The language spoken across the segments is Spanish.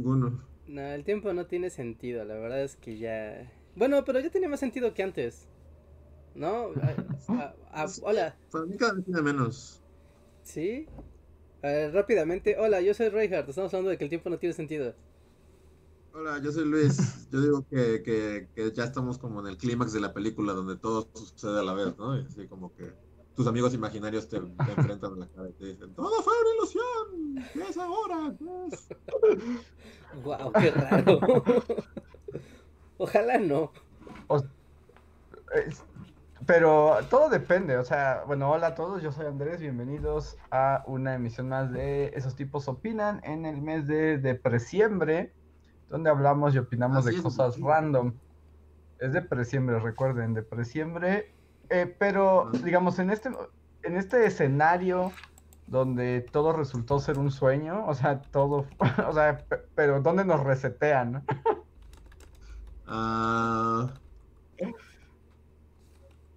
Ninguno. No, el tiempo no tiene sentido, la verdad es que ya... Bueno, pero ya tenía más sentido que antes. ¿No? Hola. Para mí cada vez tiene menos. ¿Sí? A ver, rápidamente. Hola, yo soy Reinhardt. Estamos hablando de que el tiempo no tiene sentido. Hola, yo soy Luis. Yo digo que, que, que ya estamos como en el clímax de la película donde todo sucede a la vez, ¿no? Y así como que tus amigos imaginarios te, te enfrentan a la cara y te dicen, todo fue una ilusión. ¿Qué es ahora? ¿Qué es? Wow, qué raro. Ojalá no. O- es- pero todo depende, o sea, bueno, hola a todos, yo soy Andrés, bienvenidos a una emisión más de Esos tipos opinan en el mes de, de presiembre, donde hablamos y opinamos Así de cosas random. Es de presiembre, recuerden, de presiembre, eh, pero digamos, en este, en este escenario donde todo resultó ser un sueño, o sea, todo, o sea, pe- pero donde nos resetean, ¿no? Ah,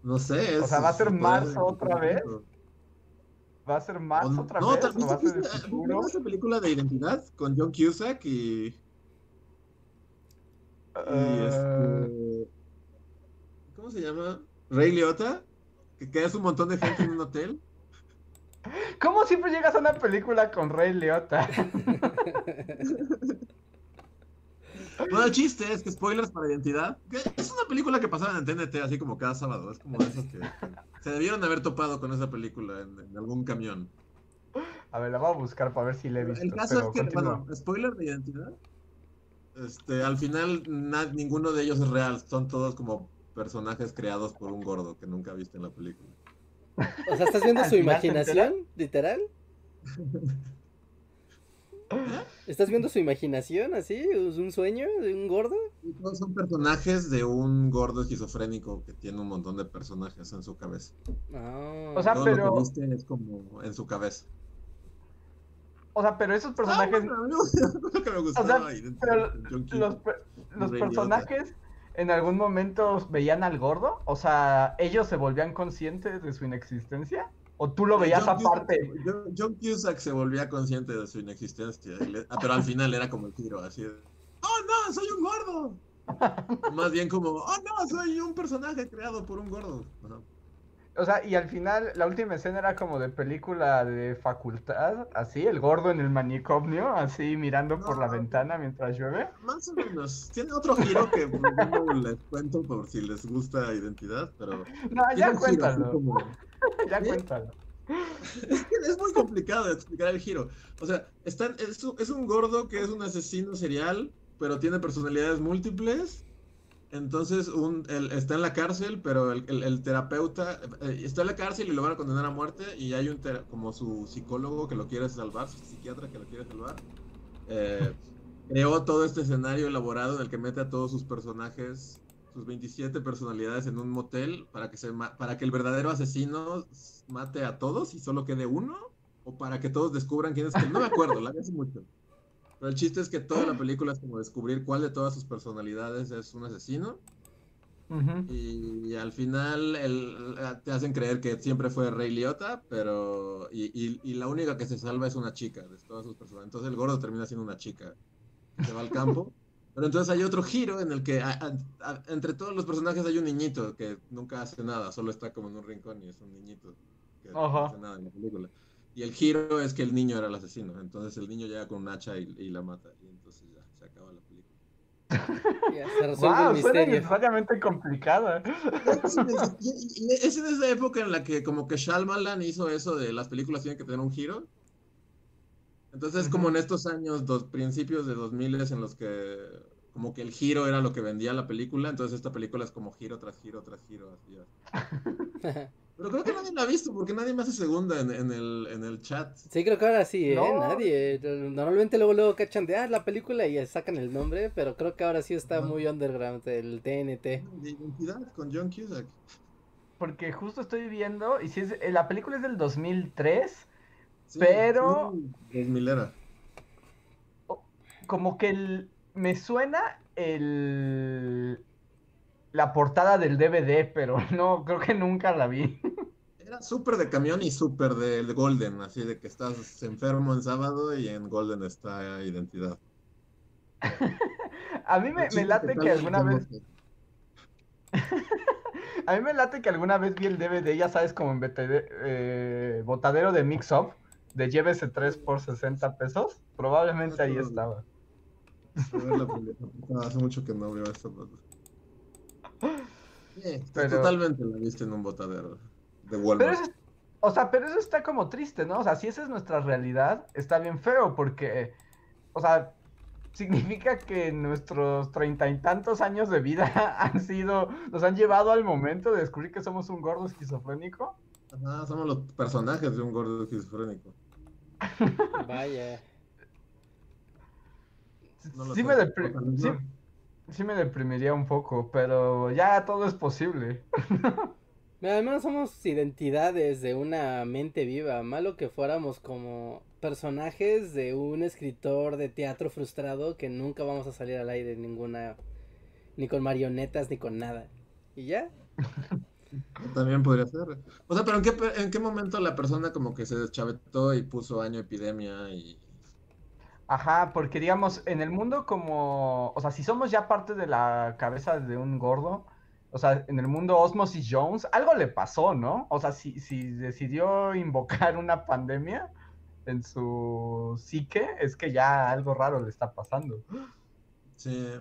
no sé. O sea, ¿va a ser marzo otra vez? ¿Va a ser más O- otra no, vez? tal- ¿O va a ¿viste, ser el viste- futuro? viste esa película de identidad con John Cusack y, y Eh, este, ¿cómo se llama? Ray Liotta, que quedas un montón de gente en un hotel. ¿Cómo siempre llegas a una película con Rey Liotta? Bueno, el chiste es que spoilers para identidad. es una película que pasaba en TNT así como cada sábado. Es como de esas que se debieron haber topado con esa película en, en algún camión. A ver, la voy a buscar para ver si la he visto. El caso es que, continúa. bueno, spoiler de identidad. Este, al final na- ninguno de ellos es real, son todos como personajes creados por un gordo que nunca viste en la película. O sea, ¿estás viendo su imaginación? ¿Literal? ¿Estás viendo su imaginación así? ¿Es un sueño de un gordo? Son personajes de un gordo esquizofrénico que tiene un montón de personajes en su cabeza. No. O sea, Todo pero- lo que viste es como en su cabeza. O sea, pero esos Ah, personajes, bueno, a mí lo que me gustaba identidad pero los, personajes en algún momento veían al gordo. O sea, ellos se volvían conscientes de su inexistencia. ¿O tú lo veías John Cusack- aparte? John, John Cusack se volvía consciente de su inexistencia, ah, pero al final era como el giro, así de, ¡Oh no, soy un gordo! Más bien como, ¡Oh no, soy un personaje creado por un gordo! O sea, y al final, la última escena era como de película de facultad, así, el gordo en el manicomio, así mirando por la No. ventana mientras llueve. Más o menos. Tiene otro giro que no les cuento por si les gusta identidad, pero... No, ya cuéntalo, como- ya ¿Sí? cuéntalo. Es que es muy complicado explicar el giro. O sea, están, es, es un gordo que es un asesino serial, pero tiene personalidades múltiples. Entonces un, él está en la cárcel, pero el, el- el terapeuta eh, está en la cárcel y lo van a condenar a muerte. Y hay un como su psicólogo que lo quiere salvar, su psiquiatra que lo quiere salvar. eh, creó todo este escenario elaborado en el que mete a todos sus personajes, sus 27 personalidades en un motel para que, se ma- para que el verdadero asesino mate a todos y solo quede uno, o para que todos descubran quién es que No me acuerdo, la vi hace mucho. Pero el chiste es que toda la película es como descubrir cuál de todas sus personalidades es un asesino. Y, al final el- te hacen creer que siempre fue Rey Liotta, pero. Y, y- y la única que se salva es una chica de todas sus personas. Entonces el gordo termina siendo una chica. Se va al campo. Pero entonces hay otro giro en el que a- a- a- entre todos los personajes hay un niñito que nunca hace nada, solo está como en un rincón y es un niñito que no hace nada en la película. Y el giro es que el niño era el asesino. Entonces el niño llega con un hacha y, y la mata. Y entonces ya se acaba la película. Ya se resuelve Wow, el suena y- y es en esa época en la que como que Shyamalan hizo eso de las películas tienen que tener un giro. Entonces, como en estos años, dos, principios de 2000 en los que como que el giro era lo que vendía la película, entonces esta película es como giro tras giro tras giro. así, así. Pero creo que nadie la ha visto porque nadie me hace segunda en, en el, en el chat. Sí, creo que ahora sí, ¿eh? No. Nadie. Normalmente luego, luego cachan de, ah, la película y sacan el nombre, pero creo que ahora sí está muy underground el TNT. De identidad con John Cusack. Porque justo estoy viendo, y si es, eh, la película es del 2003, Sí, Pero- Es milera. como que el- me suena el la portada del DVD, pero no, creo que nunca la vi. Era súper de camión y súper del Golden, así de que estás enfermo en sábado y en Golden está identidad. A mí me, me Sí, late ¿qué que alguna vez, a mí me late que alguna vez vi el DVD, ya sabes, como en BTD, eh, botadero de Mix Up, de llévese 3 por 60 pesos, probablemente ahí estaba. No, hace mucho que no veo esto. Sí, Pero- Totalmente la viste en un botadero de Pero Walmart. eso, o sea, pero eso está como triste, ¿no? O sea, si esa es nuestra realidad, está bien feo porque, o sea, significa que nuestros treinta y tantos años de vida han sido, nos han llevado al momento de descubrir que somos un gordo esquizofrénico. Ajá, somos los personajes de un gordo esquizofrénico. Vaya. No sí, me depri- ojalá sí, no. Sí me deprimiría un poco, pero ya todo es posible. Menos somos identidades de una mente viva. Malo que fuéramos como personajes de un escritor de teatro frustrado que nunca vamos a salir al aire ninguna. Ni con marionetas ni con nada. ¿Y ya? También podría ser. O sea, pero ¿en qué, pe- en qué momento la persona como que se deschavetó y puso año epidemia y... Ajá, porque digamos, en el mundo como, o sea, si somos ya parte de la cabeza de un gordo, o sea, en el mundo Osmosis Jones, algo le pasó, ¿no? O sea, si, si decidió invocar una pandemia en su psique, es que ya algo raro le está pasando. Sí.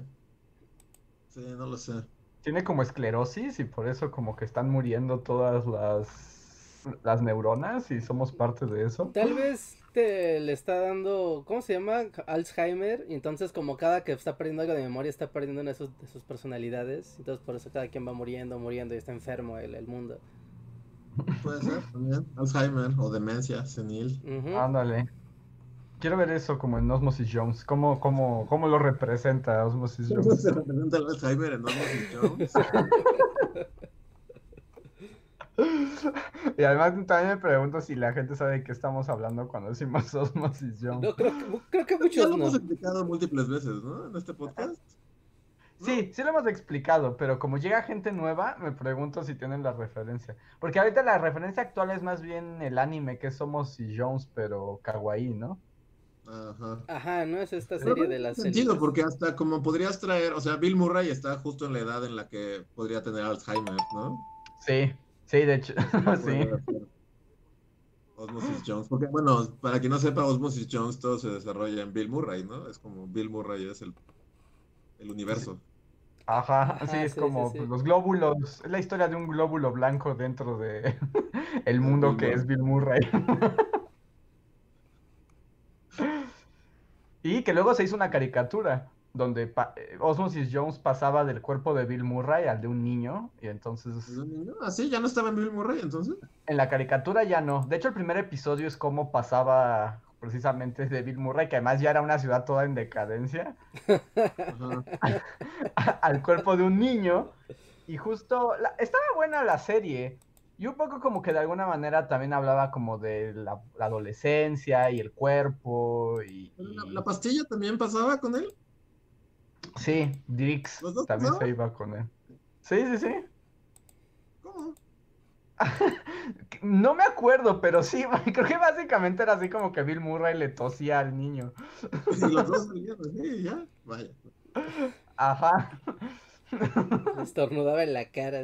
Sí, no lo sé. Tiene como esclerosis y por eso como que están muriendo todas las, las neuronas y somos parte de eso. Tal vez te le está dando, ¿cómo se llama? Alzheimer. Y entonces como cada que está perdiendo algo de memoria está perdiendo una de sus, de sus personalidades. Entonces por eso cada quien va muriendo, muriendo y está enfermo el, el mundo. Puede ser también. Alzheimer o demencia senil. Ándale. Quiero ver eso como en Osmosis Jones. ¿Cómo, cómo, cómo lo representa Osmosis ¿Cómo Jones? se representa el Alzheimer en Osmosis Jones? Y además también me pregunto si la gente sabe de qué estamos hablando cuando decimos Osmosis Jones. No, creo que, creo que Ya muchos lo hemos explicado múltiples veces, ¿no? En este podcast. Sí, sí lo hemos explicado, pero como llega gente nueva, me pregunto si tienen la referencia. Porque ahorita la referencia actual es más bien el anime que es Osmosis Jones, pero kawaii, ¿no? Ajá. Ajá, no es esta serie de las élites. porque hasta como podrías traer, o sea, Bill Murray está justo en la edad en la que podría tener Alzheimer, ¿no? Sí, sí, de hecho, sí. Osmosis Jones, porque bueno, para quien no sepa, Osmosis Jones todo se desarrolla en Bill Murray, ¿no? Es como Bill Murray es el, el universo. Ajá, Ajá, sí, es sí, como sí, sí. pues, los glóbulos, es la historia de un glóbulo blanco dentro de el mundo Bill que Murray. es Bill Murray. Y que luego se hizo una caricatura donde pa- eh, Osmosis Jones pasaba del cuerpo de Bill Murray al de un niño y entonces ¿Es un niño? Ah, sí, ya no estaba en Bill Murray, entonces. en la caricatura ya no. De hecho, el primer episodio es cómo pasaba precisamente de Bill Murray, que además ya era una ciudad toda en decadencia, al cuerpo de un niño. Y justo, la- estaba buena la serie. Y un poco como que de alguna manera también hablaba como de la, la adolescencia y el cuerpo y... La, la pastilla también pasaba con él. Sí, Drix ¿Los dos también se iba con él. Sí, sí, sí. ¿Cómo? No me acuerdo, pero sí, creo que básicamente era así como que Bill Murray le tosía al niño. Los dos así, ya. Vaya. Ajá. Estornudaba en la cara.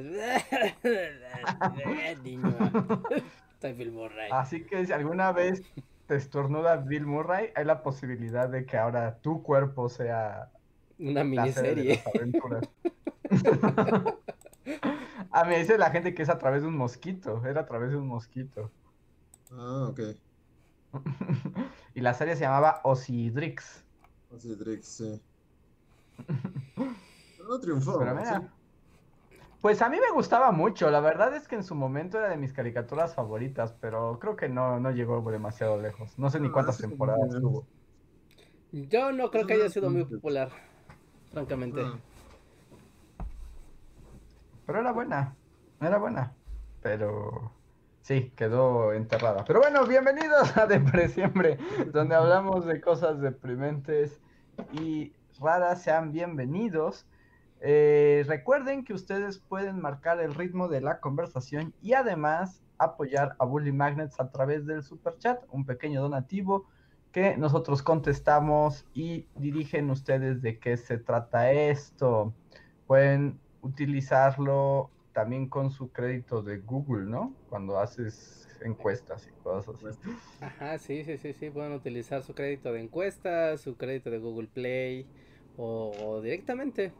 Niño. Soy Bill Murray. Así que si alguna vez te estornuda Bill Murray, hay la posibilidad de que ahora tu cuerpo sea Una miniserie. las aventuras. A mí dice la gente que es a través de un mosquito, era a través de un mosquito. Ah, ok. Y la serie se llamaba Osidrix. Así Drix, sí. Pero no triunfó. Pero ¿sí? mira. Pues a mí me gustaba mucho, la verdad es que en su momento era de mis caricaturas favoritas, pero creo que no, no llegó demasiado lejos. No sé ni cuántas temporadas no. tuvo. Yo no creo que haya sido muy popular, francamente. Ah. Pero era buena, era buena. Pero sí, quedó enterrada. Pero bueno, bienvenidos a Depresiembre, donde hablamos de cosas deprimentes y raras. Sean bienvenidos. Eh, recuerden que ustedes pueden marcar el ritmo de la conversación y además apoyar a Bully Magnets a través del super chat, un pequeño donativo que nosotros contestamos y dirigen ustedes de qué se trata esto. Pueden utilizarlo también con su crédito de Google, ¿no? Cuando haces encuestas y cosas así. Ajá, sí, sí, sí, sí. Pueden utilizar su crédito de encuesta, su crédito de Google Play o, o directamente,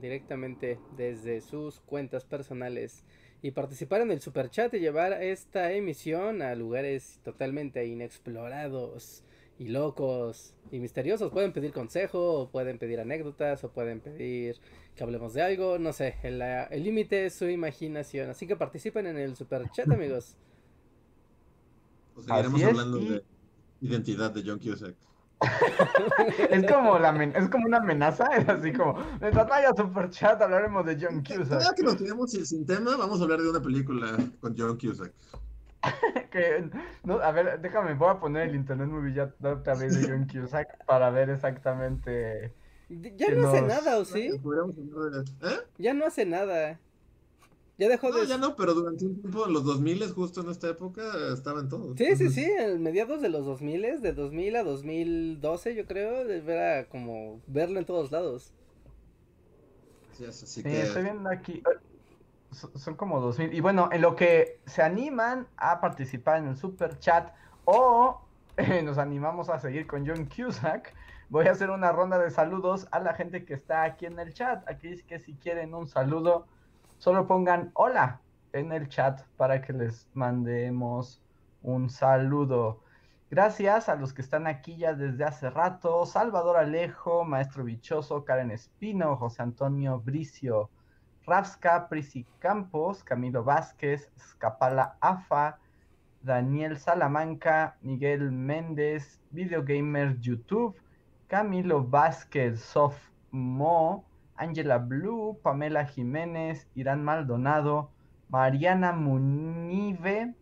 directamente desde sus cuentas personales y participar en el super chat y llevar esta emisión a lugares totalmente inexplorados y locos y misteriosos. Pueden pedir consejo, o pueden pedir anécdotas, o pueden pedir que hablemos de algo, no sé. El límite es su imaginación. Así que participen en el super chat, amigos. Pues seguiremos hablando y- de identidad de John Cusack. Es como, la es como una amenaza, es así como, mientras haya super chat hablaremos de John Cusack. que nos quedemos sin, sin tema, vamos a hablar de una película con John Cusack. Que, no, a ver, déjame, voy a poner el internet movie ya otra vez de John Cusack para ver exactamente. Ya no hace nada, ¿o sí? ¿Eh? Ya no hace nada. Ya dejó No, de... ya no, pero durante un tiempo, en los 2000 justo en esta época, estaba en todo. Sí, sí, sí, en mediados de los 2000, de 2000 a 2012 yo creo, era como verlo en todos lados. Es, así Sí, que estoy viendo aquí. So- Son como 2000. Y bueno, en lo que se animan a participar en el super chat o eh, nos animamos a seguir con John Cusack, voy a hacer una ronda de saludos a la gente que está aquí en el chat. Aquí es que si quieren un saludo, solo pongan hola en el chat para que les mandemos un saludo. Gracias a los que están aquí ya desde hace rato. Salvador Alejo, Maestro Bichoso, Karen Espino, José Antonio Bricio, Rafska, Prisi Campos, Camilo Vázquez, Scapala Afa, Daniel Salamanca, Miguel Méndez, Videogamer YouTube, Camilo Vázquez, Soft Mo, Angela Blue, Pamela Jiménez, Irán Maldonado, Mariana Munive,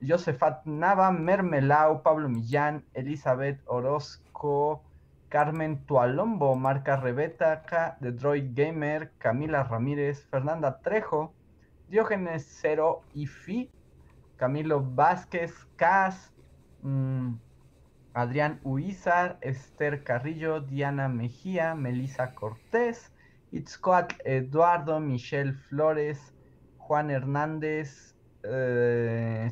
Josefat Nava, Mermelau, Pablo Millán, Elizabeth Orozco, Carmen Tualombo, Marca Rebetaca, The Droid Gamer, Camila Ramírez, Fernanda Trejo, Diógenes Cero y Fi, Camilo Vázquez, Cas, mm, Adrián Uizar, Esther Carrillo, Diana Mejía, Melisa Cortés, Itzcoatl Eduardo, Michelle Flores, Juan Hernández, eh,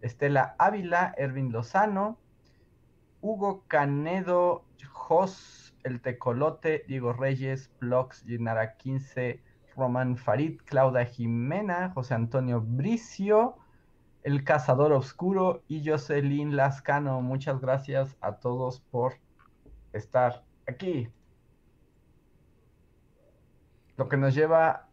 Estela Ávila, Ervin Lozano, Hugo Canedo, Jos El Tecolote, Diego Reyes, Blox, Llenara 15, Román Farid, Claudia Jimena, José Antonio Bricio, El Cazador Oscuro y Jocelyn Lascano. Muchas gracias a todos por estar aquí. Lo que nos lleva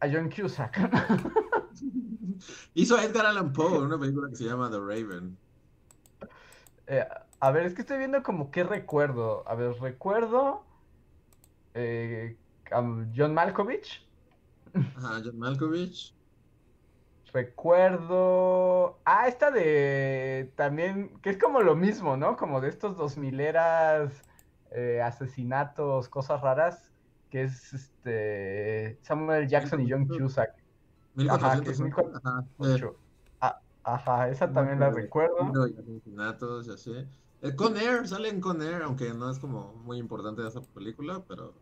a John Cusack. hizo Edgar Allan Poe una película que se llama The Raven. Eh, a ver, es que estoy viendo como qué recuerdo. A ver, recuerdo eh, a John Malkovich. Ajá, John Malkovich. Recuerdo. Ah, esta de. También. Que es como lo mismo, ¿no? Como de estos dos mileras. eh, asesinatos, cosas raras. Que es este. Samuel Jackson y John Cusack. Ajá, que es 1400. Ajá, eh. Ah, ajá, esa también la recuerdo. y asesinatos. Eh, Con Air, sale en Con Air, aunque no es como muy importante esa película, pero.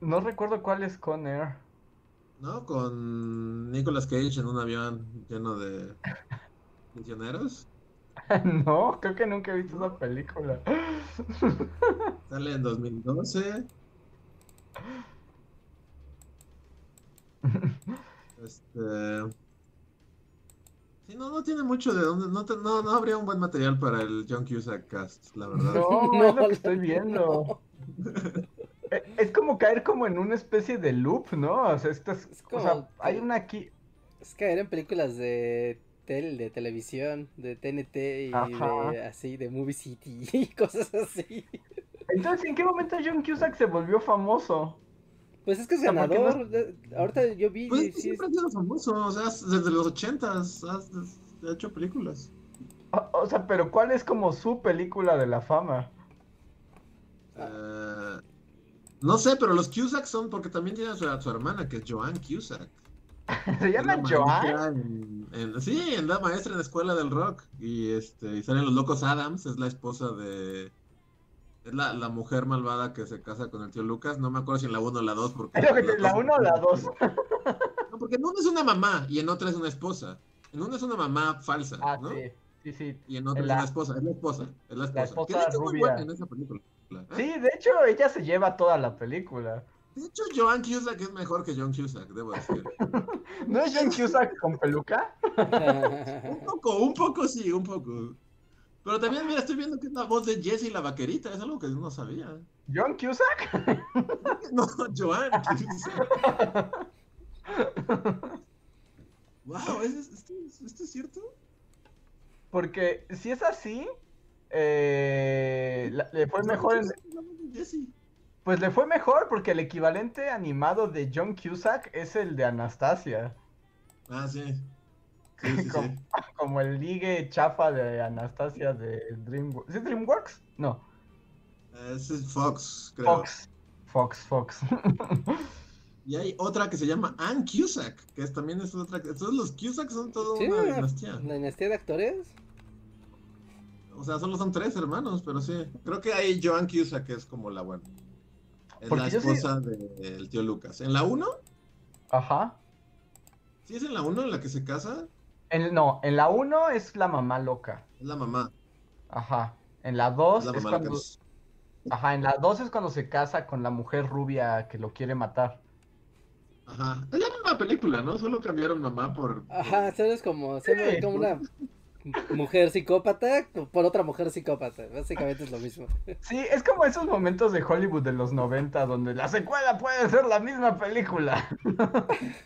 No recuerdo cuál es Con Air. ¿No? Con Nicolas Cage en un avión lleno de misioneros. No, creo que nunca he visto esa película. Sale en 2012. Este. Sí, no, no tiene mucho de dónde. No, te- no, no habría un buen material para el John Cusack cast, la verdad. No, No, es lo que estoy viendo. Eh, es como caer como en una especie de loop, ¿no? O sea, estas, Es o sea, como hay una aquí. Es caer en películas de tel, de televisión, de TNT y Ajá. de así, de Movie City y cosas así. Entonces, ¿en qué momento John Cusack se volvió famoso? Pues es que es O sea, ¿por qué no ganador. de- Ahorita yo vi. Pues que sí es- siempre ha sido famoso, o sea, desde los ochentas ha, ha hecho películas. O, o sea, pero ¿cuál es como su película de la fama? Eh, no sé, pero los Cusack son porque también tiene a su, a su hermana, que es Joan Cusack. ¿Se Es llama la Joan? maestra En, en- sí, en la maestra en la escuela del rock. Y este, y salen los locos Adams, es la esposa de. Es la, la mujer malvada que se casa con el tío Lucas. No me acuerdo si en la 1 o la 2. Porque Es lo que te- ¿La dos- 1 o la 2? No, porque en una es una mamá y en otra es una esposa. En una es una mamá falsa, Ah, ¿no? sí, sí, sí. Y en otra es la- una esposa. Es la esposa. Es la esposa. esposa que de hecho es muy rubia. buena en esa película. ¿eh? Sí, de hecho, ella se lleva toda la película. De hecho, Joan Cusack es mejor que John Cusack, debo decir. ¿No es John Cusack con peluca? Un poco, un poco sí, un poco. Pero también, mira, estoy viendo que es la voz de Jessie la vaquerita, es algo que no sabía. ¿John Cusack? No, Joan Cusack. Wow, ¿es- es- ¿esto, es- esto es cierto? Porque si es así, eh, la- le fue mejor en-. Pues le fue mejor porque el equivalente animado de John Cusack es el de Anastasia. Ah, sí. Sí, sí, Como- el ligue chafa de Anastasia de DreamWorks. ¿Es DreamWorks? No. Ese es Fox, creo. Fox. Fox, Fox. Y hay otra que se llama Ann Cusack, que es, también es otra. que- Todos los Cusack son todo Sí, una una- dinastía. ¿La dinastía de actores? O sea, solo son tres hermanos, pero sí. Creo que hay Joan Cusack, que es como la buena. Es Porque la sí- esposa del tío Lucas. ¿En la 1? Ajá. ¿Sí es en la 1 en la que se casa? En, no, en la 1 es la mamá loca. Es la mamá. Ajá. En la 2 Es es cuando. loca. Ajá, en la 2 es cuando se casa con la mujer rubia que lo quiere matar. Ajá. Es la misma película, ¿no? Solo cambiaron mamá por. Ajá, ¿sabes? Como, se ve como una mujer psicópata por otra mujer psicópata. Básicamente es lo mismo. Sí, es como esos momentos de Hollywood de los 90 donde la secuela puede ser la misma película.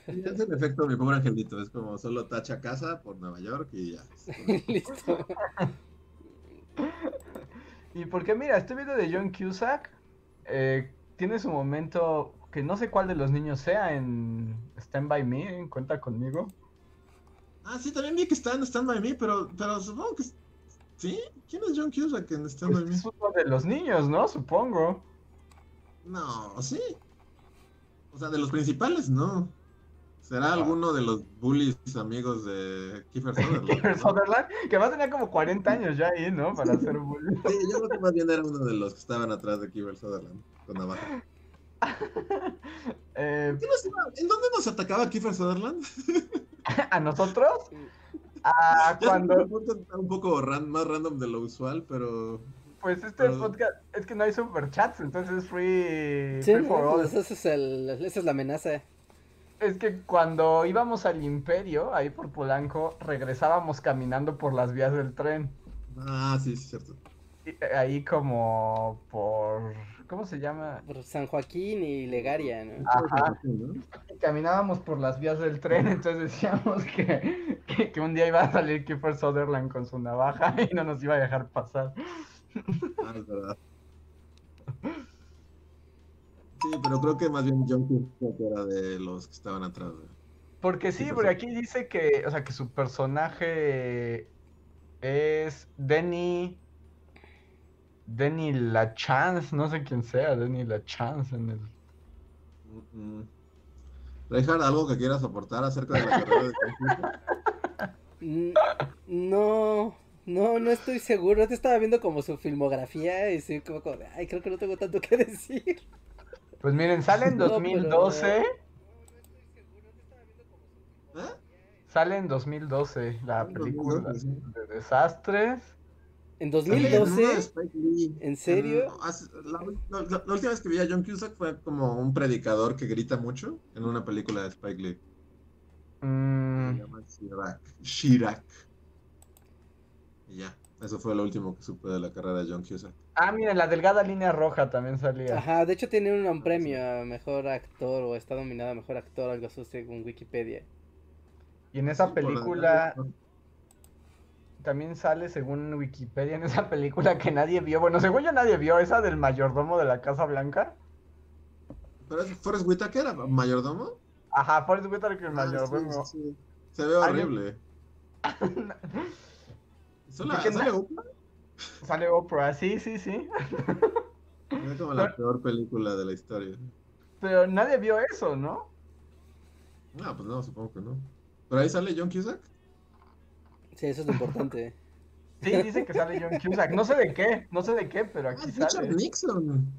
Es el efecto mi pobre angelito. Es como solo tacha casa por Nueva York y ya. Listo. Y porque mira, estoy viendo de John Cusack, eh, tiene su momento que no sé cuál de los niños sea en Stand By Me, ¿eh? cuenta conmigo. Ah, sí, también vi que está en Stand By Me, pero, pero supongo que. ¿Sí? ¿Quién es John Cusack en Stand Pues By Me? es uno de los niños, ¿no? Supongo. No, sí. O sea, de los principales, no. ¿Será alguno de los bullies amigos de Kiefer Sutherland? Kiefer. Sutherland, que va a tener como 40 años ya ahí, ¿no? Para hacer bullying. Sí, yo creo que más bien era uno de los que estaban atrás de Kiefer Sutherland con navaja. Eh, ¿Qué nos iba- ¿En dónde nos atacaba Kiefer Sutherland? ¿A nosotros? Ah, cuando, está un poco ran- más random de lo usual, pero pues este Pero- podcast, es que no hay superchats, entonces es free, Sí, free for all. pues ese es el, esa es la amenaza. Es que cuando íbamos al Imperio, ahí por Polanco, regresábamos caminando por las vías del tren. ah, sí, sí, es cierto. Y, eh, Ahí como por... ¿Cómo se llama? Por San Joaquín y Legaria, ¿no? Ajá. Caminábamos por las vías del tren, entonces decíamos que, que, que un día iba a salir Kiefer Sutherland con su navaja y no nos iba a dejar pasar. Ah, es verdad. Sí, pero creo que más bien John Cusack era de los que estaban atrás. güey. Porque sí, Kiefer porque aquí dice que, o sea, que su personaje es Denny... Denny LaChance, no sé quién sea, Denny LaChance en el... Mm, mm. ¿algo que quieras aportar acerca de la carrera de No, no, no estoy seguro. Te estaba viendo como su filmografía y sí, como, como de, ay, creo que no tengo tanto que decir. Pues miren, sale en No, pero- 2012, ¿Eh? sale en 2012 la película 2012, de desastres. En Sale en una de 2012, Spike Lee. ¿En serio? La, la- la- la última vez que vi a John Cusack fue como un predicador que grita mucho en una película de Spike Lee. Se Mm, llama Chirac. Chirac. Y ya. Eso fue lo último que supe de la carrera de John Cusack. Ah, mira, la delgada línea roja también salía. Ajá, de hecho tiene un, premio a mejor actor o está nominado a mejor actor, algo así según Wikipedia. Y en esa Sí, película también sale, según Wikipedia, en esa película que nadie vio. Bueno, según yo nadie vio, esa del mayordomo de la Casa Blanca. ¿Pero es Forrest Whitaker, mayordomo? Ajá, Forrest Whitaker, Ah, mayordomo. sí, sí. Se ve horrible. ¿Sale, Oprah? Sale Oprah, sí, sí, sí. Ve como la peor película de la historia. Pero nadie vio eso, ¿no? No, pues no, supongo que no. ¿Pero ahí sale John Cusack? Sí, eso es lo importante. Sí, dice que sale John Cusack. No sé de qué, no sé de qué, pero Ah, aquí es Richard sale. Nixon.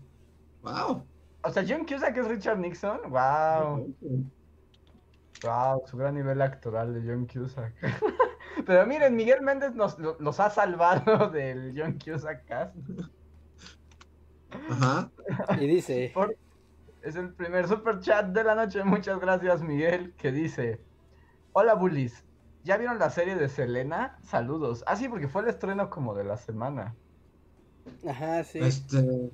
Wow. O sea, John Cusack es Richard Nixon. Wow, wow, su gran nivel actoral de John Cusack. Pero miren, Miguel Méndez nos lo- los ha salvado del John Cusack cast. Ajá. Y dice, Por- Es el primer super chat de la noche. Muchas gracias, Miguel, que dice: Hola, bullies. ¿Ya vieron la serie de Selena? Saludos. Ah, sí, porque fue el estreno como de la semana. ajá, sí. Este.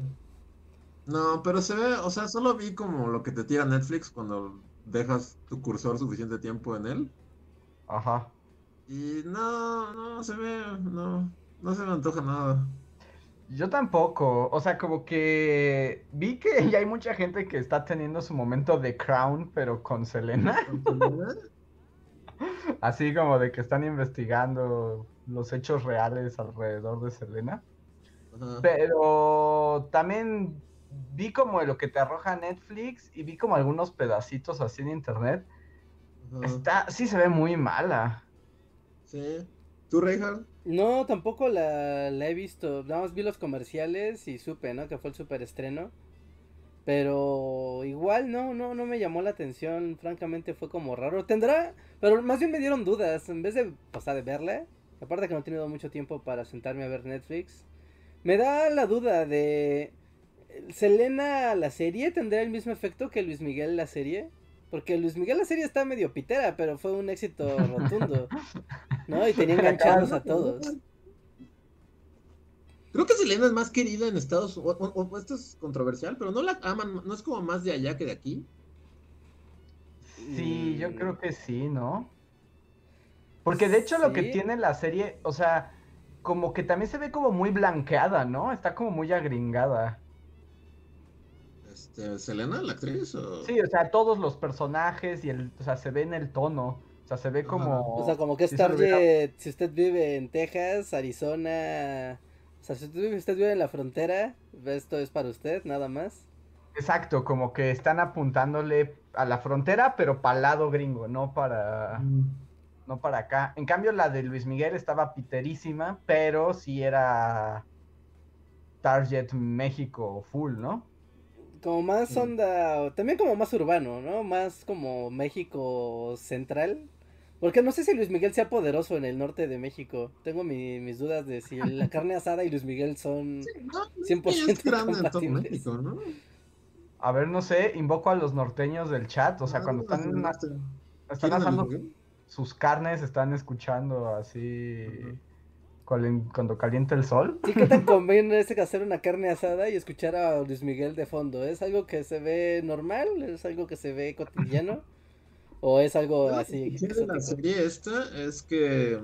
No, pero se ve, o sea, solo vi como lo que te tira Netflix cuando dejas tu cursor suficiente tiempo en él. Ajá. Y no, no se ve, no, no se me antoja nada. Yo tampoco, o sea, como que vi que ya hay mucha gente que está teniendo su momento de Crown, pero con Selena, así como de que están investigando los hechos reales alrededor de Selena. Pero también vi como lo que te arroja Netflix y vi como algunos pedacitos así en internet. Está, sí se ve muy mala. Sí. ¿Tú, Reinhardt? No, tampoco la, la he visto. Nada más vi los comerciales y supe, ¿no? Que fue el super estreno. Pero igual no, no, no me llamó la atención. Francamente fue como raro. Tendrá, pero más bien me dieron dudas. En vez de, sea, de verla, aparte que no he tenido mucho tiempo para sentarme a ver Netflix, me da la duda de Selena la serie tendrá el mismo efecto que Luis Miguel la serie. Porque Luis Miguel la serie está medio pitera, pero fue un éxito rotundo. ¿No? Y tenía enganchados a todos. Creo que Selena es más querida en Estados Unidos. O, o- o esto es controversial, pero no la aman, no es como más de allá que de aquí. Sí, yo Mm. creo que sí, ¿no? Porque de hecho lo que tiene la serie, o sea, como que también se ve como muy blanqueada, ¿no? Está como muy agringada. Este, ¿Selena, la actriz? O... Sí, o sea, todos los personajes y el, o sea, se ve en el tono. O sea, se ve Ajá. como... O sea, como que es si se target, si usted vive en Texas, Arizona, o sea, si usted vive, usted vive en la frontera, esto es para usted, nada más. Exacto, como que están apuntándole a la frontera, pero para el lado gringo, no para, Mm. no para acá. En cambio, la de Luis Miguel estaba piterísima, pero sí era Target México full, ¿no? Como más onda, también como más urbano, ¿no? Más como México central. Porque no sé si Luis Miguel sea poderoso en el norte de México. Tengo mi- mis dudas de si la carne asada y Luis Miguel son... No, 100% es grande en todo compatibles. México, ¿no? A ver, no sé, invoco a los norteños del chat, o sea, Ah, cuando no, están, no, están ¿Quieren a Luis asando Miguel? sus carnes, están escuchando así cuando calienta el sol. Sí, ¿qué tan conviene es hacer una carne asada y escuchar a Luis Miguel de fondo? ¿Es algo que se ve normal? ¿Es algo que se ve cotidiano? ¿O es algo lo así? que escuché de la serie esta es que,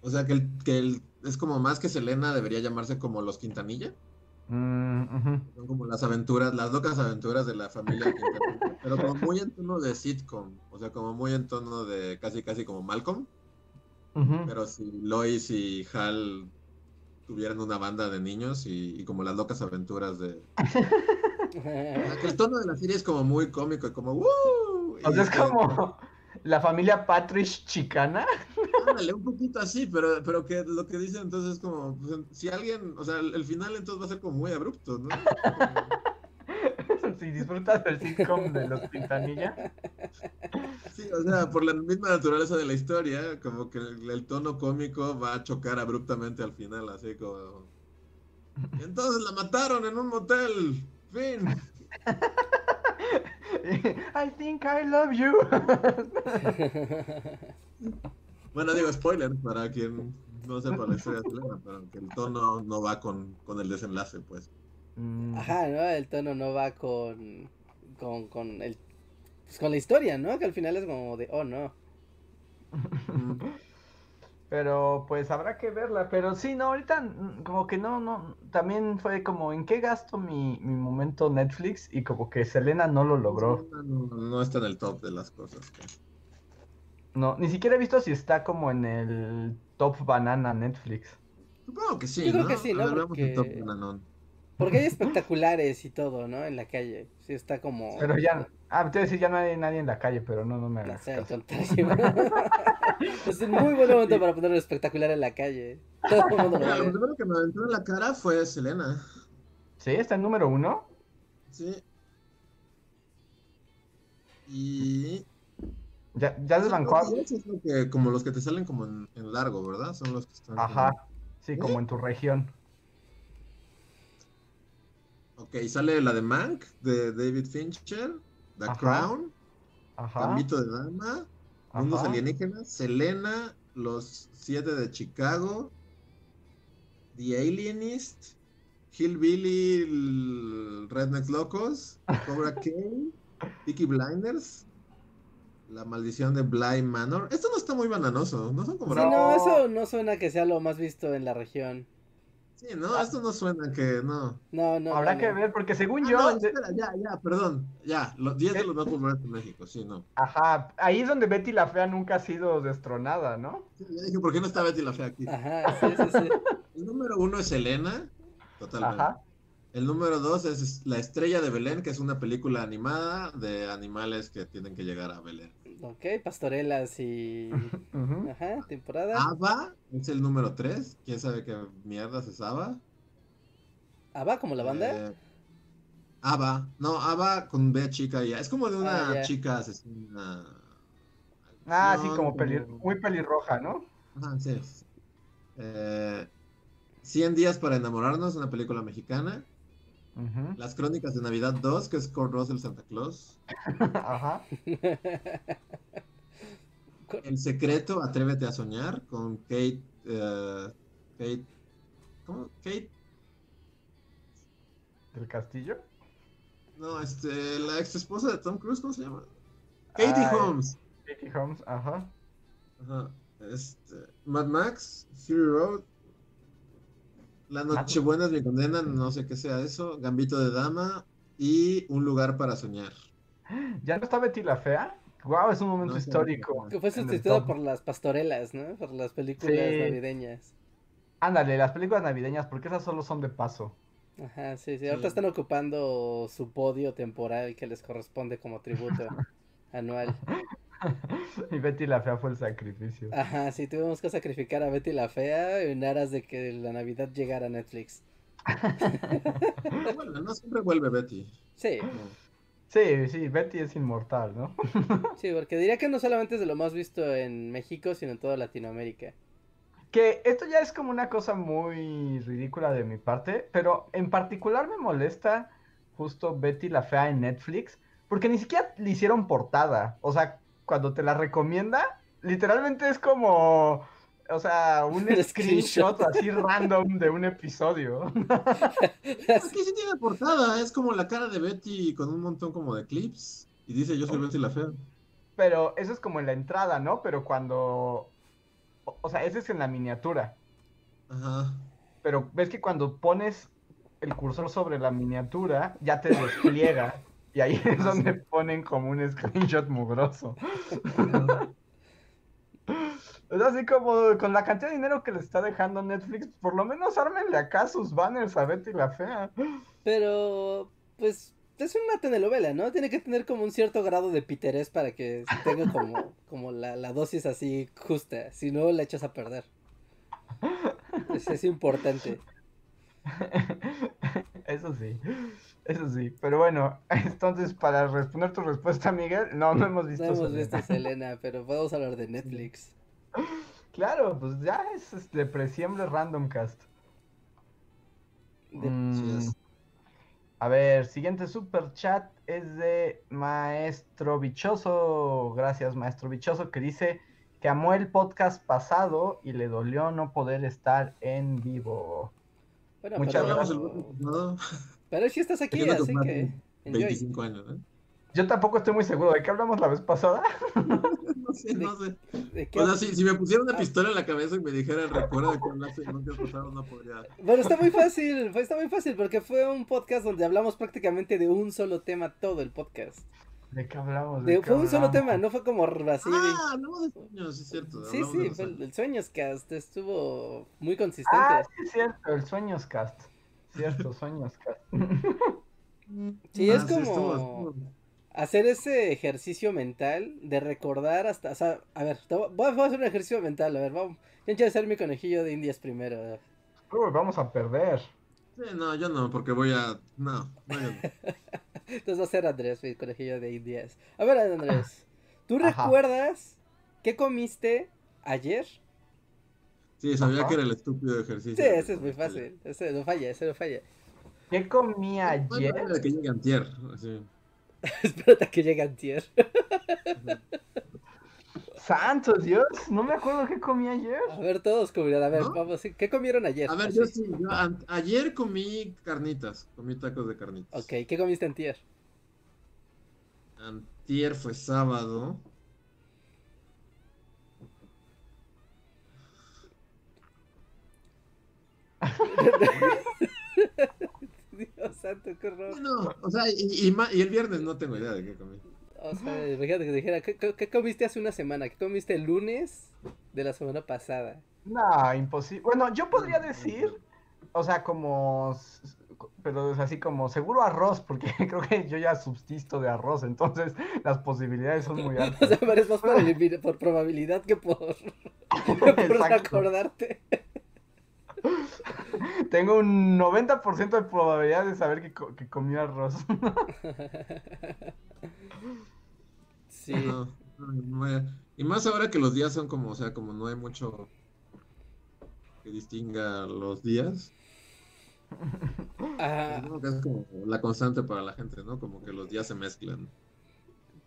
o sea, que, el, que el- es como más que Selena debería llamarse como los Quintanilla. Mm. Son como las aventuras, las locas aventuras de la familia Quintanilla. pero como muy en tono de sitcom. O sea, como muy en tono de casi, casi como Malcolm. Pero si Lois y Hal tuvieran una banda de niños y, y como las locas aventuras de... O sea, que el tono de la serie es como muy cómico y como ¡Woo! O sea, es Y- como la familia Patrick chicana. Ándale, un poquito así, pero, pero que lo que dicen entonces es como, pues, si alguien, o sea, el, el final entonces va a ser como muy abrupto, ¿no? si disfrutas del sitcom de los Quintanilla. Sí, o sea, por la misma naturaleza de la historia, como que el, el tono cómico va a chocar abruptamente al final, así como... Entonces la mataron en un motel, fin. I think I love you. Bueno, digo spoiler para quien no sepa la historia de Selena, pero que el tono no va con, con el desenlace, pues. Mm, Ajá, ¿no? El tono no va con, con, con el, pues con la historia, ¿no? Que al final es como de, oh, no. Pero pues habrá que verla. Pero sí, no, ahorita mm, como que no, no. También fue como en qué gasto mi, mi momento Netflix y como que Selena no lo logró. No, está en el top de las cosas. que- No, ni siquiera he visto si está como en el top banana Netflix. Supongo que sí, Yo creo ¿no? que sí, ¿no? Top bananón. Porque hay espectaculares y todo, ¿no? En la calle. Sí, está como... Pero ya, ah, te voy a decir, ya no hay nadie en la calle, pero no, no me No hagas sé, es un muy buen momento para poner espectacular en la calle. Todo el mundo lo ver. primero que me aventó en la cara fue Selena. Sí, está en número uno. Sí. Y. Ya, ya desbancó. a- Esos es lo que, como los que te salen como en, en largo, ¿verdad? Son los que están. como- Ajá. Sí, como en tu región. Ok, sale la de Mank, de David Fincher, The Ajá. Crown, Ajá. Gambito de Dama, Mundos. Alienígenas, Selena, Los Siete de Chicago, The Alienist, Hillbilly, el Rednecks Locos, Cobra Kai, Peaky Blinders, La Maldición de Bly Manor. Esto no está muy bananoso, no son como... Sí, no, eso no suena que sea lo más visto en la región. Sí, no, esto no suena que no. No, no. Habrá no, que no. ver, porque según Ah, yo. no, de- espera, ya, ya, perdón. Ya, los 10 de los más populares en México, sí, no. Ajá, ahí es donde Betty la Fea nunca ha sido destronada, ¿no? Sí, ya dije, ¿por qué no está Betty la Fea aquí? Ajá, sí, sí, sí. El número uno es Elena, totalmente. Ajá. El número dos es La Estrella de Belén, que es una película animada de animales que tienen que llegar a Belén. Ok, pastorelas y... Ujú. Ajá, temporada. Ava es el número tres. ¿Quién sabe qué mierdas es Ava? ¿Ava como la banda? Eh, Ava. No, Ava con B chica ya. Es como de una Ah, chica asesina. Ah, sí, No, como muy pelirroja, ¿no? Ajá, sí. Eh, 100 días para enamorarnos, una película mexicana. Las Crónicas de Navidad 2, que es Kurt Russell Santa Claus. Ajá. El secreto, Atrévete a soñar, con Kate. eh, Kate. ¿Cómo? Kate. ¿Del castillo? No, este. La ex esposa de Tom Cruise, ¿cómo se llama? Katie Ay. Holmes. Katie Holmes, ajá. Ajá. Este. Mad Max, Fury Road. La Nochebuena es mi condena, no sé qué sea eso. Gambito de Dama. Y Un lugar para soñar. ¿Ya no está Betty la Fea? Wow, es un momento No histórico. Que fue top. por las pastorelas, ¿no? Por las películas Sí. navideñas. Ándale, las películas navideñas, porque esas solo son de paso. Ajá, sí, sí. Sí. Ahorita están ocupando su podio temporal que les corresponde como tributo anual. Y Betty la Fea fue el sacrificio. Ajá, sí, tuvimos que sacrificar a Betty la Fea en aras de que la Navidad llegara a Netflix. Bueno, no siempre vuelve Betty. Sí. Sí, sí, Betty es inmortal, ¿no? sí, porque diría que no solamente es de lo más visto en México, sino en toda Latinoamérica. Que esto ya es como una cosa muy ridícula de mi parte, pero en particular me molesta justo Betty la Fea en Netflix, porque ni siquiera le hicieron portada. O sea, cuando te la recomienda, literalmente es como, o sea, un screenshot screenshot. así random de un episodio. Aquí sí tiene portada, es como la cara de Betty con un montón como de clips. Y dice yo soy Betty la fea. Pero eso es como en la entrada, ¿no? Pero cuando, o o sea, ese es en la miniatura. Ajá. Pero ves que cuando pones el cursor sobre la miniatura, ya te despliega. Y ahí es Ah, donde ponen como un screenshot mugroso. Es así como con la cantidad de dinero que le está dejando Netflix, por lo menos ármenle acá sus banners a Betty la Fea. Pero, pues, es una telenovela, ¿no? Tiene que tener como un cierto grado de piterés para que tenga como, como la, la dosis así justa. Si no, la echas a perder. Es, es importante. Eso sí, eso sí. Pero bueno, entonces para responder tu respuesta, Miguel, no, no hemos visto No hemos Selena. visto Selena, pero podemos hablar de Netflix. Claro, pues ya es este presiembre random cast. Mm, A ver, siguiente super chat es de Maestro Bichoso. Gracias, Maestro Bichoso, que dice que amó el podcast pasado y le dolió no poder estar en vivo. Bueno, Muchas pero, gracias. pero sí estás aquí, así que. de enjoy. 25 años, ¿eh? Yo tampoco estoy muy seguro. ¿De qué hablamos la vez pasada? No sé, no sé. ¿De qué O sea, si, si me pusieran una Ah. pistola en la cabeza y me dijeran, recuerda de qué hablaste en un día pasado, no podría. Bueno, está muy fácil, está muy fácil porque fue un podcast donde hablamos prácticamente de un solo tema todo el podcast. ¿De qué hablamos? De- ¿De qué fue un solo tema, no fue como así. de- Ah, hablamos de sueños, sí es cierto. sí, sí, fue el, el Sueños Cast estuvo muy consistente. Ah, sí, es cierto, el Sueños Cast. Cierto, Sueños. Sí, Ah, es estuvo- como hacer ese ejercicio mental de recordar hasta, o sea, a ver, voy a hacer un ejercicio mental, a ver, vamos, ¿quién quiere ser mi conejillo de indias primero? Uy, vamos a perder. Sí, no, yo no, porque voy a. No, no, yo no. Entonces va a ser Andrés, mi conejillo de indias. A ver, Andrés, ¿tú Ajá. recuerdas qué comiste ayer? Sí, sabía Ajá. que era el estúpido ejercicio. Sí, ese es muy fácil, ese no falla, ese no falla. ¿Qué comí ayer? era que llegue antier, así. Espérate a que llegue Antier. Santo Dios, no me acuerdo qué comí ayer. A ver, todos comunidad, a ver, ¿No? vamos, ¿qué comieron ayer? A ver, Así. yo sí, yo ayer comí carnitas, comí tacos de carnitas. Ok, ¿qué comiste Antier? Antier fue sábado. Dios santo, qué horror. Bueno, o sea, y, y ma- y el viernes no tengo idea de qué comí. O sea, imagínate que dijera, ¿qué, qué, qué comiste hace una semana? ¿Qué comiste el lunes de la semana pasada? No, imposible. Bueno, yo podría decir, o sea, como, pero es así como seguro arroz, porque creo que yo ya subsisto de arroz, entonces las posibilidades son muy O altas. sea, pero es más por, probabilidad que por, que por acordarte. Tengo un 90% de probabilidad de saber que, co- que comí arroz. Sí. No, no, no vaya. Y más ahora que los días son como, o sea, como no hay mucho que distinga los días. Ah, es como la constante para la gente, ¿no? Como que los días se mezclan.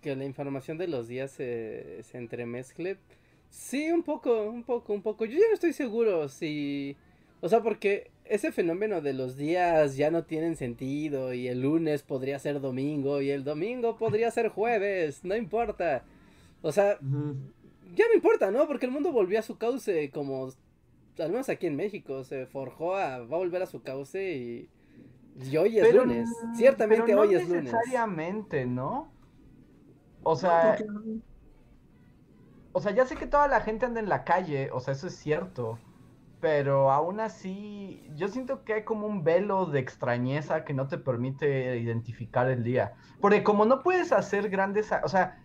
que la información de los días se, se entremezcle. Sí, un poco, un poco, un poco. Yo ya no estoy seguro si... O sea, porque ese fenómeno de los días ya no tienen sentido y el lunes podría ser domingo y el domingo podría ser jueves, no importa. O sea, ya no importa, ¿no? Porque el mundo volvió a su cauce como, al menos aquí en México, se forjó a, va a volver a su cauce y, y hoy es Pero, lunes. Ciertamente pero no hoy es lunes. necesariamente, ¿no? O No, sea, ¿por qué no? o sea, ya sé que toda la gente anda en la calle, o sea, eso es cierto. Pero aún así, yo siento que hay como un velo de extrañeza que no te permite identificar el día. Porque como no puedes hacer grandes, o sea,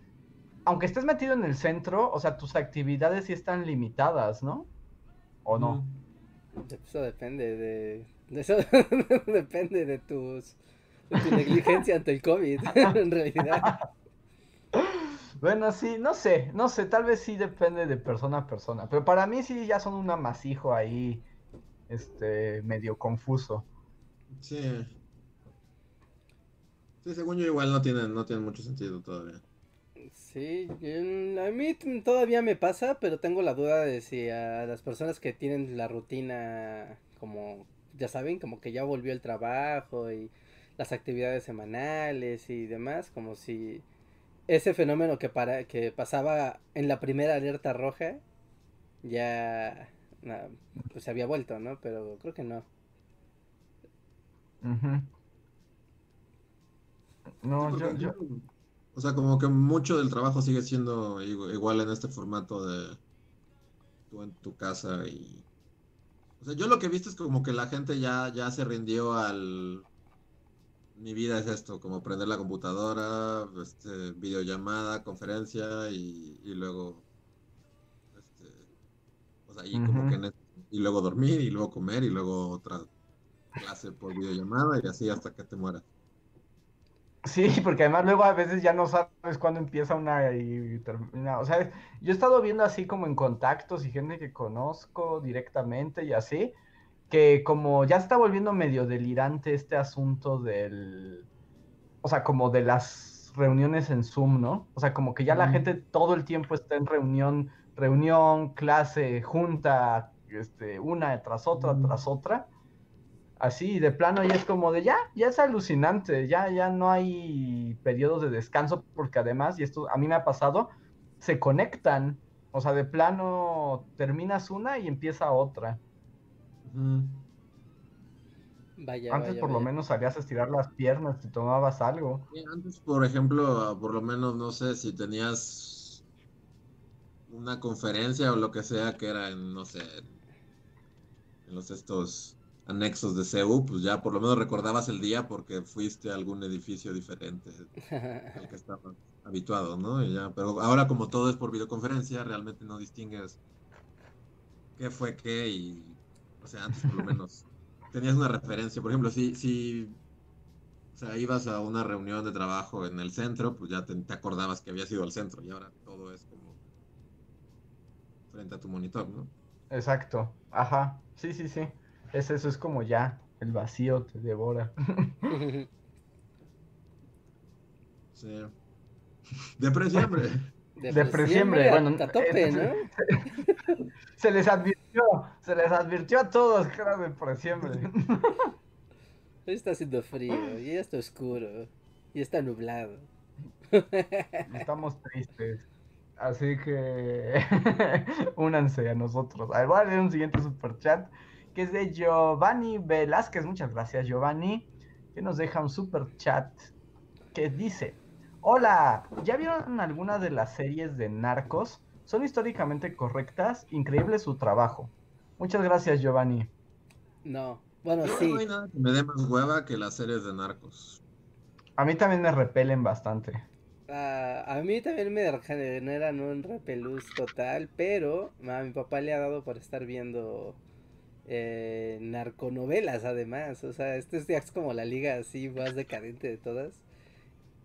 aunque estés metido en el centro, o sea, tus actividades sí están limitadas, ¿no? ¿O no? Eso depende de, de eso depende de tus de tu negligencia ante el COVID, en realidad. Bueno, sí, no sé, no sé, tal vez sí depende de persona a persona, pero para mí sí ya son un amasijo ahí, este, medio confuso. Sí. Sí, según yo igual no tienen, no tienen mucho sentido todavía. Sí, yo- a mí todavía me pasa, pero tengo la duda de si a las personas que tienen la rutina como, ya saben, como que ya volvió el trabajo y las actividades semanales y demás, como si ese fenómeno que para que pasaba en la primera alerta roja ya na- pues se había vuelto, ¿no? Pero creo que no. No, Sí, yo, porque yo, yo- O sea, como que mucho del trabajo sigue siendo igu- igual en este formato de tú en tu casa y... O sea, yo lo que he visto es como que la gente ya, ya se rindió al... Mi vida es esto, como prender la computadora, este, videollamada, conferencia y, y luego... Este, o sea, y como que en y luego dormir y luego comer y luego otra clase por videollamada y así hasta que te mueras. sí, porque además luego a veces ya no sabes cuándo empieza una y termina, o sea, yo he estado viendo así como en contactos y gente que conozco directamente y así, que como ya está volviendo medio delirante este asunto del, o sea, como de las reuniones en Zoom, ¿no? O sea, como que ya la gente todo el tiempo está en reunión, reunión, clase, junta, este, una tras otra, tras otra. Así, de plano, ya es como de ya, ya es alucinante, ya, ya no hay periodos de descanso, porque además, y esto a mí me ha pasado, se conectan. O sea, de plano terminas una y empieza otra. Vaya, Antes vaya, por lo menos salías a estirar las piernas, te tomabas algo. Sí, antes, por ejemplo, por lo menos, no sé, si tenías una conferencia o lo que sea que era en, no sé, en los estos anexos de CEU, pues ya por lo menos recordabas el día porque fuiste a algún edificio diferente al que estabas habituado, ¿no? Y ya, pero ahora como todo es por videoconferencia, realmente no distingues qué fue qué y, sea, antes por lo menos tenías una referencia. Por ejemplo, si, si o sea, ibas a una reunión de trabajo en el centro, pues ya te, te acordabas que habías ido al centro y ahora todo es como frente a tu monitor, ¿no? Exacto, ajá, sí, sí, sí. Es eso, es como ya, el vacío te devora. Sí. De presiempre. De a- bueno, a tope, eh, ¿no? Se les advirtió, se les advirtió a todos que era de presiempre. Hoy está haciendo frío, y ya está oscuro, y está nublado. Estamos tristes. Así que únanse a nosotros. A ver, voy a leer un siguiente super chat que es de Giovanni Velázquez. Muchas gracias, Giovanni. Que nos deja un super chat que dice: Hola, ¿ya vieron algunas de las series de narcos? Son históricamente correctas, increíble su trabajo. Muchas gracias, Giovanni. No, bueno, Yo sí. No hay nada que me dé más hueva que las series de narcos. A mí también me repelen bastante. Ah, a mí también me generan un repelús total, pero a mi papá le ha dado por estar viendo eh, narconovelas además. O sea, este es ya es como la liga así más decadente de todas.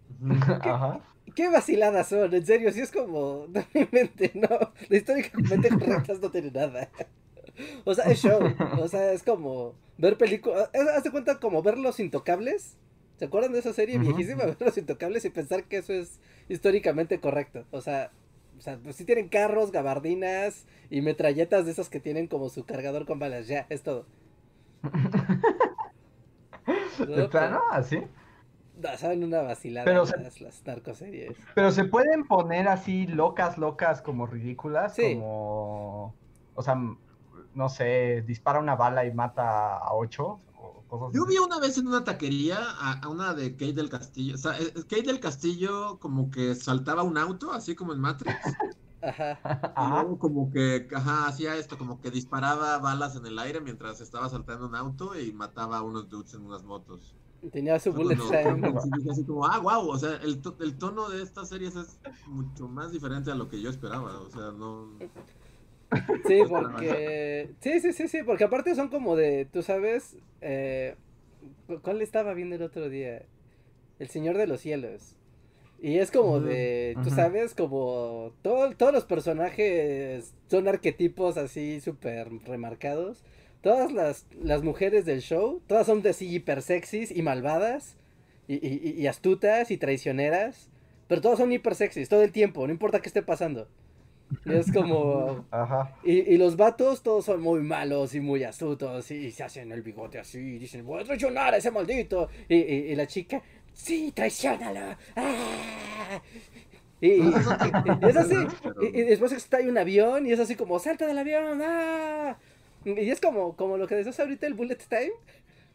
Ajá. ¿Qué vaciladas son? En serio, sí es como, no me inventen, no, de históricamente correctas no tiene nada. O sea, es show, o sea, es como ver películas, haz de cuenta como ver Los Intocables. ¿Se acuerdan de esa serie viejísima? Ver Los Intocables y pensar que eso es históricamente correcto. O sea, o sea, pues sí tienen carros, gabardinas y metralletas de esas que tienen como su cargador con balas, ya, es todo. ¿De No, plano? ¿Así? Saben una vacilada Pero se- las, las narcoseries. Pero se pueden poner así locas, locas, como ridículas, Sí. como, o sea, no sé, dispara una bala y mata a ocho, Yo vi una vez en una taquería a, a una de Kate del Castillo. O sea, eh, Kate del Castillo como que saltaba un auto, así como en Matrix. Ajá. Y luego como que, ajá, hacía esto, como que disparaba balas en el aire mientras estaba saltando un auto y mataba a unos dudes en unas motos. Tenía su bullet cuando- time. así como, ah, wow, o sea, el, to- el tono de estas series es mucho más diferente a lo que yo esperaba. O sea, no... Sí, porque. Sí, sí, sí, sí, porque aparte son como de. Tú sabes. Eh... cu- ¿Cuál estaba viendo el otro día? El Señor de los Cielos. Y es como de. Tú sabes, como. Todo, todos los personajes son arquetipos así súper remarcados. Todas las, las mujeres del show, todas son de así hiper sexys y malvadas. Y, y, y- astutas y traicioneras. Pero todas son hiper sexys todo el tiempo, no importa qué esté pasando. Es como. Ajá. Y, y los vatos todos son muy malos y muy astutos y, se hacen el bigote así y dicen, voy a traicionar a ese maldito. Y, la chica, sí, traicionalo. ¡Ah! Y, y- y- es así. Y, después está ahí un avión y es así como, salta del avión. ¡Ah! Y es como, como lo que decías ahorita el bullet time.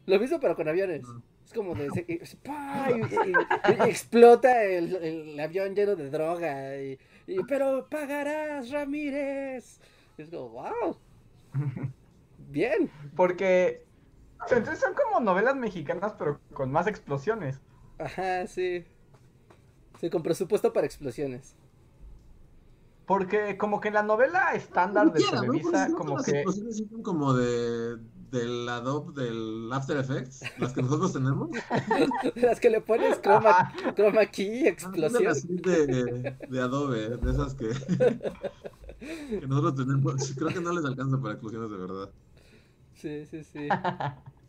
Lo mismo pero con aviones. Es como de... se- ¡pah! y, y- y- y explota el, el avión lleno de droga. Y, pero pagarás, Ramírez. Es como, wow. Bien. Porque, entonces son como novelas mexicanas, pero con más explosiones. Ajá, sí. Sí, con presupuesto para explosiones. Porque como que en la novela estándar de ¿no? Porque Televisa, creo como las que... como de del Adobe, del After Effects, las que nosotros tenemos. Las que le pones croma, croma key, Ah, explosión. las de, de Adobe, de esas que, que nosotros tenemos. Creo que no les alcanza para explosiones de verdad. Sí, sí, sí.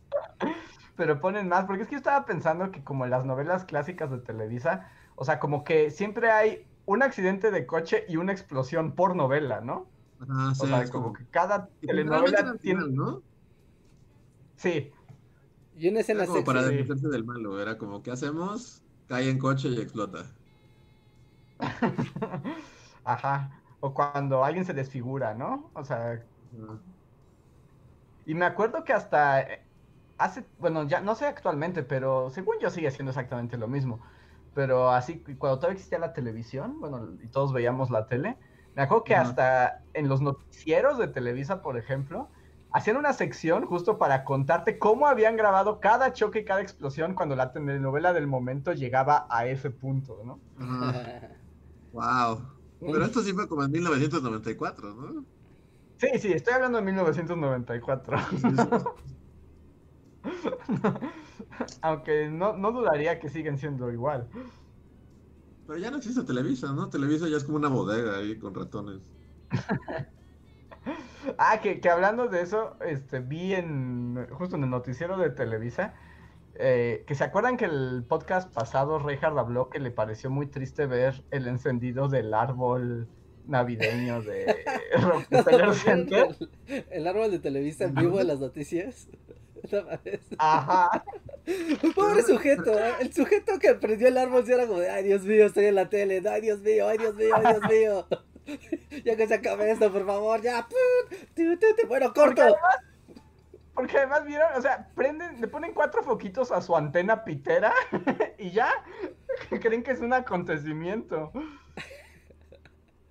pero ponen más, porque es que yo estaba pensando que como en las novelas clásicas de Televisa, o sea, como que siempre hay un accidente de coche y una explosión por novela, ¿no? Ajá, sí, O sea, es como como- que cada telenovela tiene... final, ¿no? Sí, Y una escena Era como para defenderse del malo, era como, ¿qué hacemos? Cae en coche y explota. Ajá. O cuando alguien se desfigura, ¿no? O sea, y me acuerdo que hasta eh, hace, bueno, ya no sé actualmente, pero según yo sigue siendo exactamente lo mismo. Pero así, cuando todavía existía la televisión, bueno, y todos veíamos la tele, me acuerdo que hasta en los noticieros de Televisa, por ejemplo, hacían una sección justo para contarte cómo habían grabado cada choque y cada explosión cuando la telenovela del momento llegaba a ese punto, ¿no? Ajá. Wow. Pero esto sí fue como en 1994, ¿no? Sí, sí, estoy hablando de 1994. Aunque no, no dudaría que siguen siendo igual. Pero ya no existe Televisa, ¿no? Televisa ya es como una bodega ahí con ratones. Ah, que, que hablando de eso, este, vi en justo en el noticiero de Televisa, eh, que se acuerdan que el podcast pasado Reinhard habló que le pareció muy triste ver el encendido del árbol navideño de Rockefeller Center. El, el árbol de Televisa en vivo en las noticias. Ajá. Pobre sujeto, ¿eh? el sujeto que prendió el árbol sí era como de, ay Dios mío, estoy en la tele, ay Dios mío, ay Dios mío, ay Dios mío. ya que se acabe esto, por favor, ya. ¡pum! Tu, tu, tu. Bueno, corto. Porque además vieron, o sea, prenden, le ponen cuatro foquitos a su antena pitera y ya creen que es un acontecimiento.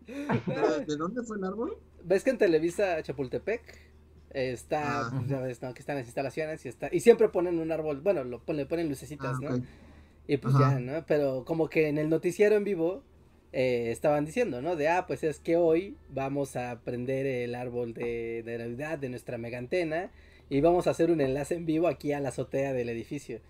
¿Pero ¿De dónde fue el árbol? ¿Ves que en Televisa Chapultepec está, Ah. pues, ya ves, ¿no? Que están las instalaciones y está, y siempre ponen un árbol, bueno, lo, le ponen lucecitas, Ah, ¿no? Y pues Ajá. ya, ¿no? Pero como que en el noticiero en vivo eh, estaban diciendo, ¿no? De, ah, pues es que hoy vamos a prender el árbol de, de Navidad de nuestra mega antena y vamos a hacer un enlace en vivo aquí a la azotea del edificio,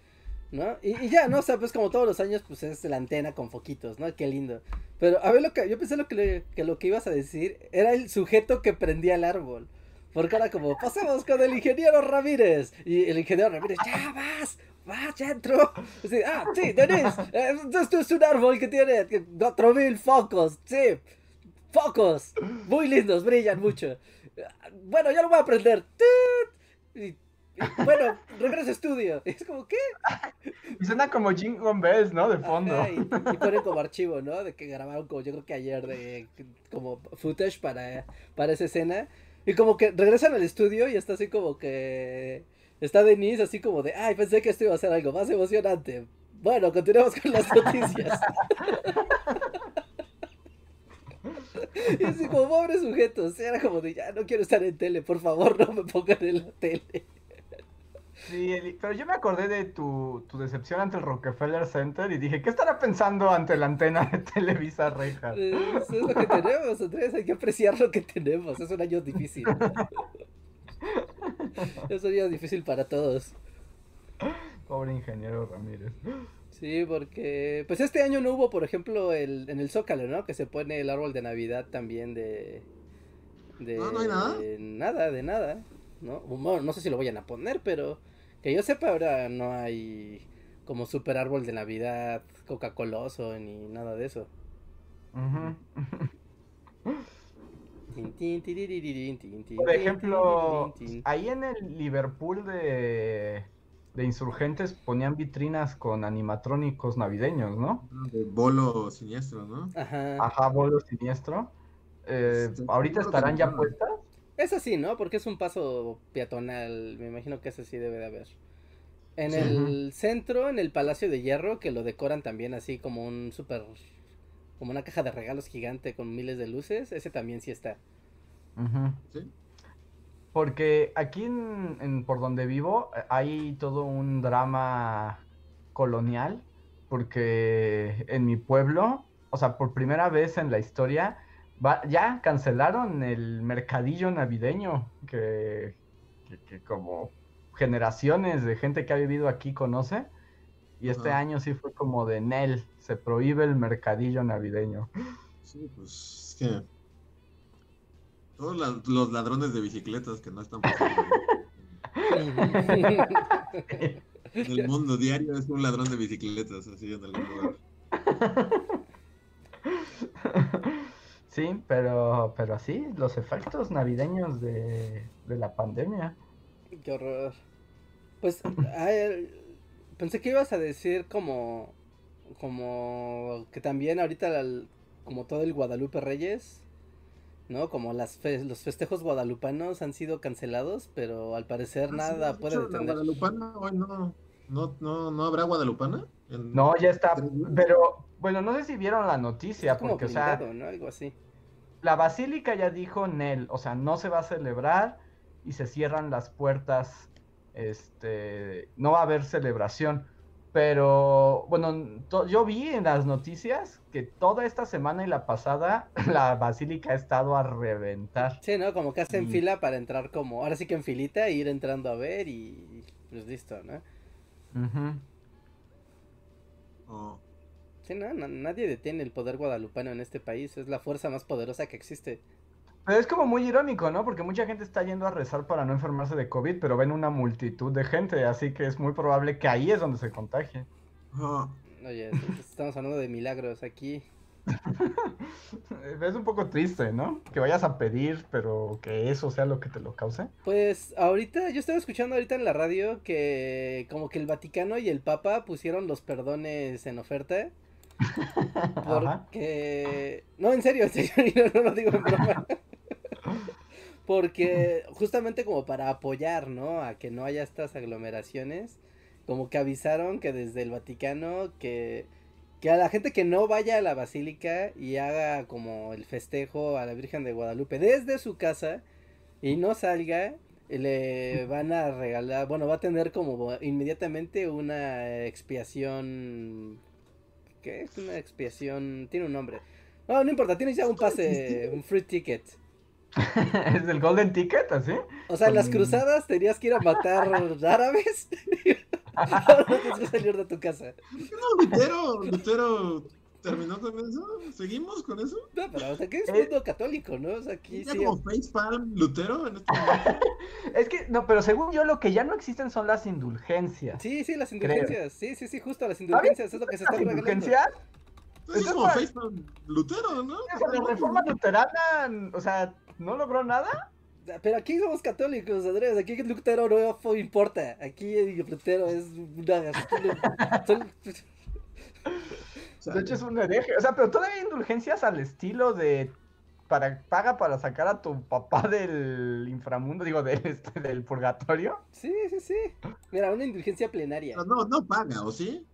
¿no? Y, y ya, ¿no? O sea, pues como todos los años, pues es la antena con foquitos, ¿no? Qué lindo. Pero a ver lo que, yo pensé lo que, que lo que ibas a decir era el sujeto que prendía el árbol. Porque era como, pasemos con el ingeniero Ramírez. Y el ingeniero Ramírez, ya vas, vas, ya entró. Así, ah, sí, Denis, eh, esto es un árbol que tiene 4000 focos, sí, focos, muy lindos, brillan mucho. Bueno, ya lo voy a prender. Tut. Y, y, bueno, regreso a estudio. Y es como, ¿qué? Y suena como Jingle Bells, ¿no? De fondo. Ajá, y, y ponen como archivo, ¿no? De que grabaron como yo creo que ayer de como footage para, para esa escena. Y como que regresan al estudio y está así como que está Denise así como de, ay, pensé que esto iba a ser algo más emocionante. Bueno, continuemos con las noticias. y así como pobre sujeto, era como de, ya no quiero estar en tele, por favor, no me pongan en la tele. Sí, Eli, pero yo me acordé de tu, tu decepción ante el Rockefeller Center y dije, ¿qué estará pensando ante la antena de Televisa Reinhardt? Eso es lo que tenemos, Andrés, hay que apreciar lo que tenemos, es un año difícil. es un año difícil para todos. Pobre ingeniero Ramírez. Sí, porque pues este año no hubo, por ejemplo, el, en el Zócalo, ¿no? Que se pone el árbol de Navidad también de... de No, no hay nada. de nada, de nada, ¿no? Bueno, no sé si lo vayan a poner, pero que yo sepa ahora no hay como super árbol de Navidad Coca-Coloso ni nada de eso. Por ejemplo, ahí en el Liverpool de, de insurgentes ponían vitrinas con animatrónicos navideños, ¿no? Ah, De bolo siniestro, ¿no? Ajá. Ajá, bolo siniestro. Eh, Este, ¿Ahorita estarán ya puestas? Es así, ¿no? Porque es un paso peatonal, me imagino que ese sí debe de haber. En Sí. el centro, en el Palacio de Hierro, que lo decoran también así como un súper... como una caja de regalos gigante con miles de luces, ese también sí está. Sí. Porque aquí en, en- por donde vivo eh, hay todo un drama colonial, porque en mi pueblo, o sea, por primera vez en la historia, va- ya cancelaron el mercadillo navideño, que, que- que como generaciones de gente que ha vivido aquí conoce, y este año sí fue como de Nel, se prohíbe el mercadillo navideño. Sí, pues es que. Todos la- los ladrones de bicicletas que no están pasando. el mundo diario es un ladrón de bicicletas, así en algún lugar. Sí, pero, pero así, los efectos navideños de, de la pandemia. Qué horror. Pues, a ver, pensé que ibas a decir como, como que también ahorita, la- como todo el Guadalupe Reyes, ¿no? Como las fe- los festejos guadalupanos han sido cancelados, pero al parecer Ah, sí, nada de puede hecho, La detener. guadalupana hoy no, no, no, no habrá guadalupana. No, ya está. Pero, bueno, no sé si vieron la noticia, como porque, o sea, ¿no? Algo así. la basílica ya dijo Nel, o sea, no se va a celebrar y se cierran las puertas, este, no va a haber celebración. Pero, bueno, yo vi en las noticias que toda esta semana y la pasada la basílica ha estado a reventar. Sí, ¿no? Como que hacen Mm. fila para entrar como, ahora sí que en filita, e ir entrando a ver y pues listo, ¿no? Ujú. Oh. Sí, no, nadie detiene el poder guadalupano en este país, es la fuerza más poderosa que existe. Pero es como muy irónico, ¿no? Porque mucha gente está yendo a rezar para no enfermarse de COVID, pero ven una multitud de gente, así que es muy probable que ahí es donde se contagie. Oh. Oye, estamos hablando de milagros aquí. Es un poco triste, ¿no? Que vayas a pedir, pero que eso sea lo que te lo cause. Pues ahorita, yo estaba escuchando ahorita en la radio que como que el Vaticano y el Papa pusieron los perdones en oferta. Ajá. Porque... No, en serio, en serio, no, no lo digo en broma. Porque justamente como para apoyar, ¿no? A que no haya estas aglomeraciones, como que avisaron que desde el Vaticano que, que a la gente que no vaya a la basílica y haga como el festejo a la Virgen de Guadalupe desde su casa y no salga, le van a regalar, bueno, va a tener como inmediatamente una expiación ¿Qué es una expiación? Tiene un nombre. No, no importa, tienes ya un pase, un free ticket. ¿Es el Golden Ticket, así? O sea, en las cruzadas tenías que ir a matar árabes. Ahora no tienes que salir de tu casa. No, Lutero, Lutero terminó con eso. ¿Seguimos con eso? No, pero o sea, que es Eh. mundo católico, ¿no? O sea, aquí ¿Ya sí. como facepalm Lutero en este momento? Es que, no, pero según yo, lo que ya no existen son las indulgencias. Sí, sí, las Creo. indulgencias. Sí, sí, sí, justo las indulgencias es lo que se ¿Las está regalando. indulgencias? Es como facepalm Lutero, ¿no? O sea, la reforma luterana, o sea, ¿no logró nada? Pero aquí somos católicos, Andrés. Aquí Lutero no importa. Aquí Lutero es una. De hecho, es un hereje. O sea, pero todavía hay indulgencias al estilo de. Para, paga para sacar a tu papá del inframundo, digo, del, este, del purgatorio. Sí, sí, sí. Mira, una indulgencia plenaria. no, no paga, ¿o sí?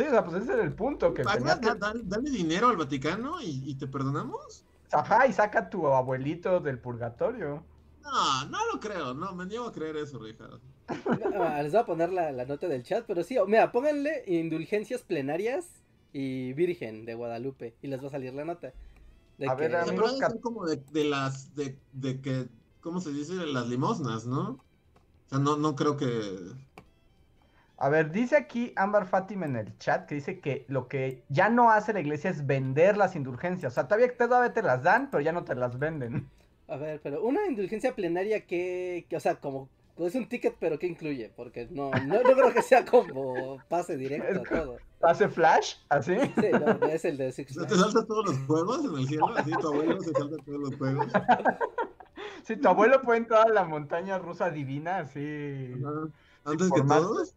Sí, o sea, pues ese era el punto. Que Paga, tenías que- da- dale, dale dinero al Vaticano y, y te perdonamos. Ajá, y saca a tu abuelito del purgatorio. No, no lo creo, no, me niego a creer eso, Richard. Ah, les voy a poner la, la nota del chat, pero sí, mira, pónganle indulgencias plenarias y Virgen de Guadalupe y les va a salir la nota. De A ver, que- Amigos cat- ser como de, de las, de, de que, ¿cómo se dice? Las limosnas, ¿no? O sea, no, no creo que... A ver, dice aquí Ámbar Fátima en el chat que dice que lo que ya no hace la iglesia es vender las indulgencias. O sea, todavía, todavía te las dan, pero ya no te las venden. A ver, pero una indulgencia plenaria que, que, o sea, como es un ticket, pero ¿qué incluye? Porque no, no, no creo que sea como pase directo a todo. ¿Hace flash? ¿Así? Sí, no, no es el de Six te saltas todos los juegos en el cielo, así tu abuelo se salta todos los juegos. Si tu abuelo puede entrar a la montaña rusa divina, así. Antes que todos.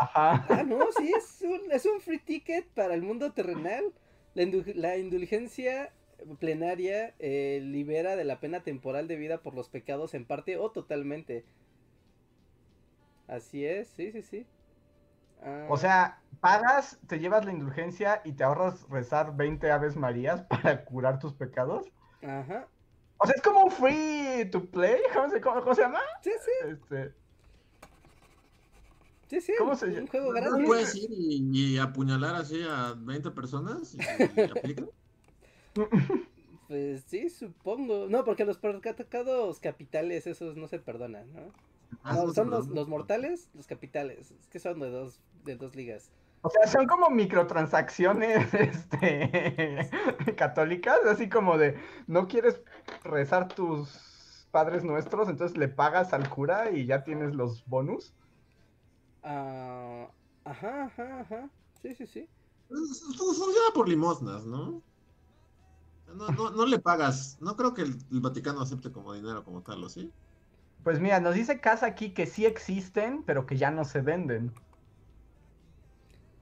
Ajá. Ah, no, sí, es un, es un free ticket para el mundo terrenal. La, indu- la indulgencia plenaria eh, libera de la pena temporal de vida por los pecados en parte o totalmente. Así es, sí, sí, sí. Ah, O sea, pagas, te llevas la indulgencia y te ahorras rezar 20 Aves Marías para curar tus pecados. Ajá. O sea, es como un free to play. ¿Cómo se, cómo- cómo se llama? Sí, sí, Este, sí, sí. ¿Cómo se un llama? juego ¿No gratis. puedes ir y, y apuñalar así a 20 personas? ¿Y, y aplica? Pues sí, supongo. No, porque los pecados capitales, esos no se perdonan, ¿no? Ah, No, son los mortales, los capitales. Es que son de dos, de dos ligas. O sea, son como microtransacciones este, católicas, así como de, no quieres rezar tus padres nuestros, entonces le pagas al cura y ya tienes los bonus. Ah, ajá, ajá, ajá. Sí, sí, sí. Pues, Funciona por limosnas, ¿no? No, no, no le pagas. No creo que el, el Vaticano acepte como dinero como tal, ¿o sí? Pues mira, nos dice Casa aquí que sí existen, pero que ya no se venden.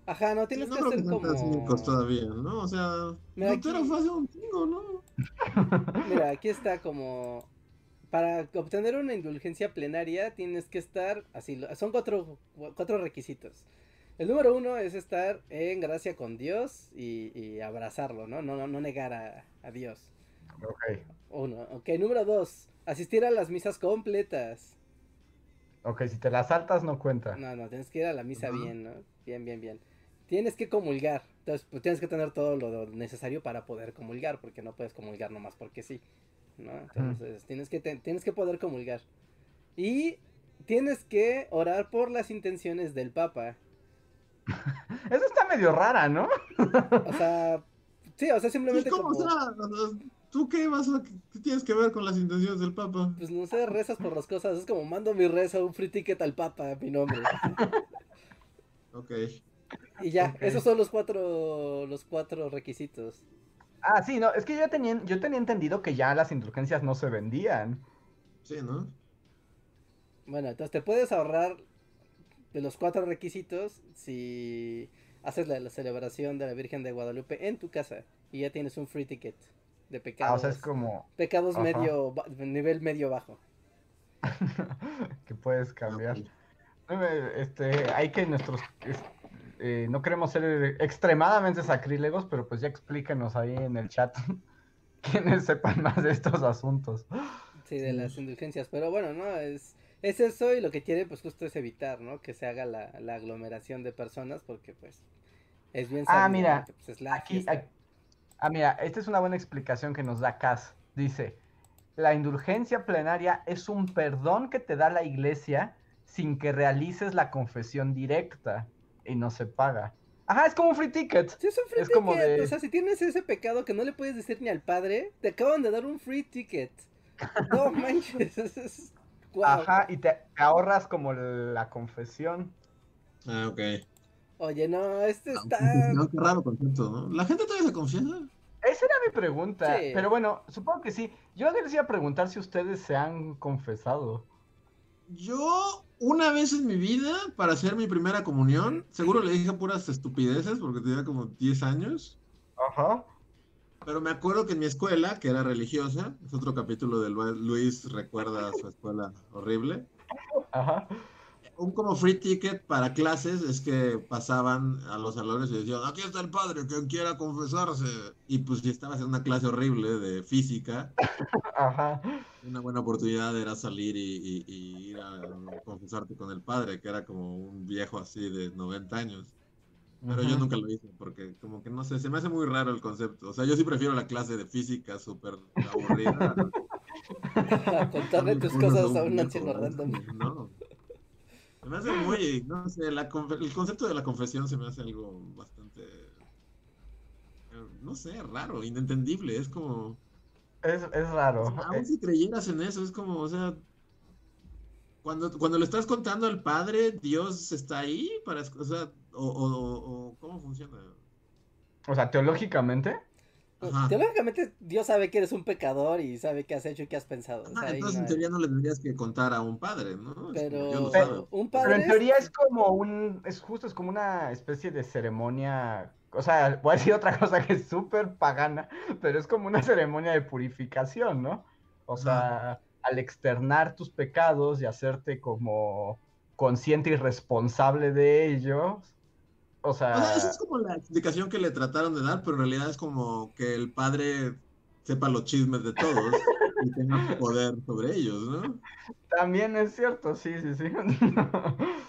Ajá, no Sí, tienes no que creo que hacer tan como. todavía, ¿no? O sea, Mira, Lutero aquí- fue hace un chingo, ¿no? Mira, aquí está como. Para obtener una indulgencia plenaria tienes que estar así. Son cuatro, cuatro requisitos. El número uno es estar en gracia con Dios y, y abrazarlo, ¿no? No, no, no negar a, a Dios. Ok, Uno. Ok, número dos. Asistir a las misas completas. ok, si te las saltas no cuenta. No, no, tienes que ir a la misa bien, ¿no? Bien, bien, bien. Tienes que comulgar. Entonces, pues tienes que tener todo lo necesario para poder comulgar, porque no puedes comulgar nomás porque sí. ¿No? Entonces, tienes que te- tienes que poder comulgar. Y tienes que orar por las intenciones del Papa. Eso está medio rara, ¿no? O sea, sí, o sea, simplemente ¿cómo? como ¿tú qué vas a, qué tienes que ver con las intenciones del Papa? pues no sé, rezas por las cosas, es como mando mi rezo, un free ticket al Papa, a mi nombre. Ok. Y ya, Ok. esos son los cuatro los cuatro requisitos. Ah, sí, no, es que yo tenía, yo tenía entendido que ya las indulgencias no se vendían. Sí, ¿no? Bueno, entonces te puedes ahorrar de los cuatro requisitos si haces la, la celebración de la Virgen de Guadalupe en tu casa y ya tienes un free ticket de pecados. Ah, o sea, es como Pecados Ajá. medio, ba- nivel medio bajo. que puedes cambiar. Este, hay que nuestros es- eh, no queremos ser extremadamente sacrílegos, pero pues ya explíquenos ahí en el chat quienes sepan más de estos asuntos. Sí, de las indulgencias. Pero bueno, ¿no? Es, es eso y lo que quiere pues justo es evitar, ¿no? Que se haga la, la aglomeración de personas porque pues es bien Ah, mira, pues, es la aquí- ah, mira, esta es una buena explicación que nos da Cas. Dice, la indulgencia plenaria es un perdón que te da la iglesia sin que realices la confesión directa y no se paga. Ajá, es como un free ticket. Sí, es un free es como ticket. de- O sea, si tienes ese pecado que no le puedes decir ni al padre, te acaban de dar un free ticket. No manches. es-. Ajá, y te ahorras como la confesión. Ah, ok. Oye, no, este está. No, qué raro concepto, ¿no? ¿La gente todavía se confiesa? Esa era mi pregunta. Sí. Pero bueno, supongo que sí. Yo les iba a preguntar si ustedes se han confesado. Yo, una vez en mi vida, para hacer mi primera comunión, seguro le dije puras estupideces porque tenía como 10 años. Ajá. Pero me acuerdo que en mi escuela, que era religiosa, es otro capítulo del Luis recuerda su escuela horrible. Ajá. Un como free ticket para clases es que pasaban a los salones y decían, aquí está el padre, quien quiera confesarse. Y pues si estabas en una clase horrible de física, Ajá. una buena oportunidad era salir y, y- y a confesarte con el padre, que era como un viejo así de 90 años. Pero yo Ujú. nunca lo hice porque como que no sé, se me hace muy raro el concepto. O sea, yo sí prefiero la clase de física súper aburrida. contarle tus cosas a un anciano random. No. Se me hace muy, no sé, la el concepto de la confesión se me hace algo bastante, eh, no sé, raro, inentendible. Es como, Es, es raro. o sea, aún Eh, si creyeras en eso, es como, o sea, cuando, cuando le estás contando al padre, Dios está ahí para, o sea, o, o, o- o ¿cómo funciona? O sea, teológicamente. Ajá. Teóricamente, Dios sabe que eres un pecador y sabe qué has hecho y qué has pensado. entonces no en teoría no le tendrías que contar a un padre, ¿no? Pero Dios lo Pero- sabe. un Pero padre. en teoría es como un, es justo, es como una especie de ceremonia, o sea, voy a decir otra cosa que es súper pagana, pero es como una ceremonia de purificación, ¿no? O sea, al externar tus pecados y hacerte como consciente y responsable de ellos, o sea, O sea, esa es como la explicación que le trataron de dar, pero en realidad es como que el padre sepa los chismes de todos y tenga poder sobre ellos, ¿no? también es cierto, sí, sí, sí.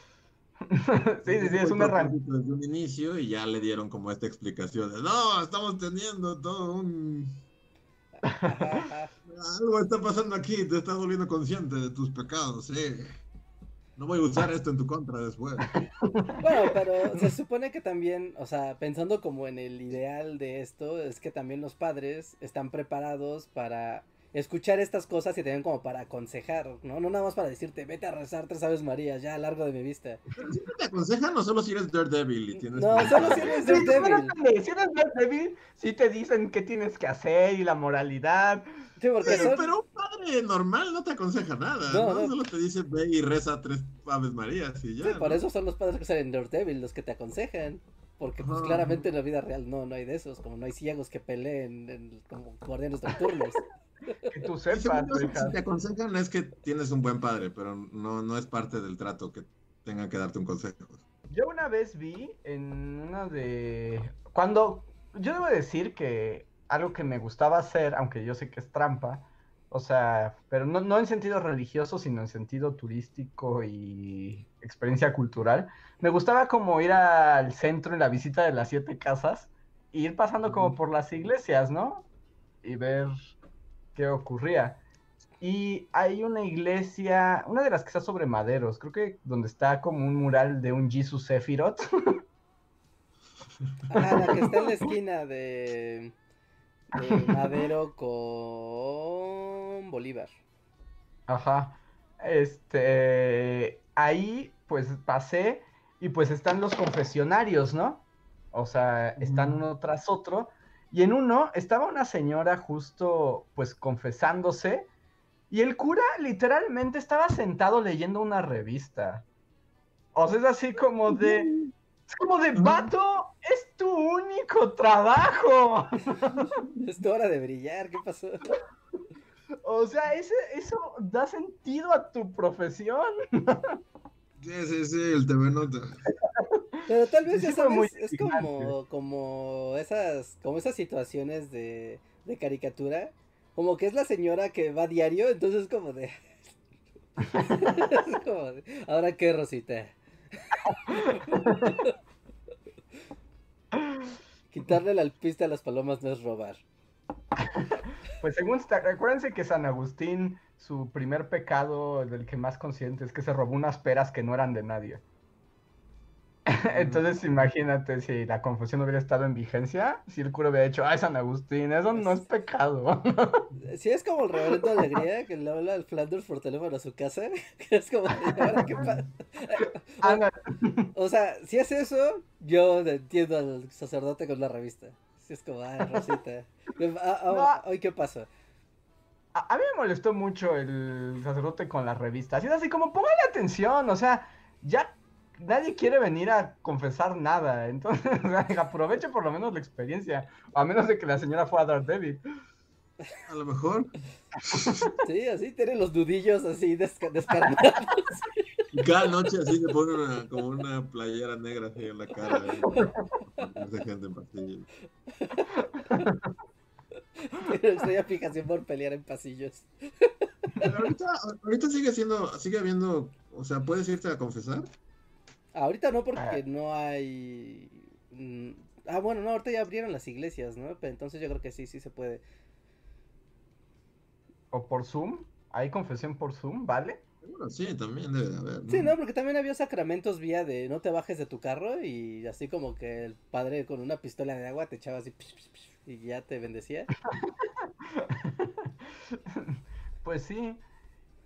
Sí, sí, sí, es una herramienta. Desde un inicio y ya le dieron como esta explicación de, no, estamos teniendo todo un... Algo está pasando aquí, te estás volviendo consciente de tus pecados, sí. No voy a usar esto en tu contra después. Bueno, pero se supone que también, o sea, pensando como en el ideal de esto, es que también los padres están preparados para escuchar estas cosas y te ven como para aconsejar, ¿no? No nada más para decirte, vete a rezar tres aves María, ya, largo de mi vista. Pero siempre te aconsejan o solo si eres Daredevil y tienes... No, solo si eres Sí, Daredevil. espérate, si eres Daredevil, sí te dicen qué tienes que hacer y la moralidad. Sí, porque Pero, son- pero un padre normal no te aconseja nada, No, ¿no? no. Solo te dice ve y reza tres aves marías y ya. Sí, por eso son los padres que salen en Daredevil, los que te aconsejan. Porque pues Ajá. claramente en la vida real no, no hay de esos, como no hay ciegos que peleen en- como guardianes nocturnos. Que tú sepas, si- te aconsejan es que tienes un buen padre, pero no, no es parte del trato que tengan que darte un consejo. Yo una vez vi en una de... Cuando... Yo debo decir que algo que me gustaba hacer, aunque yo sé que es trampa, o sea, pero no, no en sentido religioso, sino en sentido turístico y experiencia cultural, me gustaba como ir al centro en la visita de las siete casas, e ir pasando como por las iglesias, ¿no? Y ver qué ocurría. Y hay una iglesia, una de las que está sobre maderos, creo que donde está como un mural de un Jesus Sephiroth. Ajá, la que está en la esquina de, de Madero con Bolívar. Ajá. Este, ahí pues pasé y pues están los confesionarios, ¿no? O sea, están uno tras otro. Y en uno estaba una señora justo pues confesándose y el cura literalmente estaba sentado leyendo una revista. O sea, es así como de... Es como de, vato, es tu único trabajo. Es tu hora de brillar, ¿qué pasó? O sea, ese, eso da sentido a tu profesión. Sí, sí, sí, el TV Nota. Pero tal vez Sí ya sabes, es como, como esas, como esas situaciones de, de caricatura, como que es la señora que va a diario, entonces es como de, es como de, ahora qué Rosita. Quitarle la pista a las palomas no es robar. Pues según, acuérdense que San Agustín, su primer pecado del que más consciente es que se robó unas peras que no eran de nadie. Entonces imagínate si la confesión hubiera estado en vigencia, si el cura hubiera dicho, ay San Agustín, eso no es pecado. Si es como el reverendo Alegría que le habla al Flanders por teléfono a su casa, es como, "Ahora qué pa-". Anda, O sea, si es eso, yo entiendo al sacerdote con la revista. Si es como, ah, Rosita. Ah, ah, Hoy, ¿qué pasa? A, a mí me molestó mucho el sacerdote con las revistas. Y es así como, póngale atención, o sea, ya nadie quiere venir a confesar nada. Entonces, o sea, aproveche por lo menos la experiencia. A menos de que la señora fuera Daredevil. A lo mejor. Sí, así tiene los dudillos así desca- descarnados. Cada noche así se pone una, como una playera negra así en la cara. ¿eh? De gente en pastillas. Estoy a fijación por pelear en pasillos. Pero ahorita, ahorita sigue siendo, sigue habiendo, o sea, ¿puedes irte a confesar? Ahorita no porque Ah. no hay... mm, Ah, bueno, no, ahorita ya abrieron las iglesias, ¿no? Pero entonces yo creo que sí, sí se puede. O por Zoom. Hay confesión por Zoom, ¿vale? Bueno, sí, también debe de haber. ¿no? Sí, no, porque también había sacramentos vía de no te bajes de tu carro y así como que el padre con una pistola de agua te echaba así psh, psh, psh, y ya te bendecía. Pues sí.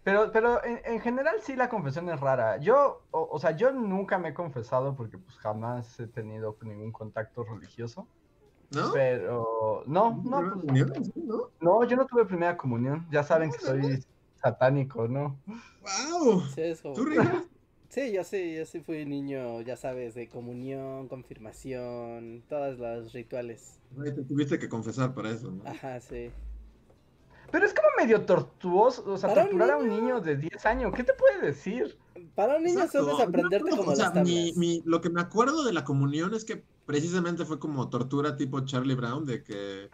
Pero, pero en, en general sí la confesión es rara. Yo, o, o sea, yo nunca me he confesado porque pues jamás he tenido ningún contacto religioso. ¿No? Pero no, no, ¿Primera pues, ¿no? no, yo no tuve primera comunión. Ya saben que soy satánico, ¿no? ¡Wow! ¿Tú? Sí, yo sí, yo sí fui niño, ya sabes, de comunión, confirmación, todos los rituales. Ay, Te tuviste que confesar para eso, ¿no? Ajá, sí. Pero es como medio tortuoso, o sea, Para un torturar a un niño de 10 años. ¿Qué te puede decir? Para un niño Exacto. solo es aprenderte No, como o sea, las tablas. mi- mi- lo que me acuerdo de la comunión es que precisamente fue como tortura tipo Charlie Brown, de que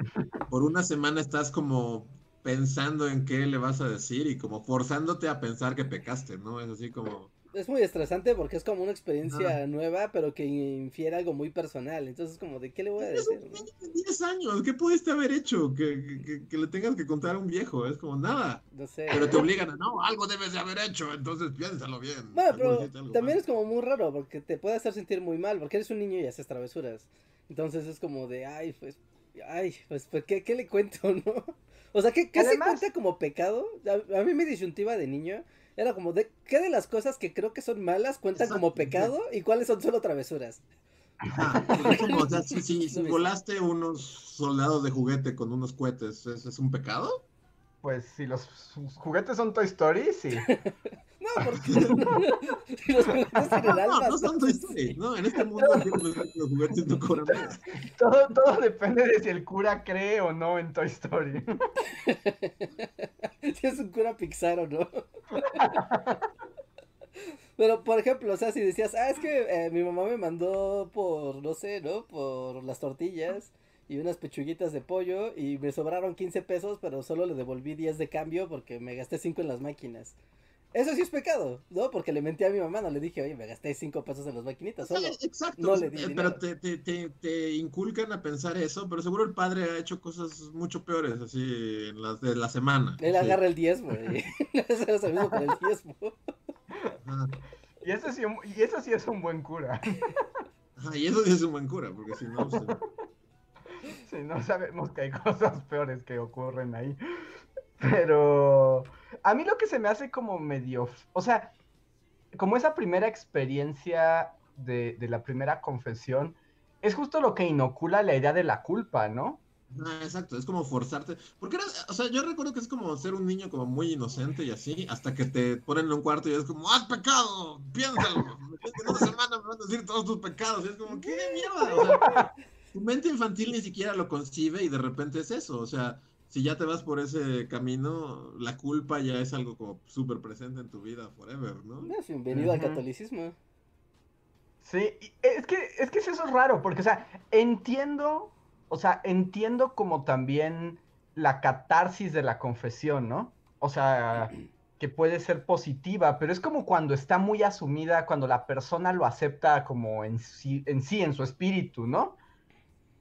por una semana estás como pensando en qué le vas a decir y como forzándote a pensar que pecaste, ¿no? Es así como... Es muy estresante porque es como una experiencia nueva, pero que infiere algo muy personal. Entonces, como de qué le voy a decir. un no? niño de 10 años, ¿qué pudiste haber hecho? Que, que- que- le tengas que contar a un viejo, es como nada. No sé. Pero te obligan a, no, algo debes de haber hecho, entonces piénsalo bien. Bueno, pero también mal. es como muy raro porque te puede hacer sentir muy mal porque eres un niño y haces travesuras. Entonces es como de, ay, pues, ay, pues, pues ¿qué, qué le cuento, no? O sea, ¿qué, qué se Además- cuenta como pecado? A, a mí mi disyuntiva de niño era como de qué de las cosas que creo que son malas cuentan como pecado y cuáles son solo travesuras. Ajá, es como, o sea, si, volaste unos soldados de juguete con unos cohetes, ¿es, es un pecado? Pues si los juguetes son Toy Story, sí. No, porque los juguetes No, no son Toy Story, no, en este mundo los juguetes no cobran vida. Todo, todo depende de si el cura cree o no en Toy Story. si es un cura Pixar o no. Pero, por ejemplo, o sea, si decías, ah, es que eh, mi mamá me mandó por, no sé, ¿no? Por las tortillas y unas pechuguitas de pollo y me sobraron 15 pesos, pero solo le devolví 10 de cambio porque me gasté 5 en las máquinas. Eso sí es pecado, ¿no? Porque le mentí a mi mamá, no le dije, oye, me gasté 5 pesos en las maquinitas, solo. Exacto, no le di eh, pero te, te, te, te inculcan a pensar eso, pero seguro el padre ha hecho cosas mucho peores, así, en las de la semana. Él Sí. agarra el diezmo y le hace lo mismo con el diezmo. Y eso sí, y eso sí es un buen cura. Ajá, y eso sí es un buen cura, porque si no, pues, Si no sabemos que hay cosas peores que ocurren ahí. Pero a mí lo que se me hace como medio, o sea, como esa primera experiencia de, de la primera confesión, es justo lo que inocula la idea de la culpa, ¿no? Exacto, es como forzarte. Porque era, o sea, yo recuerdo que es como ser un niño como muy inocente y así, hasta que te ponen en un cuarto y es como, ¡has pecado! Piénsalo. En una semana me van a decir todos tus pecados. Y es como, ¿qué mierda? Tu mente infantil ni siquiera lo concibe y de repente es eso. O sea, si ya te vas por ese camino, la culpa ya es algo como súper presente en tu vida forever, ¿no? Bienvenido al catolicismo. Sí, es que, es que eso es raro, porque, o sea, entiendo, o sea, entiendo como también la catarsis de la confesión, ¿no? O sea, que puede ser positiva, pero es como cuando está muy asumida, cuando la persona lo acepta como en sí, en sí, en su espíritu, ¿no?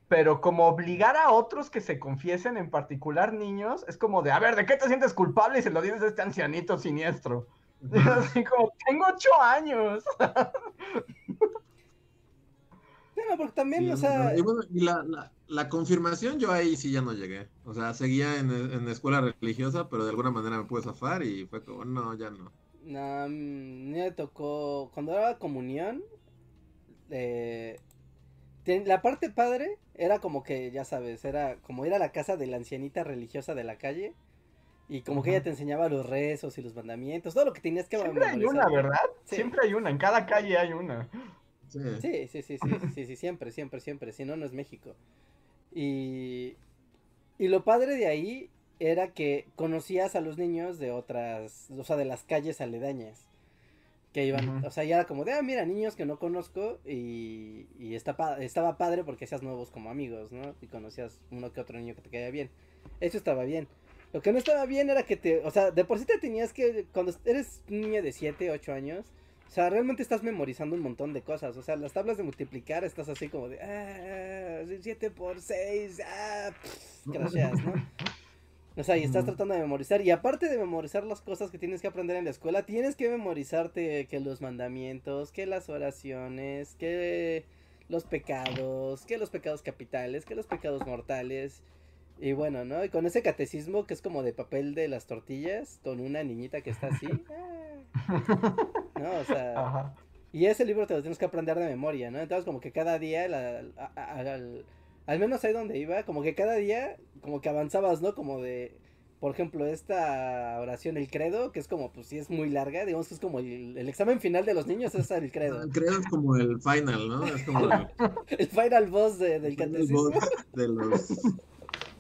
Pero como obligar a otros que se confiesen, en particular niños, es como de, a ver, ¿de qué te sientes culpable? Y se lo dices a este ancianito siniestro. Y así como, tengo ocho años. No, porque también, o sea, y bueno, y la, la, la confirmación yo ahí sí ya no llegué. O sea, seguía en, en escuela religiosa, pero de alguna manera me pude zafar y fue como, no, ya no. no, mm, me tocó, cuando era comunión, eh, ten- la parte padre era como que, ya sabes, era como ir a la casa de la ancianita religiosa de la calle. Y como que Ujú. ella te enseñaba los rezos y los mandamientos, todo lo que tenías que Siempre hay una, ¿verdad? Sí. Siempre hay una, en cada calle hay una. Sí. Sí, sí, sí, sí, sí, sí, sí, siempre, siempre, siempre, si no, no es México. Y, y lo padre de ahí era que conocías a los niños de otras, o sea, de las calles aledañas. Que iban, o sea, ya era como de, ah, mira, niños que no conozco y, y está pa- estaba padre porque hacías nuevos como amigos, ¿no? Y conocías uno que otro niño que te caía bien. Eso estaba bien. Lo que no estaba bien era que te, o sea, de por sí te tenías que, cuando eres un niño de 7, 8 años, o sea, realmente estás memorizando un montón de cosas. O sea, las tablas de multiplicar estás así como de, ah, 7 por 6, ah, crasheas, ¿no? O sea, y estás tratando de memorizar. Y aparte de memorizar las cosas que tienes que aprender en la escuela, tienes que memorizarte que los mandamientos, que las oraciones, que los pecados, que los pecados capitales, que los pecados mortales. Y bueno, ¿no? Y con ese catecismo que es como de papel de las tortillas, con una niñita que está así. ah, ¿No? O sea. Ajá. Y ese libro te lo tienes que aprender de memoria, ¿no? Entonces como que cada día, la- a- a- al, al menos ahí donde iba, como que cada día, como que avanzabas, ¿no? Como de, por ejemplo, esta oración, el credo, que es como, pues sí es muy larga, digamos que es como el, el examen final de los niños, es el credo. El credo es como el final, ¿no? Es como el, El final boss de- del el catecismo. boss de los,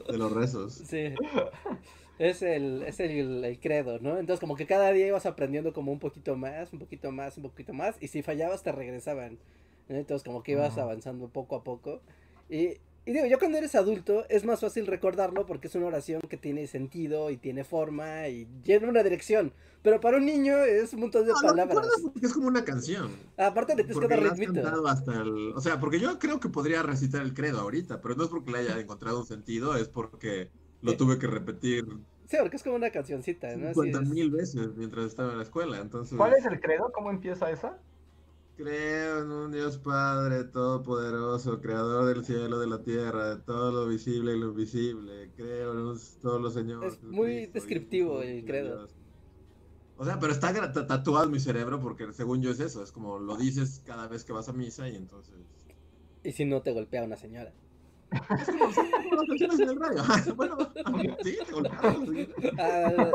de los rezos. Sí. Es el, es el, el credo, ¿no? Entonces como que cada día ibas aprendiendo como un poquito más, un poquito más, un poquito más, y si fallabas te regresaban. ¿no? Entonces como que ibas avanzando poco a poco. Y, y digo, yo cuando eres adulto es más fácil recordarlo porque es una oración que tiene sentido y tiene forma y lleva una dirección. Pero para un niño es un montón de No, palabras. porque es como una canción. Aparte le tienes que Porque dar ritmito. hasta el... O sea, porque yo creo que podría recitar el credo ahorita, pero no es porque le haya encontrado un sentido, es porque lo Sí. tuve que repetir Sí, porque es como una cancioncita, ¿no? Así 50 es. mil veces mientras estaba en la escuela, entonces... ¿Cuál es el credo? ¿Cómo empieza esa? Creo en un Dios Padre Todopoderoso, Creador del cielo, de la tierra, de todo lo visible y lo invisible. Creo en un solo Señor. Es muy descriptivo el credo. O sea, pero está tatuado en mi cerebro porque según yo es eso, es como lo dices cada vez que vas a misa y entonces... Y si no te golpea una señora. Es como, sí, como las canciones en el radio. bueno, sí, te golpearon, sí. Ah,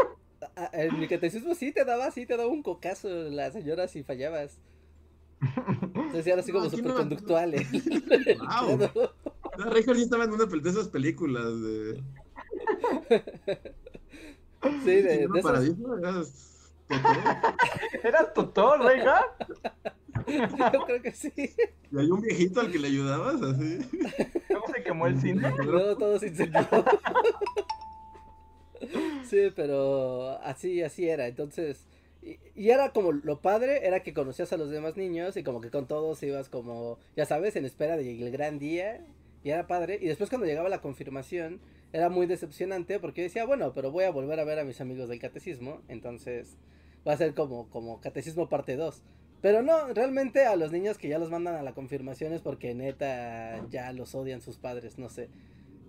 ah, en mi catecismo sí te daba, sí te daba un cocazo la señora si fallabas. Entonces era así No, como no- súper conductual. ¿eh? Wow. No, Richard sí estaba en una de esas películas de... Sí, de, de esas- Paradiso, eras Totó. ¿Eras tutor, Reija? yo creo que sí. Y hay un viejito al que le ayudabas, así. ¿Cómo se quemó el cine? Luego todo se incendió. Sí, pero así, así era. Entonces, y, y era como lo padre, era que conocías a los demás niños y como que con todos ibas como, ya sabes, en espera del gran día. Y era padre. Y después cuando llegaba la confirmación, era muy decepcionante porque decía, bueno, pero voy a volver a ver a mis amigos del catecismo. Entonces, va a ser como, como catecismo parte 2. Pero no, realmente a los niños que ya los mandan a la confirmación es porque neta ya los odian sus padres, no sé.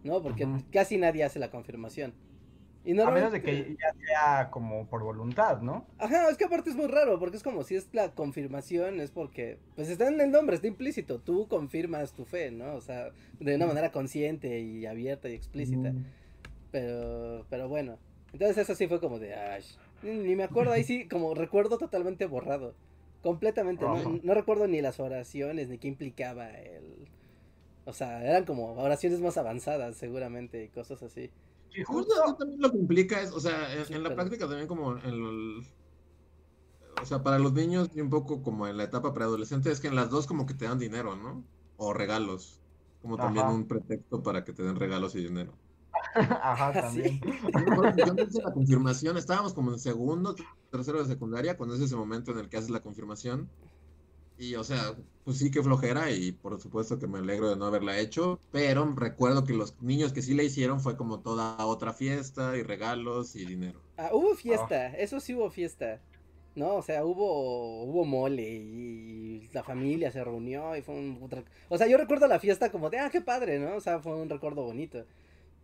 ¿No? Porque casi nadie hace la confirmación. Y A menos de que ya sea como por voluntad, ¿no? Ajá, es que aparte es muy raro, porque es como si es la confirmación, es porque, pues está en el nombre, está implícito, tú confirmas tu fe, ¿no? O sea, de una manera consciente y abierta y explícita. Mm. Pero, pero bueno. Entonces eso sí fue como de, ay, ni me acuerdo, ahí sí, como recuerdo totalmente borrado. Completamente, no, no recuerdo ni las oraciones, ni qué implicaba el... O sea, eran como oraciones más avanzadas seguramente y cosas así. Y Justo eso también lo que implica es, o sea, en, Sí, en la práctica también como en el- o sea, para los niños y un poco como en la etapa preadolescente es que en las dos como que te dan dinero, ¿no? O regalos, como también un pretexto para que te den regalos y dinero. ajá, Sí. también. Yo que yo hice la confirmación, estábamos como en segundo, tercero de secundaria, cuando es ese momento en el que haces la confirmación. Y, o sea, pues sí que flojera y por supuesto que me alegro de no haberla hecho, pero recuerdo que los niños que sí la hicieron fue como toda otra fiesta y regalos y dinero. Ah, hubo fiesta, eso sí hubo fiesta. No, o sea, hubo, hubo mole y, la familia se reunió y fue un... otra- O sea, yo recuerdo la fiesta como de, ah, qué padre, ¿no? O sea, fue un recuerdo bonito,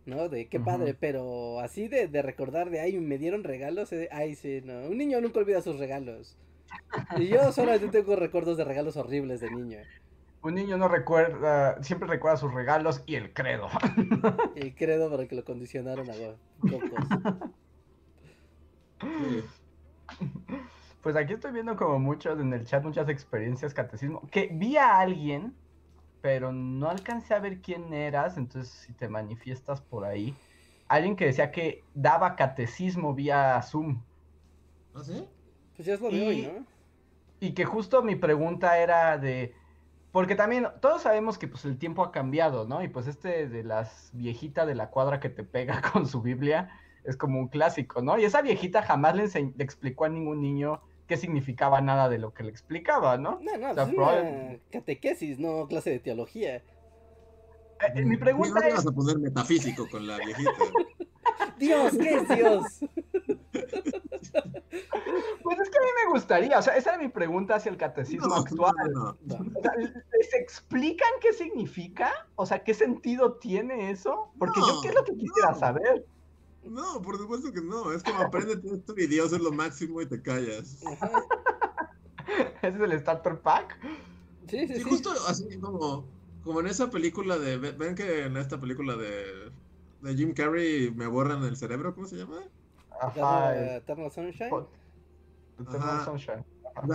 ¿no? De qué padre, pero así de, de recordar de, ay, me dieron regalos, eh, ay, sí, no. Un niño nunca olvida sus regalos. Y yo solamente tengo recuerdos de regalos horribles de niño. Un niño no recuerda, siempre recuerda sus regalos y el credo. Y credo para que lo condicionaron a cocos. Pues aquí estoy viendo como muchos en el chat, muchas experiencias catecismo. Que vi a alguien, pero no alcancé a ver quién eras, entonces si te manifiestas por ahí. Alguien que decía que daba catecismo vía Zoom. ¿Ah, sí? Pues ya es lo de hoy, Y- ¿no? Y que justo mi pregunta era de... Porque también todos sabemos que pues el tiempo ha cambiado, ¿no? Y pues este de las viejitas de la cuadra que te pega con su Biblia es como un clásico, ¿no? Y esa viejita jamás le, le explicó a ningún niño qué significaba nada de lo que le explicaba, ¿no? No, no, O sea, es probable- una catequesis, no clase de teología. Eh, eh, mi pregunta no te es... vas a poner metafísico con la viejita. Dios, ¿qué es Dios? Pues es que a mí me gustaría, o sea, esa era mi pregunta hacia el catecismo No, actual. no, no. Va. O sea, ¿Les explican qué significa? O sea, ¿qué sentido tiene eso? Porque yo qué es lo que quisiera no. saber. No, por supuesto que no. Es como apréndete esto y Dios es lo máximo y te callas. Ese es el starter pack. Sí, sí, Sí, justo así como, como en esa película de. ve- ¿Ven que en esta película de, de Jim Carrey me borran el cerebro? ¿Cómo se llama? Ajá. Eternal, Sunshine. Eternal. Sunshine.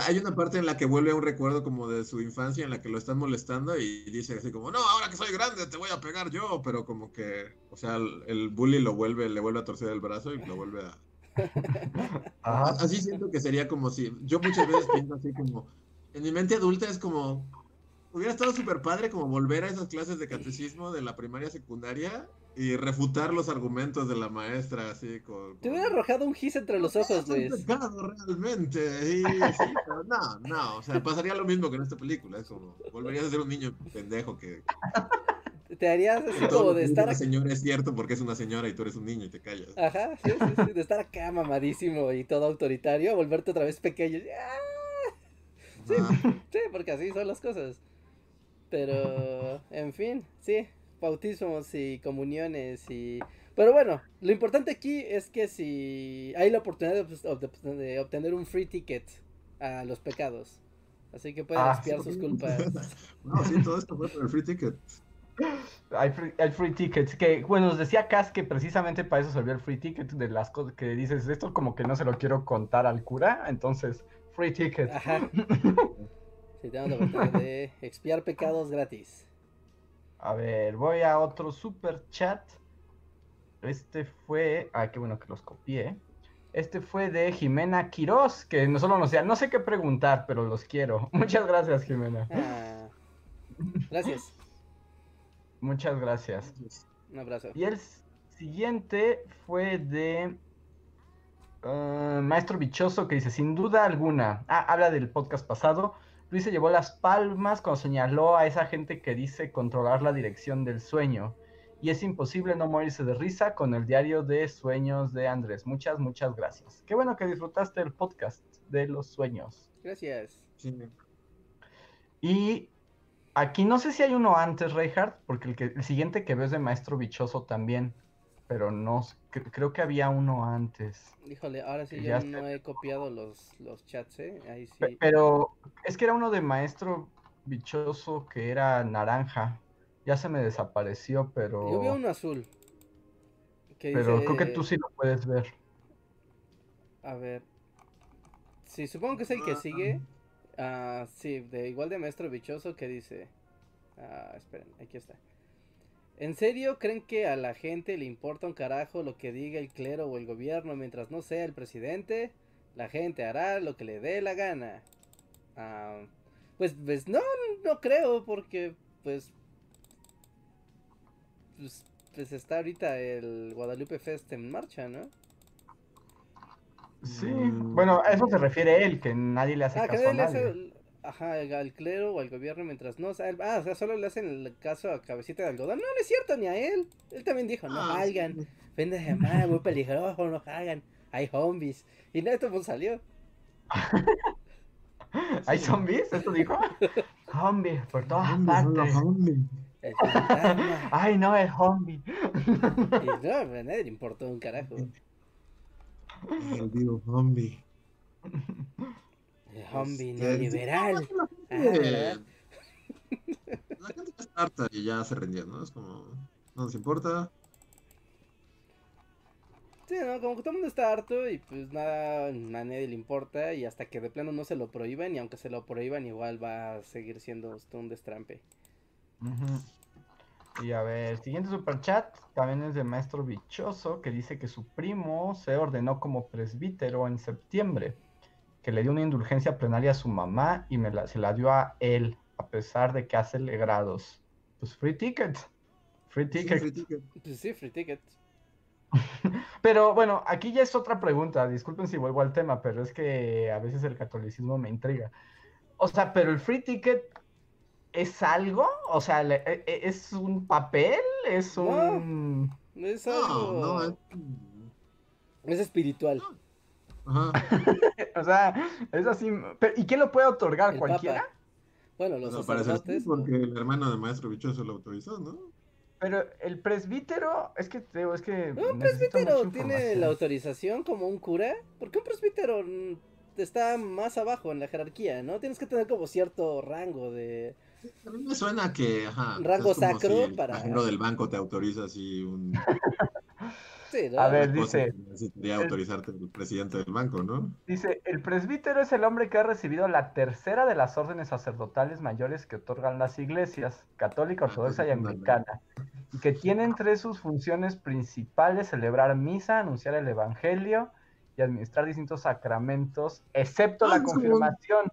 Hay una parte en la que vuelve a un recuerdo como de su infancia en la que lo están molestando y dice así como, no, ahora que soy grande te voy a pegar yo, pero como que, o sea, el, el bully lo vuelve, le vuelve a torcer el brazo y lo vuelve a... Ajá. Así siento que sería como si, yo muchas veces pienso así como, en mi mente adulta es como, hubiera estado súper padre como volver a esas clases de catecismo de la primaria secundaria y refutar los argumentos de la maestra así con... Te hubiera arrojado un gis entre los ojos, es un Luis. pecado realmente. Y, sí, pero no, no, o sea, pasaría lo mismo que en esta película. Es como, volverías a ser un niño pendejo que, Te harías así como de estar la señora es cierto porque es una señora y tú eres un niño y te callas. Ajá, sí, sí, sí, de estar acá mamadísimo y todo autoritario, volverte otra vez pequeño. ¡Ah! Sí, Ah, sí, porque así son las cosas. Pero, en fin, sí, bautismos y comuniones y... Pero bueno, lo importante aquí es que si hay la oportunidad de, de obtener un free ticket a los pecados. Así que pueden Ah, expiar sí. sus culpas. no, sí, todo esto fue por el free ticket. Hay free, hay free tickets. Que, bueno, nos decía Cas que precisamente para eso sirvió el free ticket de las cosas que dices, esto como que no se lo quiero contar al cura, entonces, free ticket. Ajá. Sí, tenemos la oportunidad de expiar pecados gratis. A ver, voy a otro super chat. Este fue. Ah, qué bueno que los copié. Este fue de Jimena Quiroz, que no solo nos decía, no sé qué preguntar, pero los quiero. Muchas gracias, Jimena. Ah, gracias. Muchas gracias. Un abrazo. Y el siguiente fue de ah, Maestro Bichoso, que dice, sin duda alguna, ah, habla del podcast pasado, Luis se llevó las palmas cuando señaló a esa gente que dice controlar la dirección del sueño. Y es imposible no morirse de risa con el diario de sueños de Andrés. Muchas, muchas gracias. Qué bueno que disfrutaste el podcast de los sueños. Gracias. Sí. Y aquí no sé si hay uno antes, Reinhardt, porque el, que, el siguiente que veo es de Maestro Bichoso también, pero no, cre- creo que había uno antes. Híjole, ahora sí yo ya no he copiado los, los chats, ¿eh? Ahí sí. Pero es que era uno de Maestro Bichoso que era naranja. Ya se me desapareció, pero, Yo veo uno azul. Que pero creo que tú sí lo puedes ver. A ver. Sí, supongo que es el que sigue. Ah, sí, de igual de maestro bichoso que dice. Ah, esperen, aquí está. ¿En serio creen que a la gente le importa un carajo lo que diga el clero o el gobierno mientras no sea el presidente? La gente hará lo que le dé la gana. Ah, pues, pues no, no creo, porque pues, pues, pues está ahorita el Guadalupe Fest en marcha, ¿no? Sí, Mm. bueno, a eso se refiere él, que nadie le hace Ah, que caso a nadie hace ajá, al clero o al gobierno mientras no sa- Ah, o sea, solo le hacen el caso a cabecita de algodón. No, no es cierto, ni a él. Él también dijo, no Ah, salgan, sí. vendes de mal, muy peligroso, no salgan. Hay zombies. Y nada, pues salió. ¿Hay zombies? ¿Eso dijo? zombies por todas partes. Ay, no, es zombie. y no, a nadie le importó un carajo. El vivo zombie. El zombie Este, neoliberal. no, Ah, la gente- ¿verdad? La gente ya está harta y ya se rendió, ¿no? Es como, no nos importa. Sí, no, como que todo el mundo está harto y pues nada, a nadie le importa y hasta que de plano no se lo prohíban y aunque se lo prohíban igual va a seguir siendo un destrampe. Y a ver, siguiente superchat también es de Maestro Bichoso que dice que su primo se ordenó como presbítero en septiembre, que le dio una indulgencia plenaria a su mamá y me la, se la dio a él, a pesar de que hace legrados. Pues free ticket, free Sí, ticket. free ticket. Pues sí, free ticket. Pero bueno, aquí ya es otra pregunta, disculpen si vuelvo al tema, pero es que a veces el catolicismo me intriga. O sea, pero el free ticket es algo, o sea, e- e- es un papel, es No. un... Es No, algo... no, es... es espiritual. Ajá. O sea, es así. pero- ¿Y quién lo puede otorgar? El ¿Cualquiera? Papa. Bueno, los sí, sacerdotes. porque el hermano de Maestro Bichoso lo autorizó, ¿no? Pero el presbítero, es que te digo, es que. Un presbítero tiene la autorización como un cura. Porque un presbítero está más abajo en la jerarquía, ¿no? Tienes que tener como cierto rango de... A mí me suena que, ajá. Rango sacro si el para- cajero del banco te autoriza así un... Sí, ¿no? A ver, dice- Necesitaría autorizarte el presidente del banco, ¿no? Dice: el presbítero es el hombre que ha recibido la tercera de las órdenes sacerdotales mayores que otorgan las iglesias, católica, Ah, ortodoxa y anglicana, y que tiene entre sus funciones principales celebrar misa, anunciar el evangelio y administrar distintos sacramentos, excepto Ah, la un- confirmación.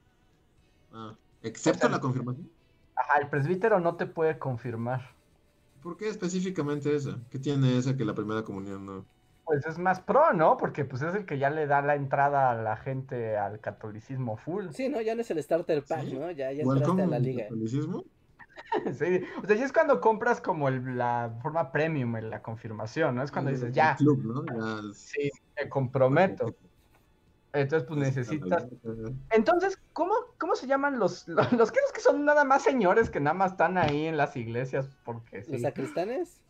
Ah, excepto O sea, la confirmación. Ajá, el presbítero no te puede confirmar. ¿Por qué específicamente esa? ¿Qué tiene esa que la primera comunión no? Pues es más pro, ¿no? Porque pues es el que ya le da la entrada a la gente al catolicismo full. Sí, ¿no? Ya no es el starter pack, Sí. ¿no? Ya, ya entraste a la liga. catolicismo. Sí, O sea, ya es cuando compras como el- la forma premium en la confirmación, ¿no? Es cuando El- dices, el ya, club, ¿no? Ya es- sí, me comprometo. Entonces, pues necesitas. Entonces, ¿cómo, cómo se llaman los, los, los que que son nada más señores que nada más están ahí en las iglesias? Porque sí. ¿Los sacristanes?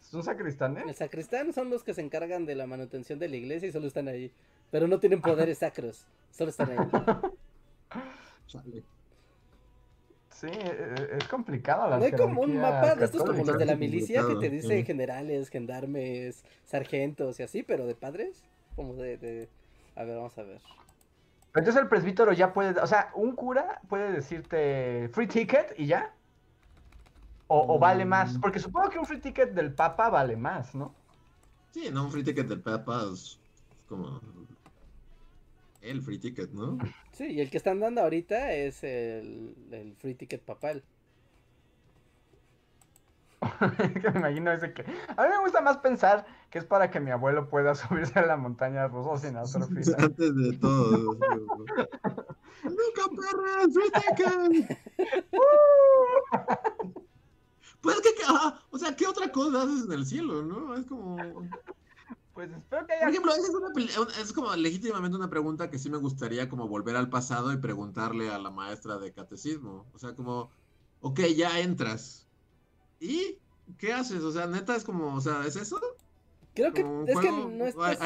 ¿Son sacristanes? El sacristán son los que se encargan de la manutención de la iglesia y solo están ahí. Pero no tienen poderes sacros. Solo están ahí. Sí, e- es complicado la No hay como un mapa de estos como los de la milicia que te dice sí. generales, gendarmes, sargentos y así, pero de padres. Como de, de... A ver, vamos a ver. Entonces el presbítero ya puede, o sea, un cura puede decirte free ticket y ya. O, o vale más, Mm. porque supongo que un free ticket del papa vale más, ¿no? Sí, no, un free ticket del Papa es como el free ticket, ¿no? Sí, y el que están dando ahorita es el, el free ticket papal. que me imagino ese que... A mí me gusta más pensar que es para que mi abuelo pueda subirse a la montaña rusa sin fila. Antes de todo. ¡Nunca, perra! ¡Free ticket! Pues que, ajá, o sea, ¿qué otra cosa haces en el cielo, no? Es como... Pues espero que Por haya... ejemplo, esa es, una es como legítimamente una pregunta que sí me gustaría como volver al pasado y preguntarle a la maestra de catecismo. O sea, como, ok, ya entras. ¿Y qué haces? O sea, neta es como, o sea, ¿es eso? Creo que es que no hay, estás...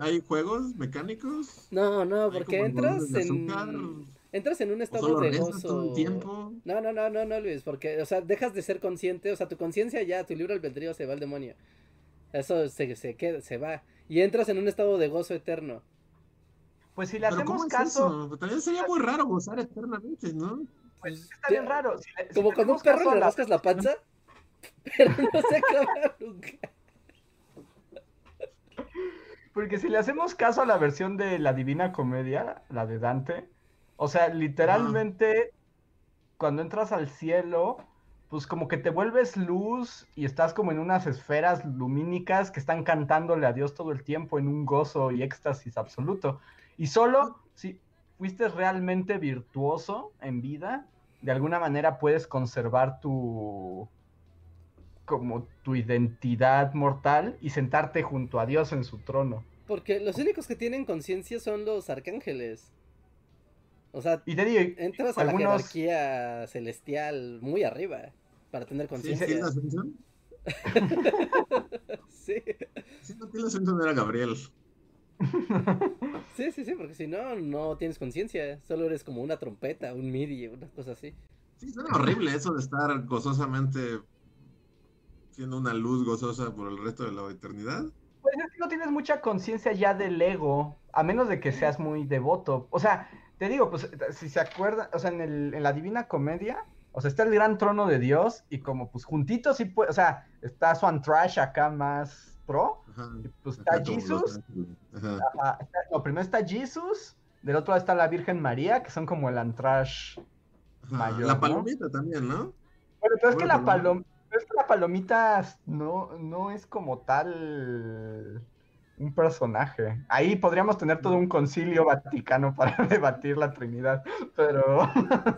hay, juegos mecánicos. No, no, porque entras en... Entras en un o estado de gozo. todo el tiempo. No, no, no, no, no, Luis, porque, o sea, dejas de ser consciente, o sea, tu conciencia ya, tu libre albedrío se va al demonio. Eso se, se queda, se va. Y entras en un estado de gozo eterno. Pues si le Pero ¿cómo hacemos es caso... eso? También sería muy raro gozar eternamente, ¿no? Pues, Está bien raro. si le- si Como cuando un perro le rascas la panza, pero no se acaba nunca. Porque si le hacemos caso a la versión de la Divina Comedia, la de Dante, o sea, literalmente cuando entras al cielo, pues como que te vuelves luz y estás como en unas esferas lumínicas que están cantándole a Dios todo el tiempo en un gozo y éxtasis absoluto. Y solo si fuiste realmente virtuoso en vida, de alguna manera puedes conservar tu como tu identidad mortal y sentarte junto a Dios en su trono. Porque los únicos que tienen conciencia son los arcángeles. O sea, Y te digo, entras a la jerarquía celestial muy arriba para tener ¿Sí, conciencia. ¿Sí? Sí. Sí, no, la Ascensión era Gabriel. Sí, sí, sí, porque si no, no tienes conciencia. Solo eres como una trompeta, un MIDI, una cosa así. Sí, suena horrible eso de estar gozosamente siendo una luz gozosa por el resto de la eternidad. Pues es que no tienes mucha conciencia ya del ego, a menos de que seas muy devoto. O sea, te digo, pues si se acuerdan, o sea, en, el, en la Divina Comedia, o sea, está el gran trono de Dios y como pues juntitos sí puede, o sea, está Swan Trash acá más pro. Ajá. y, Pues está Jesus. Ajá. ajá, está- no, primero está Jesus, del otro lado está la Virgen María, que son como el Antrash. Mayor, La ¿no? palomita también, ¿no? Bueno, pero es que la palomita, es que la palomita no, no es como tal un personaje. Ahí podríamos tener todo un concilio vaticano para debatir la Trinidad, pero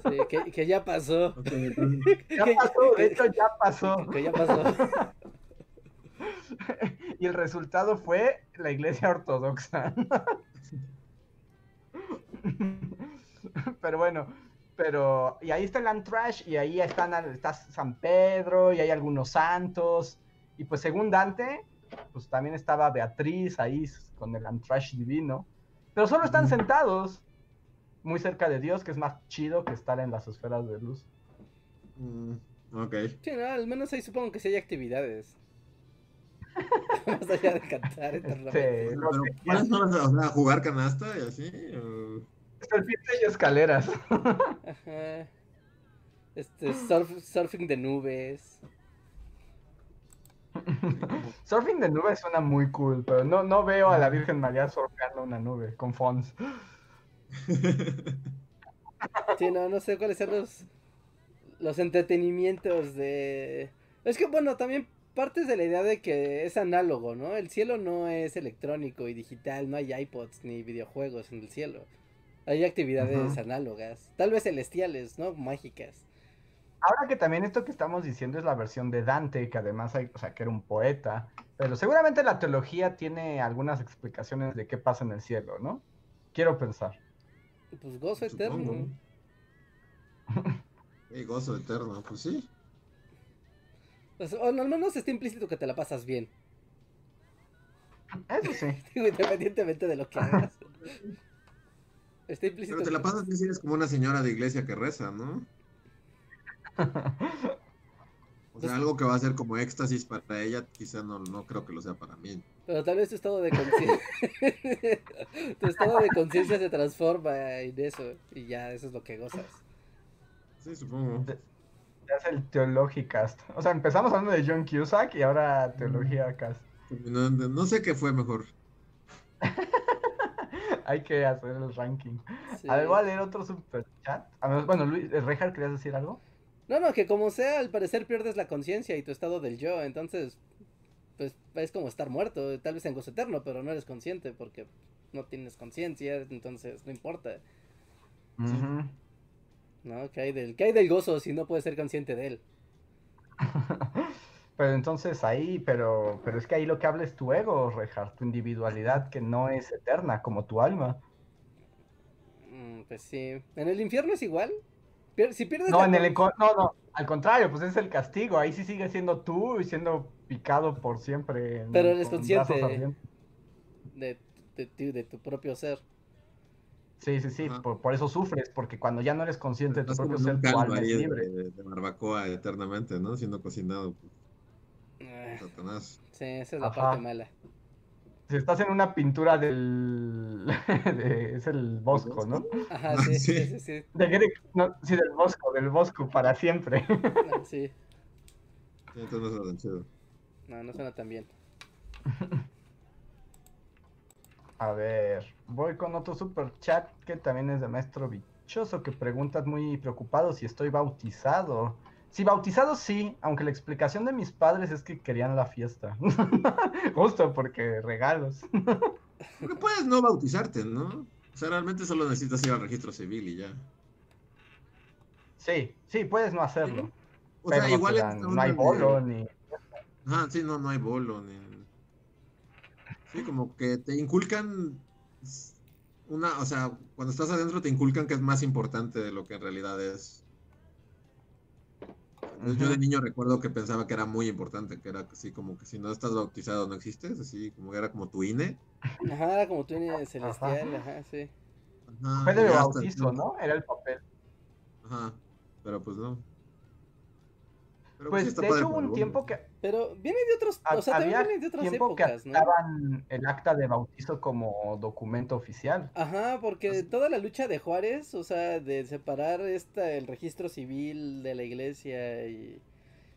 Sí, que, que ya pasó. Ya pasó, de hecho ya pasó. Que ya pasó. Y el resultado fue la iglesia ortodoxa. Pero bueno, pero y ahí está el Antrash y ahí están está San Pedro y hay algunos santos y pues según Dante, pues también estaba Beatriz ahí con el Antrash divino, pero solo están sentados muy cerca de Dios, que es más chido que estar en las esferas de luz. mm, ok. Sí, no, al menos ahí supongo que sí hay actividades. Más allá de cantar eternamente. Sí, Pero, ¿cuáles son las- o sea, jugar canasta y así? o- y escaleras. Ajá. Este, surf- surfing de nubes. Surfing de nubes suena muy cool, pero no, no veo a la Virgen María surfeando una nube con fonts. Sí, no, no sé cuáles son los, los entretenimientos de... Es que, bueno, también partes de la idea de que es análogo, ¿no? El cielo no es electrónico y digital, no hay iPods ni videojuegos en el cielo. Hay actividades análogas, tal vez celestiales, ¿no? Mágicas. Ahora que también esto que estamos diciendo es la versión de Dante, que además hay, o sea, que era un poeta, pero seguramente la teología tiene algunas explicaciones de qué pasa en el cielo, ¿no? Quiero pensar. Pues gozo eterno. Sí, gozo eterno, pues sí. Pues, o al menos está implícito que te la pasas bien. Eso sí. Independientemente de lo que hagas. Está implícito. Pero te la pasas bien si eres como una señora de iglesia que reza, ¿no? O sea, algo que va a ser como éxtasis para ella, quizá no, no creo que lo sea para mí. Pero tal vez tu estado de conciencia. tu estado de conciencia se transforma en eso. Y ya, eso es lo que gozas. Sí, supongo. Ya es el Teologicast. O sea, empezamos hablando de John Cusack y ahora Teología Cast. Terminando- No sé qué fue mejor. Hay que hacer el ranking. Sí. A ver, voy a leer otro super chat. bueno, Luis, Rejar, ¿querías decir algo? No, no, que como sea, al parecer pierdes la conciencia y tu estado del yo. Entonces, pues es como estar muerto. Tal vez en gozo eterno, pero no eres consciente porque no tienes conciencia. Entonces, no importa. ¿No? ¿Qué hay, del, ¿Qué hay del gozo si no puedes ser consciente de él? Pero entonces ahí, pero, pero es que ahí lo que habla es tu ego, Rejar, tu individualidad que no es eterna como tu alma. Mm, pues sí. ¿En el infierno es igual? Pier- si pierdes No, la en el no, no, al contrario, pues es el castigo. Ahí sí sigue siendo tú y siendo picado por siempre. en- Pero eres con consciente. de, de, ti- de tu propio ser. Sí, sí, sí, por, por eso sufres, porque cuando ya no eres consciente de tu propio ser, tu alma es libre. de, de barbacoa eternamente, ¿no? Siendo cocinado Satanás. Sí, esa es la Ajá. parte mala. Si estás en una pintura del... de- es el Bosco, ¿no? Ajá, sí, sí, sí. sí, sí. De Greg- no, sí, del Bosco, del Bosco, para siempre. Ah, sí. Entonces no tan chido. No, no suena tan bien. A ver, voy con otro super chat que también es de Maestro Bichoso que preguntas muy preocupado si estoy bautizado. Sí, bautizado sí, aunque la explicación de mis padres es que querían la fiesta. Justo porque regalos. Porque puedes no bautizarte, ¿no? O sea, realmente solo necesitas ir al registro civil y ya. Sí, sí, puedes no hacerlo. O sea, igual dan- no hay de- bolo ni... Ajá, sí, no, no hay bolo. Ni... Sí, como que te inculcan una, o sea, cuando estás adentro te inculcan que es más importante de lo que en realidad es. Entonces, Yo de niño recuerdo que pensaba que era muy importante, que era así como que si no estás bautizado no existes, así como que era como tu INE. Ajá, era como tú en celestial, ajá, sí. Ajá, Fue de hasta- bautizo, ¿no? Era el papel. Ajá, pero pues no. Pero Pues sí está de hecho hubo un tiempo que Pero viene de otros, o sea, también viene de otras tiempo que épocas, ¿no? aceptaban el acta de bautizo como documento oficial. Ajá, porque toda la lucha de Juárez, o sea, de separar esta, el registro civil de la iglesia y,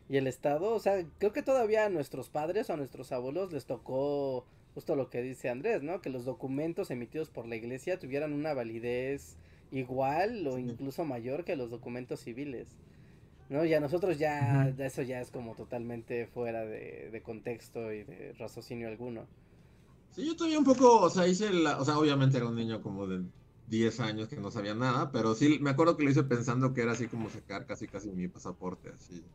y el Estado, o sea, creo que todavía a nuestros padres o a nuestros abuelos les tocó justo lo que dice Andrés, ¿no? Que los documentos emitidos por la iglesia tuvieran una validez igual o Sí. incluso mayor que los documentos civiles. ¿No? Y a nosotros ya, eso ya es como totalmente fuera de, de contexto y de raciocinio alguno. Sí, yo todavía un poco, o sea, hice la, o sea, obviamente era un niño como de 10 años que no sabía nada, pero sí, me acuerdo que lo hice pensando que era así como sacar casi casi mi pasaporte, así.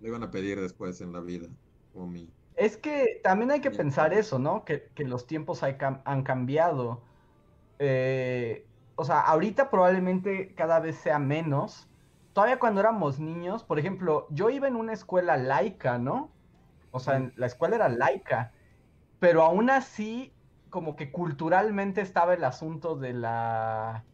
Lo iban a pedir después en la vida, como mi... Es que también hay que pensar eso, ¿no? Que, que los tiempos hay cam- han cambiado. Eh, o sea, ahorita probablemente cada vez sea menos. Todavía cuando éramos niños, por ejemplo, yo iba en una escuela laica, ¿no? O sea, en- la escuela era laica, pero aún así, como que culturalmente estaba el asunto de la...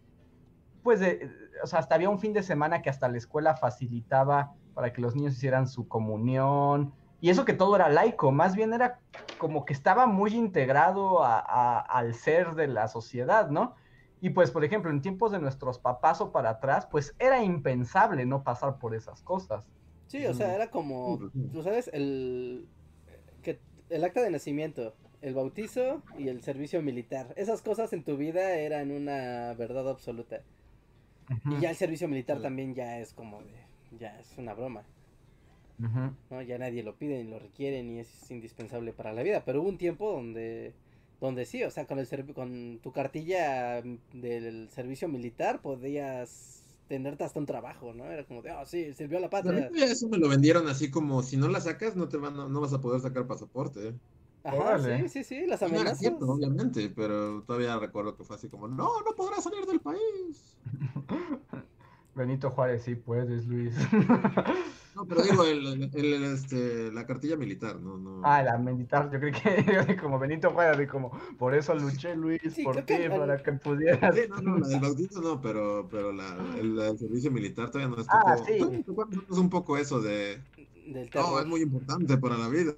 Pues de, o sea, hasta había un fin de semana que hasta la escuela facilitaba para que los niños hicieran su comunión. Y eso que todo era laico, más bien era como que estaba muy integrado a- a- al ser de la sociedad, ¿no? Y pues, por ejemplo, en tiempos de nuestros papás o para atrás, pues era impensable no pasar por esas cosas. Sí, o sea, era como, tú sabes, el, que, el acta de nacimiento, el bautizo y el servicio militar. Esas cosas en tu vida eran una verdad absoluta. Y ya el servicio militar también ya es como de, ya es una broma. ¿no? Ya nadie lo pide ni lo requiere ni es indispensable para la vida. Pero hubo un tiempo donde, donde sí, o sea, con el con tu cartilla del servicio militar podías tenerte hasta un trabajo, ¿no? Era como de, ah, sí, sirvió a la A mí patria. eso me lo vendieron así como, si no la sacas no te van, a- no vas a poder sacar pasaporte. Ajá, Órale. sí, sí, sí, las No era amenazas. cierto, obviamente, pero todavía recuerdo que fue así como, no, no podrás salir del país. Benito Juárez, sí puedes, Luis. No, pero digo, el, el- el- este, la cartilla militar, no, no. Ah, la militar, yo creo que como Benito Juárez, de como, por eso luché, Luis, Sí, por ti, que para que pudieras. Sí, no, no, la del bautizo no, pero, pero la, el, servicio militar todavía nos Ah, tocó. sí. nosotros un poco eso de, Del no, terror. es muy importante para la vida.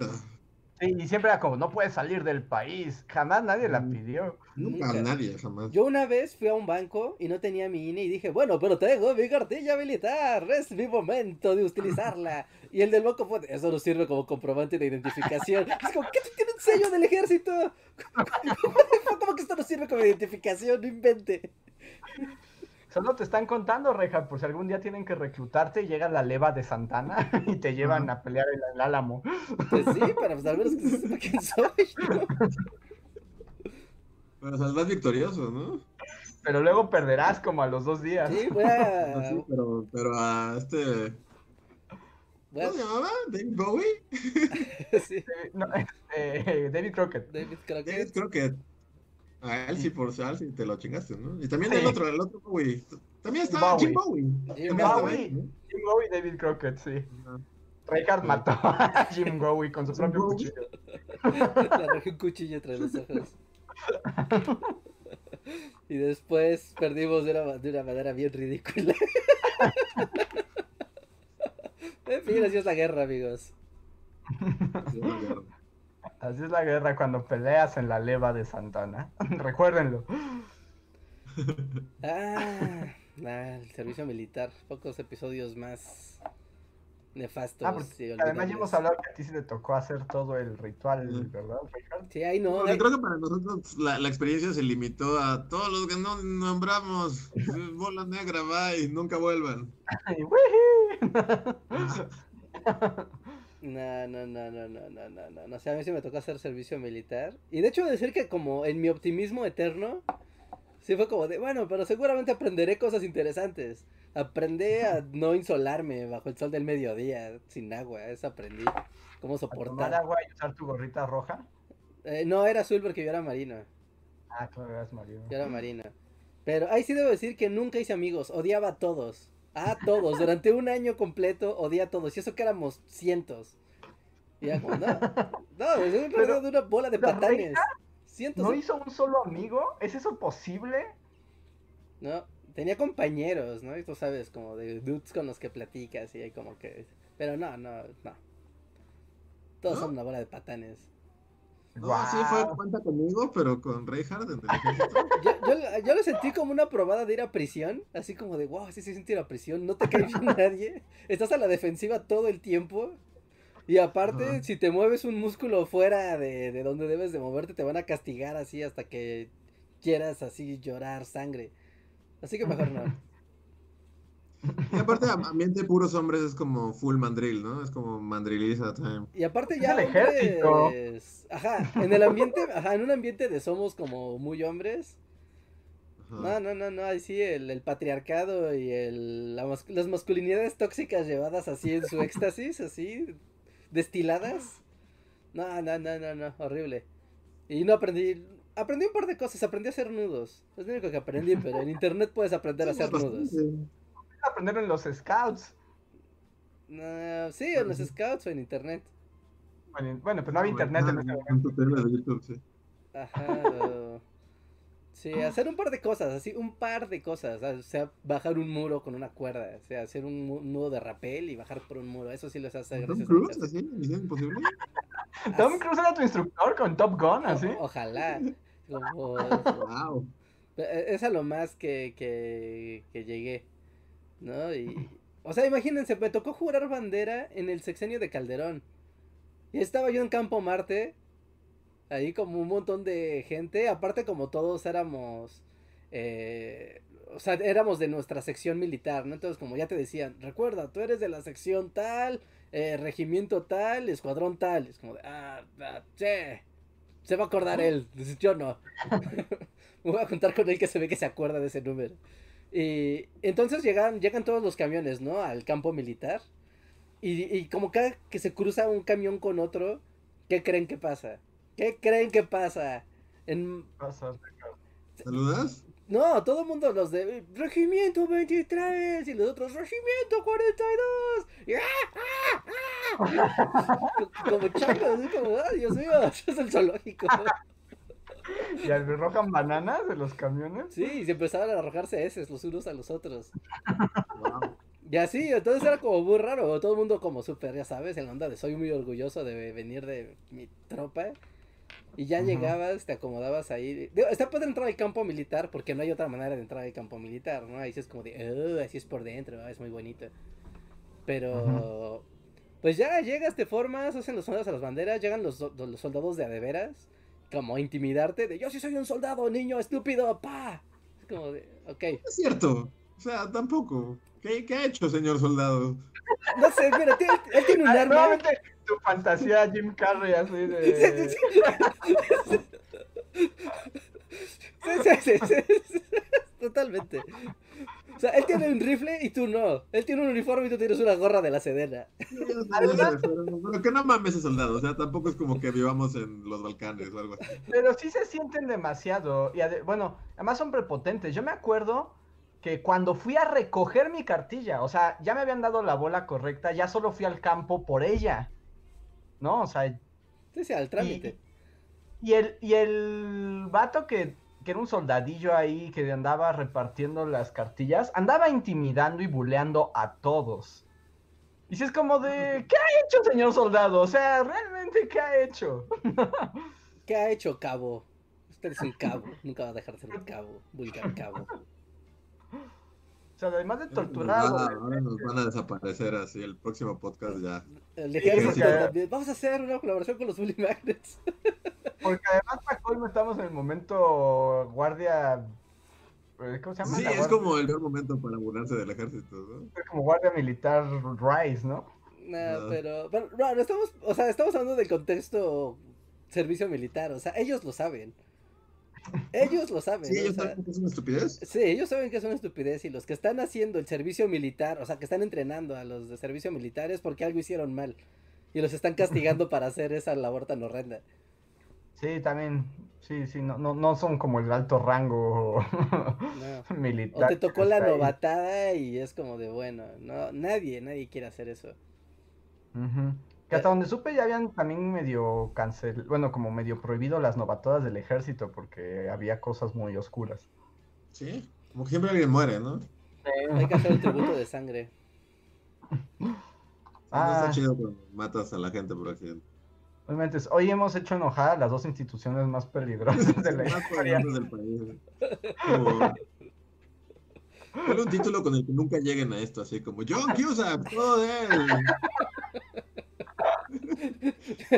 Sí, y siempre era como, no puedes salir del país. Jamás nadie la Mm. pidió. Nunca, Nunca. nadie, jamás. Yo una vez fui a un banco y no tenía mi INE y dije, bueno, pero tengo mi cartilla militar, es mi momento de utilizarla. Y el del banco fue, eso no sirve como comprobante de identificación. Es como, ¿qué tú tienes sello del ejército? ¿Cómo que esto no sirve como identificación? No invente. Solo te están contando, Reja, por si algún día tienen que reclutarte y llega la leva de Santana y te llevan a pelear en el Álamo. Pues sí, pero pues al menos que sepa quién soy. ¿no? Pero saldrás victorioso, ¿no? Pero luego perderás como a los dos días. Sí, voy No, a... sí, pero, pero a este. voy a- ¿Cómo se llamaba? ¿David Bowie? sí, Eh, no, eh, David Crockett. David David Crockett. A él sí, por a él sí te lo chingaste, ¿no? Y también Sí. el otro, el otro Bowie. También está Bowie. Jim Bowie. Jim Bowie. ahí, ¿no? Jim Bowie y David Crockett, sí. Reinhardt Sí. mató a Jim Bowie con su propio Bowie. cuchillo. Le arrojé un cuchillo entre los ojos. Y después perdimos de una, de una manera bien ridícula. En fin, así es la guerra, amigos. Así es la guerra cuando peleas en la leva de Santana. Recuérdenlo. Ah, ah, el servicio militar. Pocos episodios más nefastos. Ah, porque y además ya hemos hablado que a ti sí te tocó hacer todo el ritual. ¿verdad, Reinhardt? Sí, ahí no. Ahí- creo que para nosotros la, la experiencia se limitó a todos los que no nombramos. Bola negra, bye, nunca vuelvan. Y ¡wiji! No, no, no, no, no, no, no, no. O sea, a mí sí me tocó hacer servicio militar. Y de hecho, decir que como en mi optimismo eterno, sí fue como de, bueno, pero seguramente aprenderé cosas interesantes. Aprendí a no insolarme bajo el sol del mediodía, sin agua, eso aprendí. Cómo soportar. ¿Tomar agua y usar tu gorrita roja? Eh, no, era azul porque yo era marina. Ah, claro, eras marina. Yo era marina. Pero ahí sí debo decir que nunca hice amigos, odiaba a todos. A todos, durante un año completo odié a todos. Y eso que éramos cientos. Y ya como, no, no, es un Pero, de una bola de ¿la patanes. Cientos. ¿No hizo un solo amigo? ¿Es eso posible? No, tenía compañeros, ¿no? Y tú sabes, como de dudes con los que platicas y hay como que... Pero no, no, no. Todos ¿No? son una bola de patanes. No, sí fue cuenta conmigo, pero con Reinhardt en el ejército. Yo, yo, yo lo sentí como una probada de ir a prisión, así como de, wow, sí se siente ir a prisión, no te cae bien nadie, estás a la defensiva todo el tiempo, y aparte, si te mueves un músculo fuera de, de donde debes de moverte, te van a castigar así hasta que quieras así llorar sangre. Así que mejor no. Y aparte, am- ambiente puros hombres es como full mandril, ¿no? Es como mandriliza time. Y aparte Es ya el ejército. ajá, en el ambiente, ajá, en un ambiente de somos como muy hombres, No, Ajá. no, no, no, ahí sí el, el patriarcado y el, la mas- las masculinidades tóxicas llevadas así en su éxtasis, así, destiladas. No, no, no, no, no, horrible. Y no aprendí, aprendí un par de cosas, aprendí a hacer nudos. Es lo único que aprendí, pero en internet puedes aprender a hacer bastante. nudos. Aprender en los scouts. No, sí, en los scouts o en internet. Bueno, bueno, pero no había internet en ese Ah, momento. un tutorial de YouTube, sí. Ajá. o- Sí, hacer un par de cosas, así, un par de cosas. O sea, bajar un muro con una cuerda. O sea, hacer un nudo de rapel y bajar por un muro. Eso sí los hace ¿Tom gracias al Cruise? ¿Así? ¿Misión imposible? Tom Cruise era tu instructor con Top Gun, así. o- ojalá. Como- Wow. es a lo más que, que, que llegué. ¿No? Y. O sea, imagínense, me tocó jurar bandera en el sexenio de Calderón. Y estaba yo en Campo Marte. Ahí como un montón de gente. Aparte como todos éramos... eh, o sea, éramos de nuestra sección militar, ¿no? Entonces como ya te decían, recuerda, tú eres de la sección tal, eh, regimiento tal, escuadrón tal. Es como de, ah, ah, sí, se va a acordar él. Yo no. Me voy a contar con él que se ve que se acuerda de ese número. Y entonces llegan, llegan todos los camiones, ¿no? Al campo militar. Y, y como cada que se cruza un camión con otro, ¿qué creen que pasa? ¿Qué creen que pasa? En... Pasa. ¿Saludas? No, todo el mundo los de Regimiento 23 y los otros Regimiento 42. Y, ¡ah, ah, ah! Como changos, así como, ¡ay, Dios mío! Eso es el zoológico. ¿Y arrojan bananas de los camiones? Sí, y se empezaron a arrojarse eses los unos a los otros. Wow. Y así, entonces era como muy raro. Todo el mundo como súper, ya sabes, en la onda de soy muy orgulloso de venir de mi tropa. Y ya llegabas, te acomodabas ahí. Digo, está padre entrar al campo militar porque no hay otra manera de entrar al campo militar, ¿no? Ahí sí es como de, "Oh, así es por dentro, ah, es muy bonito. Pero, pues ya llegas, te formas, hacen los soldados a las banderas, llegan los, los soldados de adeveras, como intimidarte de, yo sí soy un soldado, niño estúpido, pa. Es como de, ok. Es cierto. O sea, tampoco. ¿Qué, qué ha hecho, señor soldado? No sé, pero él, él tiene un Ah, arma. Nuevamente tu fantasía Jim Carrey así de... Sí, sí, sí, sí, sí, Totalmente. O sea, él tiene un rifle y tú no. Él tiene un uniforme y tú tienes una gorra de la sedena. Además- Pero, pero que no mames ese soldado. O sea, tampoco es como que vivamos en los Balcanes o algo así. Pero sí se sienten demasiado. Y ade- bueno, además son prepotentes. Yo me acuerdo que cuando fui a recoger mi cartilla, o sea, ya me habían dado la bola correcta, ya solo fui al campo por ella. ¿No? O sea, Sí, sí, al trámite. y el, y el vato que, que era un soldadillo ahí que andaba repartiendo las cartillas, andaba intimidando y buleando a todos. Y si es como de, ¿qué ha hecho, señor soldado? O sea, realmente, ¿qué ha hecho? ¿Qué ha hecho Cabo? Usted es un cabo. Nunca va a dejar de ser un cabo. Vulgar cabo. Sea, además de torturado. ahora nos van a desaparecer así. El próximo podcast ya. El también. Vamos a hacer una colaboración con los Bully Magnets. Porque además, para colmo, estamos en el momento guardia. eh, ¿Cómo se llama? Sí, es como el peor momento para burlarse del ejército, ¿no? es como guardia militar Rice, ¿no? No, No. pero, no estamos, o sea, estamos hablando del contexto servicio militar, o sea, ellos lo saben. Ellos lo saben, Sí, ¿no? O ellos sea, saben que es una estupidez. sí, ellos saben que es una estupidez y los que están haciendo el servicio militar, o sea, que están entrenando a los de servicio militar es porque algo hicieron mal y los están castigando para hacer esa labor tan horrenda. Sí, también. Sí, sí, no, no, no son como el alto rango No. militar. O te tocó la ahí. novatada y es como de, bueno, no, nadie, nadie quiere hacer eso. Ujú. Que hasta donde supe ya habían también medio cancel, bueno, como medio prohibido las novatadas del ejército porque había cosas muy oscuras. Sí. Como que siempre alguien muere, ¿no? Hay que hacer un tributo de sangre. No Ah. está chido cuando matas a la gente por accidente. Obviamente, hoy hemos hecho enojar a las dos instituciones más peligrosas de la historia. del país. Como- un título con el que nunca lleguen a esto, así como John Cusack, todo de él.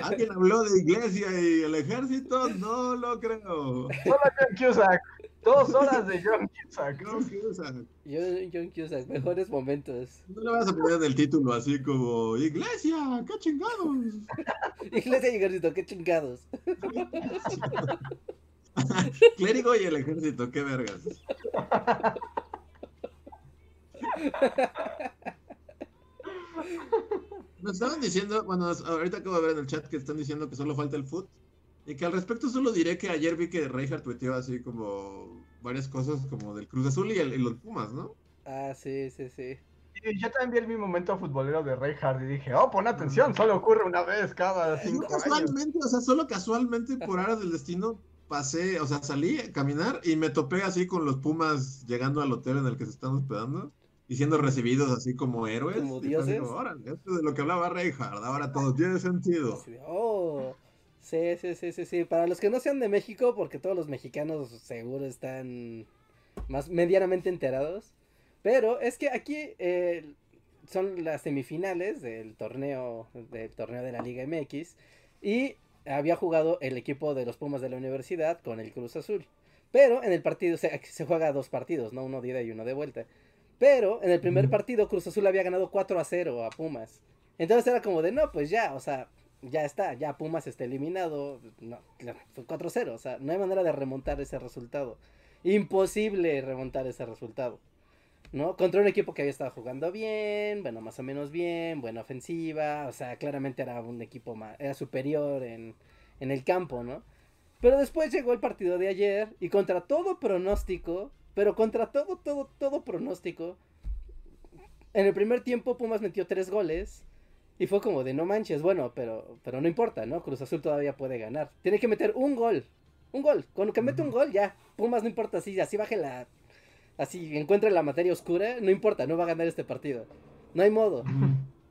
¿Alguien habló de iglesia y el ejército? No lo creo. Solo John Cusack. Dos horas de John Cusack. John Cusack. Yo, John Cusack, mejores momentos. No le vas a poner en el título así como Iglesia, qué chingados. Iglesia y ejército, qué chingados. Clérigo y el ejército, qué vergas. Nos estaban diciendo, bueno, ahorita acabo de ver en el chat que están diciendo que solo falta el foot. Y que al respecto solo diré que ayer vi que Reinhardt tuiteó así como varias cosas como del Cruz Azul y, el, y los Pumas, ¿no? Ah, sí, sí, sí. Y yo también vi el mi momento futbolero de Reinhardt y dije, oh, pon atención, solo ocurre una vez cada No cinco años. casualmente, o sea, solo casualmente por aras del destino pasé, o sea, salí a caminar y me topé así con los Pumas llegando al hotel en el que se están hospedando y siendo recibidos así como héroes. Como dioses. como, "Órale, esto es de lo que hablaba Reinhardt, ahora todo tiene sentido. Oh, sí, sí, sí, sí, sí. Para los que no sean de México, porque todos los mexicanos seguro están más medianamente enterados. Pero es que aquí eh, son las semifinales del torneo, del torneo de la Liga MX. Y había jugado el equipo de los Pumas de la universidad con el Cruz Azul. Pero en el partido se, se juega dos partidos, ¿no? Uno de ida y uno de vuelta. Pero en el primer partido Cruz Azul había ganado 4 a 0 a Pumas. Entonces era como de, no, pues ya, o sea, ya está, ya Pumas está eliminado. No, fue 4-0, o sea, no hay manera de remontar ese resultado. Imposible remontar ese resultado. ¿No? Contra un equipo que había estado jugando bien, bueno, más o menos bien, buena ofensiva, o sea, claramente era un equipo más, era superior en, en el campo, ¿no? Pero después llegó el partido de ayer y contra todo pronóstico, pero contra todo, todo, todo pronóstico, en el primer tiempo Pumas metió tres goles y fue como de no manches, bueno, pero, pero no importa, ¿no? Cruz Azul todavía puede ganar. Tiene que meter un gol, un gol. Cuando que mete un gol, ya, Pumas no importa, así, así baje la, así encuentre la materia oscura, no importa, no va a ganar este partido. No hay modo.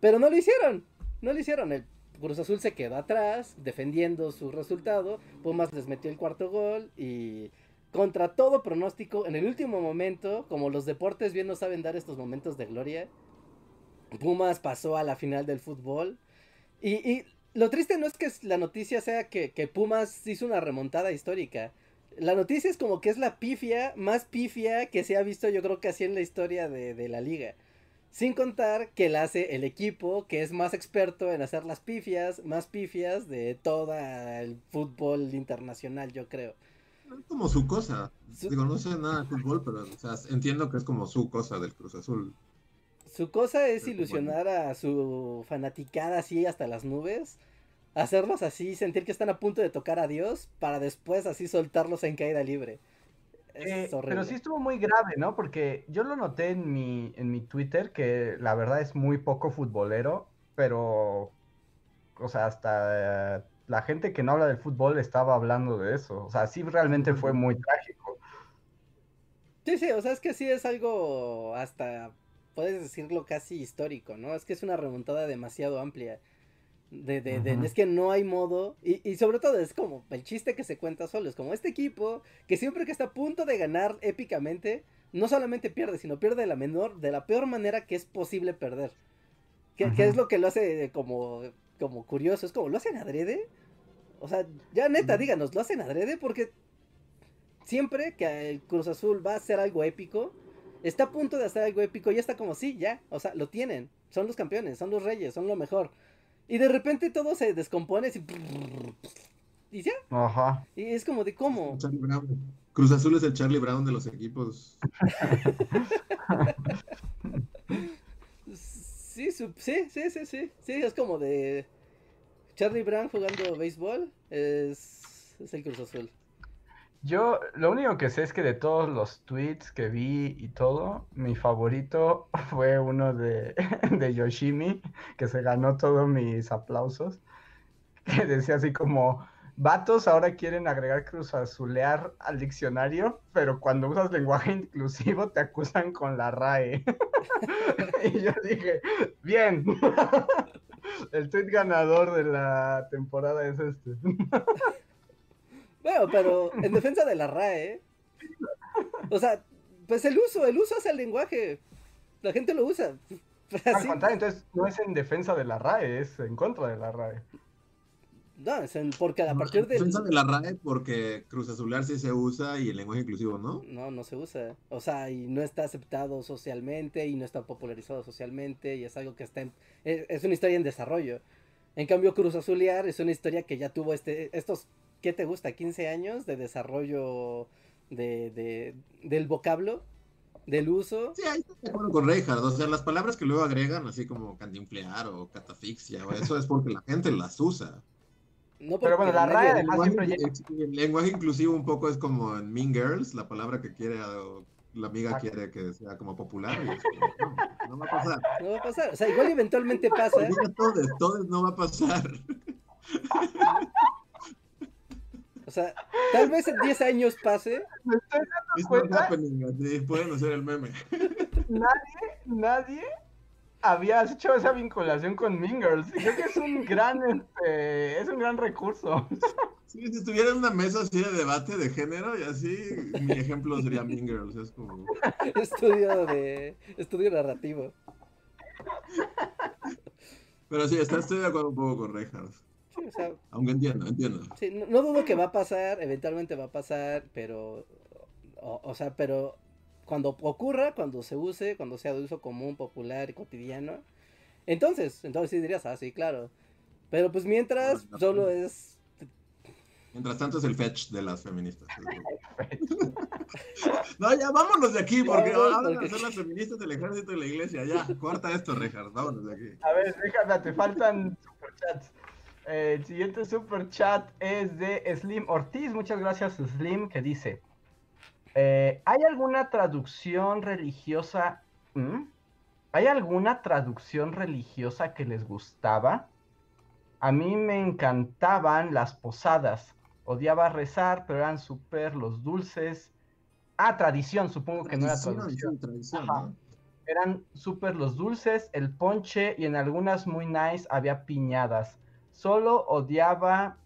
Pero no lo hicieron, no lo hicieron. El Cruz Azul se quedó atrás, defendiendo su resultado. Pumas les metió el cuarto gol y contra todo pronóstico, en el último momento, como los deportes bien no saben dar estos momentos de gloria, Pumas pasó a la final del fútbol. Y, y lo triste no es que la noticia sea que, que, Pumas hizo una remontada histórica. La noticia es como que es la pifia más pifia que se ha visto yo creo que así en la historia de, de la liga. Sin contar que la hace el equipo que es más experto en hacer las pifias, más pifias de todo el fútbol internacional, yo creo. Es como su cosa. Su... Digo, no sé nada de fútbol, pero o sea, entiendo que es como su cosa del Cruz Azul. Su cosa es ilusionar a su fanaticada así hasta las nubes, hacerlos así, sentir que están a punto de tocar a Dios, para después así soltarlos en caída libre. Eh, pero sí estuvo muy grave, ¿no? Porque yo lo noté en mi, en mi Twitter, que la verdad es muy poco futbolero, pero, o sea, hasta eh, la gente que no habla del fútbol estaba hablando de eso. O sea, sí realmente fue muy trágico. Sí, sí, o sea, es que sí es algo hasta, puedes decirlo casi histórico, ¿no? Es que es una remontada demasiado amplia. De, de, de, es que no hay modo, y, y, sobre todo es como el chiste que se cuenta solo, es como este equipo que siempre que está a punto de ganar épicamente, no solamente pierde, sino pierde de la menor, de la peor manera que es posible perder. Que, que es lo que lo hace como, como curioso, es como, ¿lo hacen adrede? O sea, ya neta, díganos, ¿lo hacen adrede? Porque siempre que el Cruz Azul va a hacer algo épico, está a punto de hacer algo épico y está como, sí, ya, o sea, lo tienen, son los campeones, son los reyes, son lo mejor. Y de repente todo se descompone así, y ya. Ajá. Y es como de cómo. Charlie Brown. Cruz Azul es el Charlie Brown de los equipos. sí, sí, sí, sí, sí. Sí, es como de Charlie Brown jugando béisbol. Es, es el Cruz Azul. Yo lo único que sé es que de todos los tweets que vi y todo, mi favorito fue uno de, de Yoshimi, que se ganó todos mis aplausos, que decía así como, vatos ahora quieren agregar cruz azulear al diccionario, pero cuando usas lenguaje inclusivo te acusan con la RAE. y yo dije, bien, el tweet ganador de la temporada es este. Bueno, pero en defensa de la RAE, o sea, pues el uso, el uso hace el lenguaje. La gente lo usa. Al contrario, entonces no es en defensa de la RAE, es en contra de la RAE. No, es en, porque a partir de. Defensa de la RAE porque Cruz Azular sí se usa y el lenguaje inclusivo no. No, no se usa. O sea, y no está aceptado socialmente y no está popularizado socialmente y es algo que está en. Es, es una historia en desarrollo. En cambio, Cruz Azulear es una historia que ya tuvo este, estos ¿qué te gusta? 15 años de desarrollo de, de, del vocablo, del uso. Sí, ahí estoy de acuerdo con Reinhardt. O sea, las palabras que luego agregan, así como cantinflear o catafixia, o eso es porque la gente las usa. No Pero bueno, la RAE además lenguaje, siempre llega... el lenguaje inclusivo un poco es como en Mean Girls, la palabra que quiere, o la amiga Exacto. quiere que sea como popular. y es como, no, no va a pasar. No va a pasar. O sea, igual eventualmente pasa. Todos, todos no va a pasar. O sea, tal vez en 10 años pase. Me estoy dando cuenta, happening, pueden hacer el meme. nadie, nadie había hecho esa vinculación con Mean Girls. Y creo que es un gran, este, es un gran recurso. Sí, si estuviera en una mesa así de debate de género y así, mi ejemplo sería Mean Girls. Es como. Estudio de. Estudio narrativo. Pero sí, está, estoy de acuerdo un poco con Reinhardt. Sí, o sea, Aunque entiendo, entiendo. sí, no, no dudo que va a pasar, eventualmente va a pasar, pero. O, o sea, pero. Cuando ocurra, cuando se use, cuando sea de uso común, popular y cotidiano. Entonces, entonces sí dirías, ah, sí, claro. Pero pues mientras, solo es. Mientras tanto es el fetch de las feministas. No, ya vámonos de aquí, porque ahora porque- son las feministas del ejército y la iglesia. Ya, corta esto, Reinhardt, vámonos de aquí. A ver, déjame, te faltan superchats. El siguiente super chat es de Slim Ortiz. Muchas gracias, Slim, que dice: eh, ¿Hay alguna traducción religiosa? ¿Mm? ¿Hay alguna traducción religiosa que les gustaba? A mí me encantaban las posadas. Odiaba rezar, pero eran súper los dulces. Ah, tradición, supongo que no era traducción. tradición. Eran súper los dulces, el ponche y en algunas muy nice había piñadas. Solo odiaba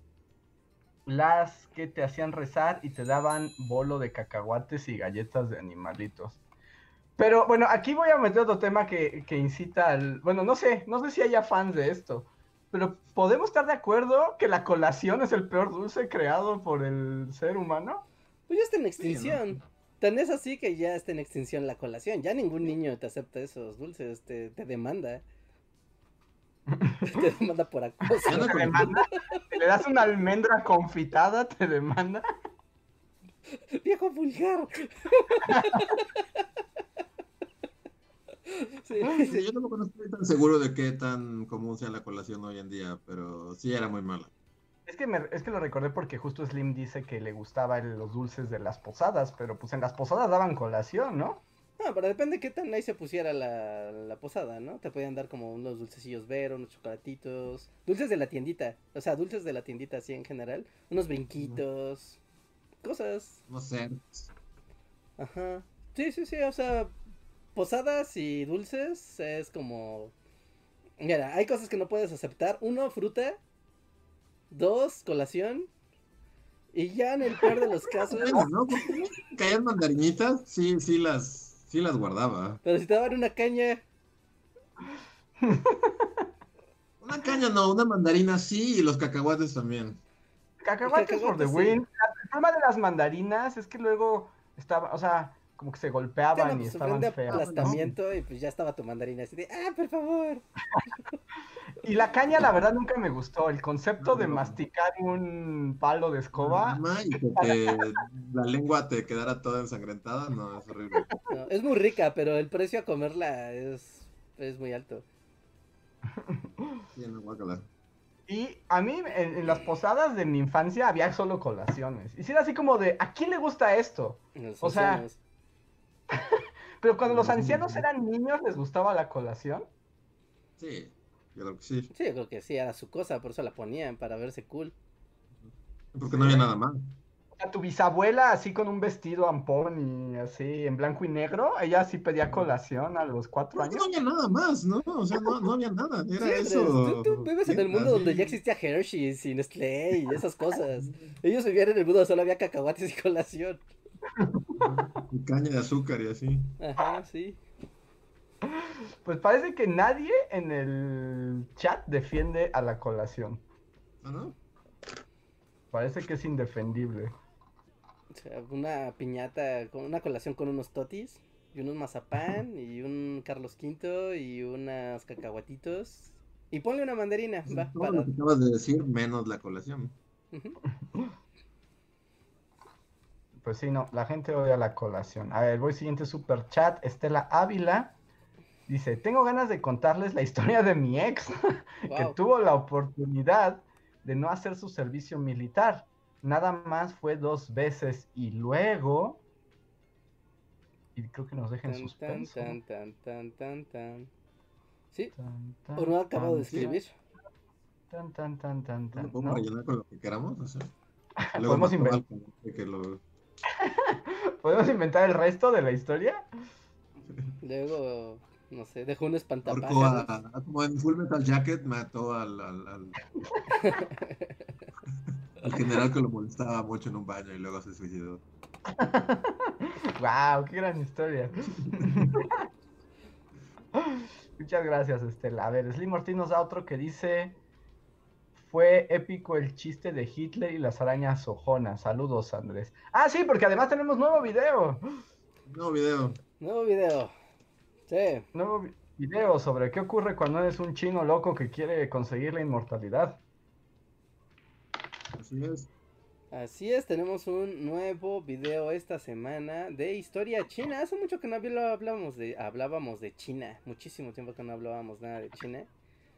las que te hacían rezar y te daban bolo de cacahuates y galletas de animalitos. Pero bueno, aquí voy a meter otro tema que, que incita al... Bueno, no sé, no sé si haya fans de esto, pero ¿podemos estar de acuerdo que la colación es el peor dulce creado por el ser humano? Pues ya está en Sí, extinción. Tan es así que ya está en extinción la colación. Ya ningún niño te acepta esos dulces, te, te demanda. te demanda por acoso. Ya no ¿Te demanda? ¿Te le das una almendra confitada? ¿Te demanda? Viejo vulgar. sí, Sí, sí. yo tampoco no estoy tan seguro de qué tan común sea la colación hoy en día, pero sí era muy mala. Es que, me- es que lo recordé porque justo Slim dice que le gustaban los dulces de las posadas, pero pues en las posadas daban colación, ¿no? No, pero depende qué tan ahí se pusiera la, la posada, ¿no? Te podían dar como unos dulcecillos veros, unos chocolatitos, dulces de la tiendita, o sea, dulces de la tiendita así en general, unos brinquitos, cosas, No sé. ajá. Sí, sí, sí, o sea, posadas y dulces es como... Mira, hay cosas que no puedes aceptar. Uno, fruta. Dos, colación. Y ya en el peor de los casos... ¿no? Caían mandarinitas, sí, sí las, sí las guardaba. Pero si te daban una caña... Una caña no, una mandarina sí, y los cacahuates también. Cacahuates for the sí. win. El problema de las mandarinas es que luego estaba, o sea, como que se golpeaban y pues estaban feas. ¿no? y pues ya estaba tu mandarina así de, ah, por favor. Y la caña, la verdad, nunca me gustó. El concepto de No. masticar un palo de escoba. Y que la lengua te quedara toda ensangrentada, no, es horrible. No, es muy rica, pero el precio a comerla es, es muy alto. Y a mí, en, en las posadas de mi infancia, había solo colaciones. Y si era así como de, ¿a quién le gusta esto? Los O sea. Pero cuando los ancianos eran niños, ¿les gustaba la colación? Sí, yo creo que sí, Sí, yo creo que sí, era su cosa, por eso la ponían, para verse cool. porque no había nada más. Tu bisabuela así con un vestido ampón y así en blanco y negro, ella sí pedía colación a los cuatro años. no había nada más, ¿no? O sea, no, no había nada, era Sí, eso. Tú, tú vives en el mundo donde ya existía Hershey y Nestlé y esas cosas. Ellos vivían en el mundo donde solo había cacahuates y colación. Y caña de azúcar y así. Ajá, sí. Pues parece que nadie en el chat defiende a la colación. ¿Ah, no? Parece que es indefendible. O sea, una piñata, con una colación con unos totis y unos mazapán y un Carlos V y unos cacahuatitos. Y ponle una mandarina, va, Todo para... lo que acabas de decir, menos la colación. Pues sí, no, la gente odia la colación. A ver, voy siguiente super chat. Estela Ávila dice: Tengo ganas de contarles la historia de mi ex, que tuvo la oportunidad de no hacer su servicio militar. Nada más fue dos veces y luego. Y creo que nos deja en Tan, suspenso. tan, tan, tan, tan, tan. Sí, Tan, tan, o no acabo de tan, escribir. Tan, tan, tan, tan, ¿No tan. podemos ¿no? rellenar con lo que queramos? O sea, Podemos mató inven- al que- que lo- ¿Podemos inventar el resto de la historia? Luego, no sé, dejó un espantapájaros. a- a- como en Full Metal Jacket mató al, al, al, al general que lo molestaba mucho en un baño y luego se suicidó. ¡Wow! ¡Qué gran historia! Muchas gracias, Estela. A ver, Slim Ortiz nos da otro que dice: Fue épico el chiste de Hitler y las arañas ojonas. Saludos, Andrés. Ah, sí, porque además tenemos nuevo video. Nuevo video. Nuevo video. Sí, Nuevo vi- video sobre qué ocurre cuando eres un chino loco que quiere conseguir la inmortalidad. Así es. así es, tenemos un nuevo video esta semana de historia china. Hace mucho que no habl- hablábamos de, hablábamos de China, muchísimo tiempo que no hablábamos nada de China.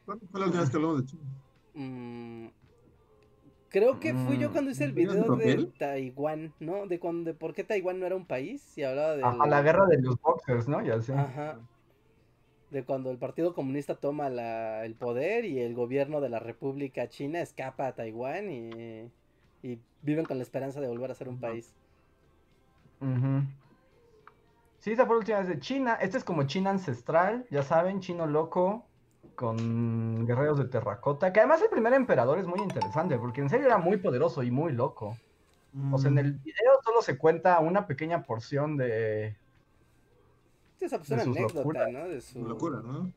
¿Cuándo fue la última vez que hablamos de China? Mm, Creo que fui yo Mm, cuando hice el ¿Viven de video de? Taiwán, ¿no? De cuando, de por qué Taiwán no era un país y hablaba de Ajá, la guerra de los boxers, ¿no? Ya sé. Ajá. De cuando el Partido Comunista toma la, el poder y el gobierno de la República China escapa a Taiwán y, y viven con la esperanza de volver a ser un país. Ujú. Sí, esa fue la última vez de China. Este es como China ancestral, ya saben, chino loco con guerreros de terracota. Que además el primer emperador es muy interesante porque en serio era muy poderoso y muy loco. O sea, en el video solo se cuenta una pequeña porción de. Esa pues De una anécdota, locuras. ¿no? De su, Locura, ¿no?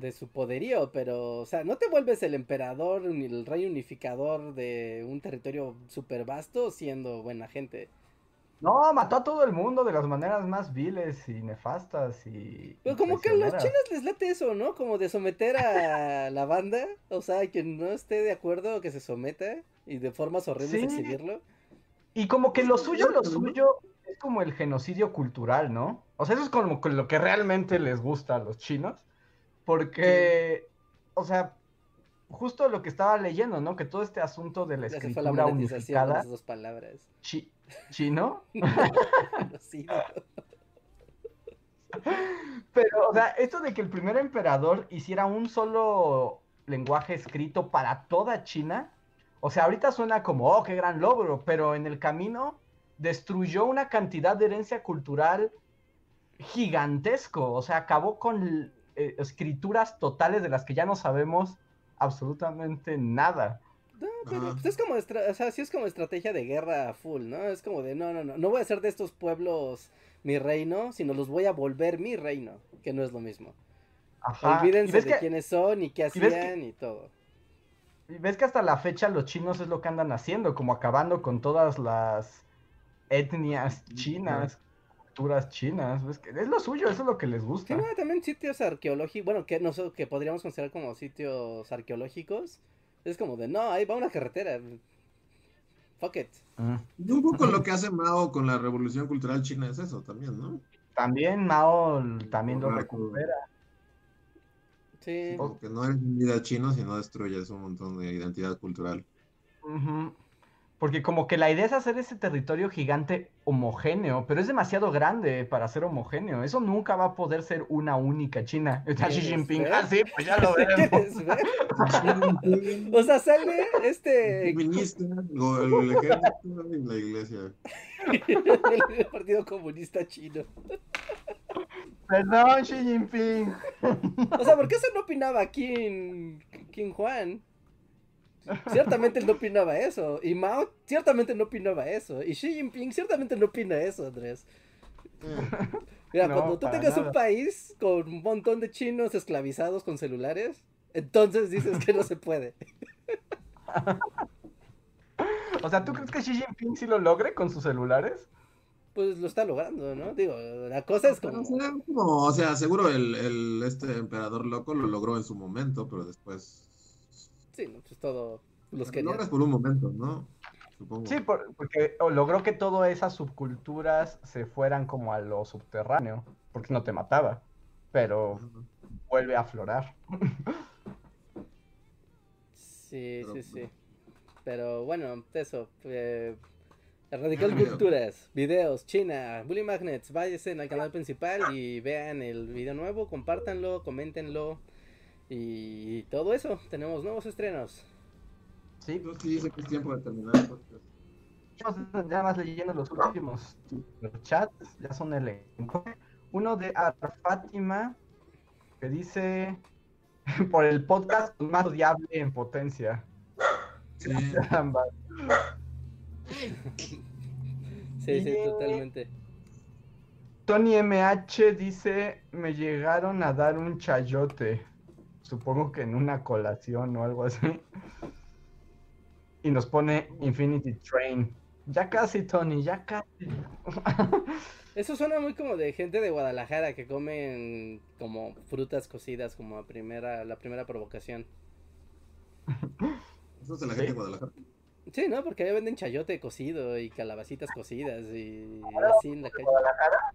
De su poderío, pero, o sea, no te vuelves el emperador ni el rey unificador de un territorio súper vasto siendo buena gente. No, mató a todo el mundo de las maneras más viles y nefastas y. Pero como que a los chinos les late eso, ¿no? Como de someter a la banda, o sea, quien no esté de acuerdo que se someta y de formas horribles Sí. exhibirlo. Y como que lo suyo, lo suyo es como el genocidio cultural, ¿no? O sea, eso es como que lo que realmente les gusta a los chinos. Porque, o sea, justo lo que estaba leyendo, ¿no? Que todo este asunto de la fue la escritura monetización con unificada esas dos palabras. chi- chino. Pero, o sea, esto de que el primer emperador hiciera un solo lenguaje escrito para toda China, o sea, ahorita suena como, oh, qué gran logro, pero en el camino destruyó una cantidad de herencia cultural gigantesco, o sea, acabó con eh, escrituras totales de las que ya no sabemos absolutamente nada. No, pero Ajá. pues es como, estra- o sea, sí es como estrategia de guerra full, ¿no? Es como de, no, no, no, no voy a hacer de estos pueblos mi reino, sino los voy a volver mi reino, que no es lo mismo. Ajá. Olvídense y de que, quiénes son y qué y que- hacían y todo. y ves que hasta la fecha los chinos es lo que andan haciendo, como acabando con todas las etnias chinas, culturas chinas, que es lo suyo, eso es lo que les Sí, gusta. también sitios arqueológicos, bueno, que no sé, que podríamos considerar como sitios arqueológicos. Es como de, no, ahí va una carretera. Fuck it. Mm. Y un poco lo que hace Mao con la revolución cultural china es eso también, ¿no? También Mao también lo recupera. Sí. Como que no eres un líder chino, sino destruyes un montón de identidad cultural. Ujú. Porque como que la idea es hacer ese territorio gigante homogéneo, pero es demasiado grande para ser homogéneo. Eso nunca va a poder ser una única China. Está Xi ¿Quieres Jinping. ver? Ah, sí, pues ya lo veremos. ¿Quieres ver? O sea, sale este Feminista, lo- el ejército y la iglesia. el Partido Comunista Chino. Perdón, Xi Jinping. O sea, ¿por qué eso no opinaba Kim, Kim Juan? Ciertamente él no opinaba eso. Y Mao ciertamente no opinaba eso. Y Xi Jinping ciertamente no opina eso, Andrés. Mira, No, cuando tú tengas un país con un montón de chinos esclavizados con celulares, entonces dices que no se puede. O sea, ¿tú crees que Xi Jinping sí lo logre con sus celulares? Pues lo está logrando, ¿no? Digo, la cosa es como... O sea, como- o sea, seguro el, el- este emperador loco lo logró en su momento, pero después. Sí, no, pues todo los Lo querían. logras por un momento, ¿no? Supongo. Sí, por- porque logró que todas esas subculturas se fueran como a lo subterráneo, porque no te mataba, pero vuelve a aflorar. Sí, Pero, sí, sí. Pero bueno, eso. Eh, Radical. Culturas, videos, China, Bully Magnets, váyanse al canal principal y vean el video nuevo, compártanlo, coméntenlo y todo eso. Tenemos nuevos estrenos. Sí, Entonces sí dice que es tiempo de terminar el podcast. Ya más leyendo los últimos chats, ya son el elenco. Uno de Ar Fátima, que dice, por el podcast más odiable en potencia. Sí. Sí, sí, totalmente. Tony MH dice, me llegaron a dar un chayote. Supongo que en una colación o algo así. Y nos pone Infinity Train. Ya casi, Tony, ya casi. Eso suena muy como de gente de Guadalajara que comen como frutas cocidas como a primera, la primera provocación. Eso es de la Sí. gente de Guadalajara. Sí, ¿no? Porque ahí venden chayote cocido y calabacitas cocidas y así en la calle.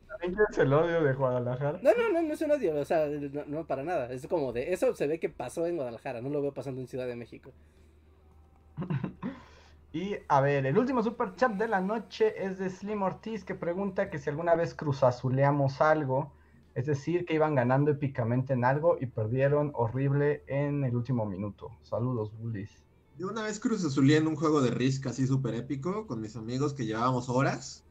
¿También quieres el odio de Guadalajara? No, no, no, no es un odio, o sea, no, no, para nada. Es como de, eso se ve que pasó en Guadalajara, no lo veo pasando en Ciudad de México. Y a ver, el último super chat de la noche es de Slim Ortiz que pregunta que si alguna vez cruzazuleamos algo, es decir, que iban ganando épicamente en algo y perdieron horrible en el último minuto. Saludos, bullies. Yo una vez cruzazuleé en un juego de Risk así súper épico con mis amigos que llevábamos horas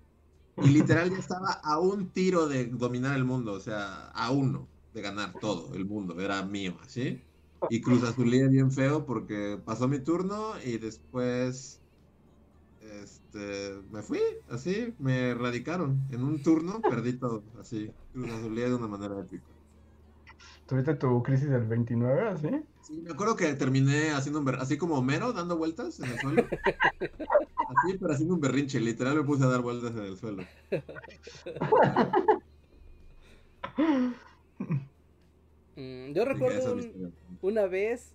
y literal ya estaba a un tiro de dominar el mundo, o sea, a uno de ganar todo el mundo, era mío, ¿así? Y Cruz Azulía bien feo porque pasó mi turno y después este, me fui, así, me erradicaron. En un turno perdí todo, así. Cruz Azulía de una manera épica. ¿Tuviste tu crisis del 29, así? Sí, me acuerdo que terminé haciendo un así como Homero, dando vueltas en el suelo. Así, pero haciendo un berrinche. Literal me puse a dar vueltas en el suelo. Mm, yo recuerdo una vez,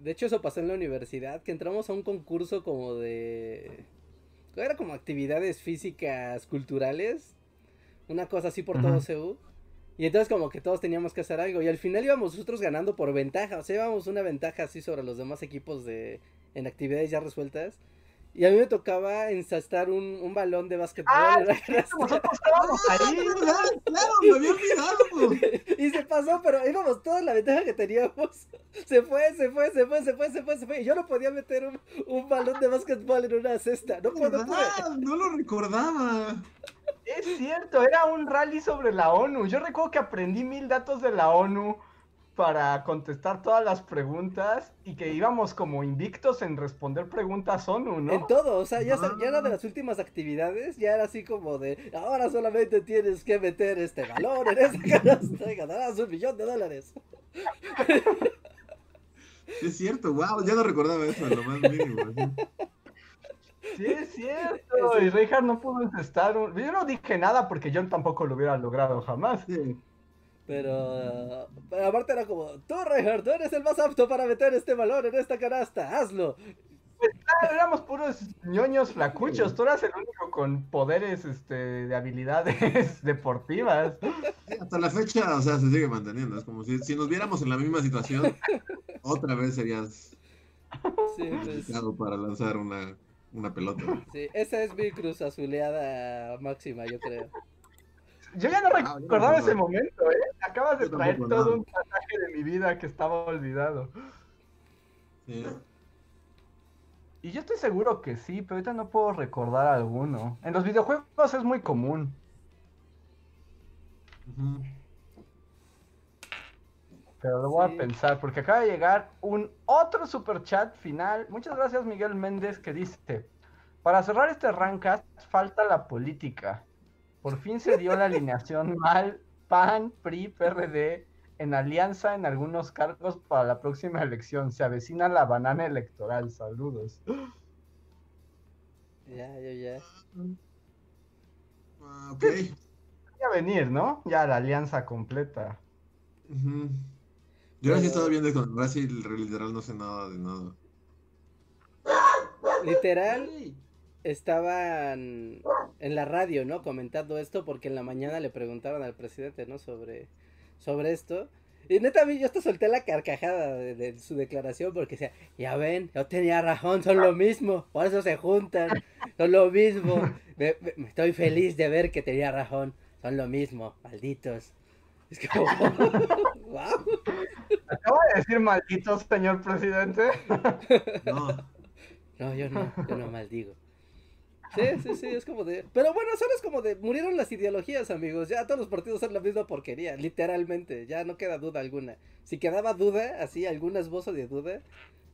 de hecho eso pasó en la universidad, que entramos a un concurso como de... Era como actividades físicas culturales, una cosa así por todo CEU. Y entonces como que todos teníamos que hacer algo. Y al final íbamos nosotros ganando por ventaja. O sea, íbamos una ventaja así sobre los demás equipos de en actividades ya resueltas. Y a mí me tocaba ensastar un, un balón de básquetbol. ¡Ah, nosotros estábamos ahí! ¡Claro, me había olvidado! y se pasó, pero íbamos toda la ventaja que teníamos. Se fue, se fue, se fue, se fue, se fue, se fue. Y yo no podía meter un, un balón de básquetbol en una cesta. No puedo. No, no lo recordaba. Es cierto, era un rally sobre la ONU. Yo recuerdo que aprendí mil datos de la ONU para contestar todas las preguntas y que íbamos como invictos en responder preguntas ONU, ¿no? En todo, o sea, ya, ya, era de las últimas actividades, ya era así como de, ahora solamente tienes que meter este balón en esa canasta y ganarás un millón de dólares. Es cierto, wow, ya no recordaba eso, lo más mínimo. Sí, es cierto, y Richard no pudo estar, yo no dije nada porque yo tampoco lo hubiera logrado jamás. Sí. Pero, pero aparte era como, tú Reinhardt, tú eres el más apto para meter este balón en esta canasta, hazlo. Pues claro, éramos puros ñoños flacuchos, tú eras el único con poderes este, de habilidades deportivas. hasta la fecha, o sea, se sigue manteniendo, es como si, si nos viéramos en la misma situación, otra vez serías sí, pues... para lanzar una, una pelota. Sí, esa es mi cruz azuleada máxima, yo creo. Yo ya no ah, recordaba ese momento, ¿eh? Acabas de traer todo un pasaje de mi vida que estaba olvidado. Sí. Y yo estoy seguro que sí, pero ahorita no puedo recordar alguno. En los videojuegos es muy común. Pero lo voy a pensar, porque acaba de llegar un otro super chat final. Muchas gracias, Miguel Méndez, que dice: Para cerrar este rancas, falta la política. Por fin se dio la alineación mal PAN, PRI, PRD en alianza en algunos cargos para la próxima elección. Se avecina la banana electoral. Saludos. Ya, ya, ya. Ah, ok. a venir, ¿no? Ya la alianza completa. Yo sí estaba viendo con Brasil, literal no sé nada de nada. Literal, estaban en la radio, ¿no? Comentando esto porque en la mañana le preguntaron al presidente, ¿no? Sobre, sobre esto. Y neta, yo hasta solté la carcajada de, su declaración porque decía, ya ven, yo tenía razón, son lo mismo, por eso se juntan, son lo mismo. Me, estoy feliz de ver que tenía razón, son lo mismo, malditos. Es como, wow. ¿Acaba de decir malditos, señor presidente? No. No, yo no, yo no maldigo. Sí, sí, sí, es como de... Pero bueno, solo es como de... Murieron las ideologías, amigos. Ya todos los partidos son la misma porquería, literalmente. Ya no queda duda alguna. Si quedaba duda, así, algún esbozo de duda,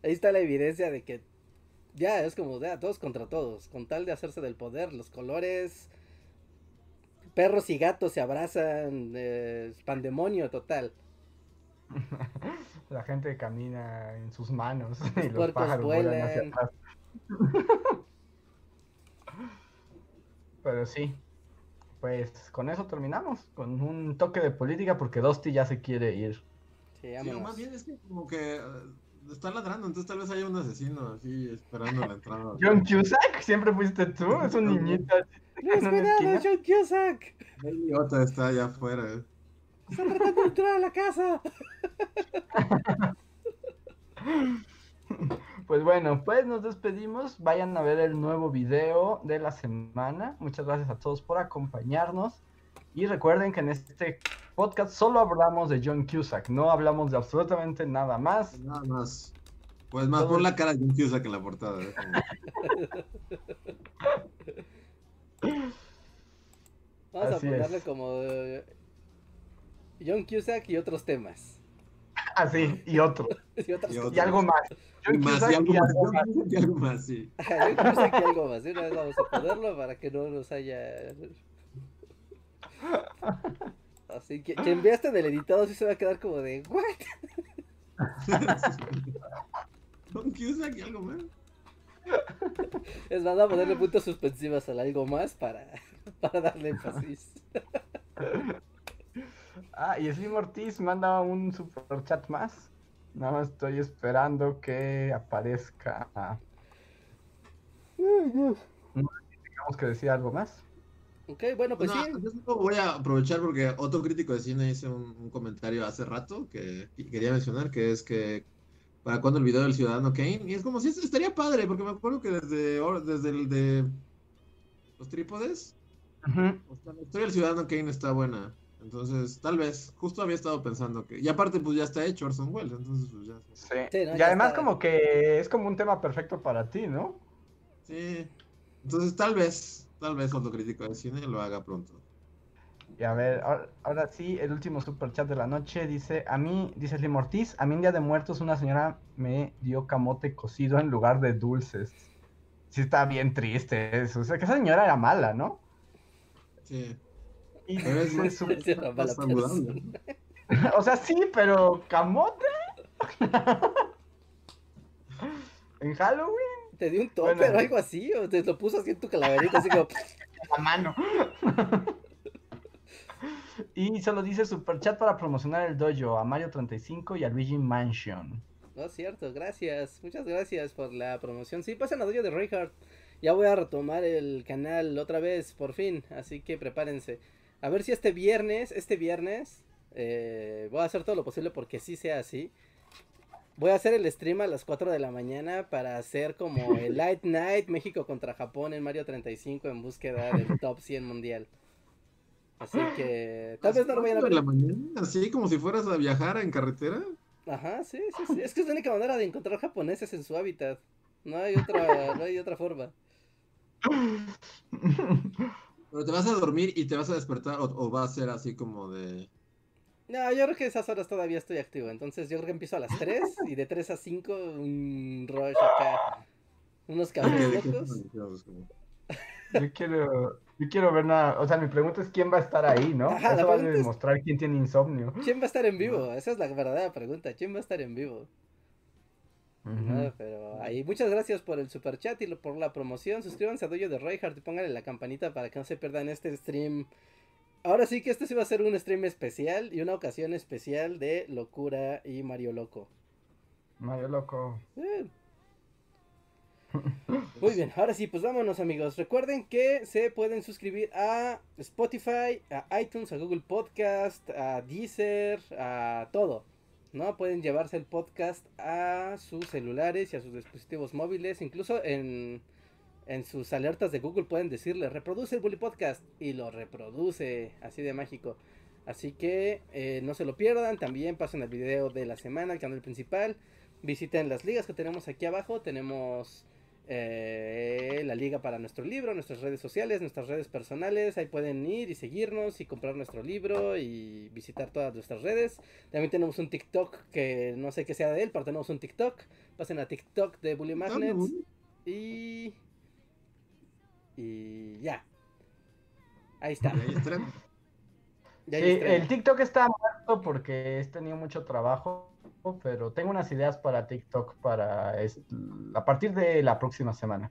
ahí está la evidencia de que ya es como de todos contra todos. Con tal de hacerse del poder, los colores... Perros y gatos se abrazan, eh, pandemonio total. La gente camina en sus manos y los pájaros vuelan hacia atrás. Pero sí, pues con eso terminamos, con un toque de política porque Dosti ya se quiere ir. Sí, más bien es que como que eh, está ladrando, entonces tal vez haya un asesino así esperando la entrada. John Cusack, siempre fuiste tú, es un niñito. No John Cusack. El idiota está allá afuera. Está tratando de entrar a la casa. Pues bueno, pues nos despedimos. Vayan a ver el nuevo video de la semana. Muchas gracias a todos por acompañarnos. Y recuerden que en este podcast solo hablamos de John Cusack, no hablamos de absolutamente nada más. Nada más. Pues más, pon la cara de John Cusack en la portada. ¿eh? Vamos Así a ponerle es. como eh, John Cusack y otros temas. Así, y otro. Y, otras Y algo más. Y John más, Cusack y algo y más, algo más. John Cusack y algo más, sí. Ajá, John Cusack y algo más. Una vez vamos a ponerlo para que no nos haya. Así que quien vea este del editado sí se va a quedar como de ¿What? John Cusack y algo más. Es van a ponerle puntos suspensivos al algo más para, para darle énfasis. Ah, y Slim Ortiz manda un super chat más. Nada más estoy esperando que aparezca. No Tenemos que decir algo más. Ok, bueno, pues No, sí. voy a aprovechar porque otro crítico de cine hizo un, un comentario hace rato que que quería mencionar, que es que para cuando el video del Ciudadano Kane, y es como si estaría padre, porque me acuerdo que desde, desde el de los trípodes, Ujú. o sea, la historia del Ciudadano Kane está buena. Entonces, tal vez, justo había estado pensando que, y aparte pues ya está hecho Orson Welles, entonces pues ya. Sí. Sí, no, y ya además está. como que es como un tema perfecto para ti, ¿no? Sí. Entonces tal vez, tal vez otro crítico de cine lo haga pronto. Y a ver, ahora, ahora sí, el último super chat de la noche dice, a mí, dice Slim Ortiz, a mí en Día de Muertos una señora me dio camote cocido en lugar de dulces. Sí está bien triste eso, o sea que esa señora era mala, ¿no? Sí. Y su-. O sea, sí, pero camote. en Halloween, ¿Te dio un topper Bueno. o algo así? ¿O te lo puso así en tu calaverita? Así como. la mano. y solo dice super chat para promocionar el dojo a Mario 35 y a Luigi Mansion. No es cierto, gracias. Muchas gracias por la promoción. Sí, pasen a Dojo de Reinhardt. Ya voy a retomar el canal otra vez, por fin. Así que prepárense. A ver si este viernes, este viernes, eh, voy a hacer todo lo posible porque sí sea así. Voy a hacer el stream a las 4 de la mañana para hacer como el Light Night México contra Japón en Mario 35 en búsqueda del top 100 mundial. Así que tal vez no lo vayan a ver. la mañana, así como si fueras a viajar en carretera. Ajá, sí, sí, sí. Es que es la única manera de encontrar japoneses en su hábitat. No hay otra, no hay otra forma. Pero te vas a dormir y te vas a despertar o, o va a ser así como de... No, yo creo que esas horas todavía estoy activo. Entonces yo creo que empiezo a las 3 y de 3 a 5 un rush acá. Unos cafés locos. Yo quiero, yo quiero ver nada. O sea, mi pregunta es quién va a estar ahí, ¿no? Ajá, Eso va a es- demostrar quién tiene insomnio. ¿Quién va a estar en vivo? Esa es la verdadera pregunta. ¿Quién va a estar en vivo? No, pero ahí muchas gracias por el super chat y por la promoción. Suscríbanse a Dojo de Reinhardt y pónganle la campanita para que no se pierdan este stream. Ahora sí que este sí va a ser un stream especial y una ocasión especial de locura y Mario Loco. Mario loco. Eh. Muy bien, ahora sí, pues vámonos amigos. Recuerden que se pueden suscribir a Spotify, a iTunes, a Google Podcast, a Deezer, a todo. ¿No? Pueden llevarse el podcast a sus celulares y a sus dispositivos móviles. Incluso en, en sus alertas de Google pueden decirle reproduce el Bully Podcast y lo reproduce así de mágico. Así que eh, no se lo pierdan. También pasen el video de la semana al canal principal. Visiten las ligas que tenemos aquí abajo. Tenemos eh, la liga para nuestro libro, nuestras redes sociales, nuestras redes personales. Ahí pueden ir y seguirnos y comprar nuestro libro y visitar todas nuestras redes. También tenemos un TikTok que no sé qué sea de él, pero tenemos un TikTok. Pasen a TikTok de Bully Magnets y. Y ya. Ahí está. Ahí Sí, el TikTok está muerto porque he tenido mucho trabajo, pero tengo unas ideas para TikTok para es- a partir de la próxima semana.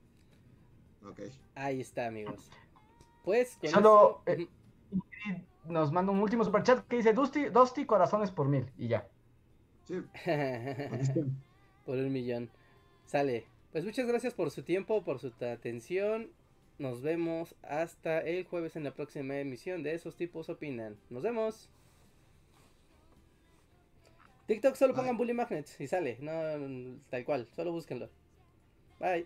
Ok. Ahí está, amigos. Pues con Solo, eso- eh, nos manda un último superchat que dice Dusty, Dusty corazones por mil y ya. Sí, por un millón. Sale. Pues muchas gracias por su tiempo, por su atención. Nos vemos hasta el jueves en la próxima emisión de Esos Tipos Opinan. Nos vemos. TikTok solo pongan bully magnets y sale. No, tal cual. Solo búsquenlo. Bye.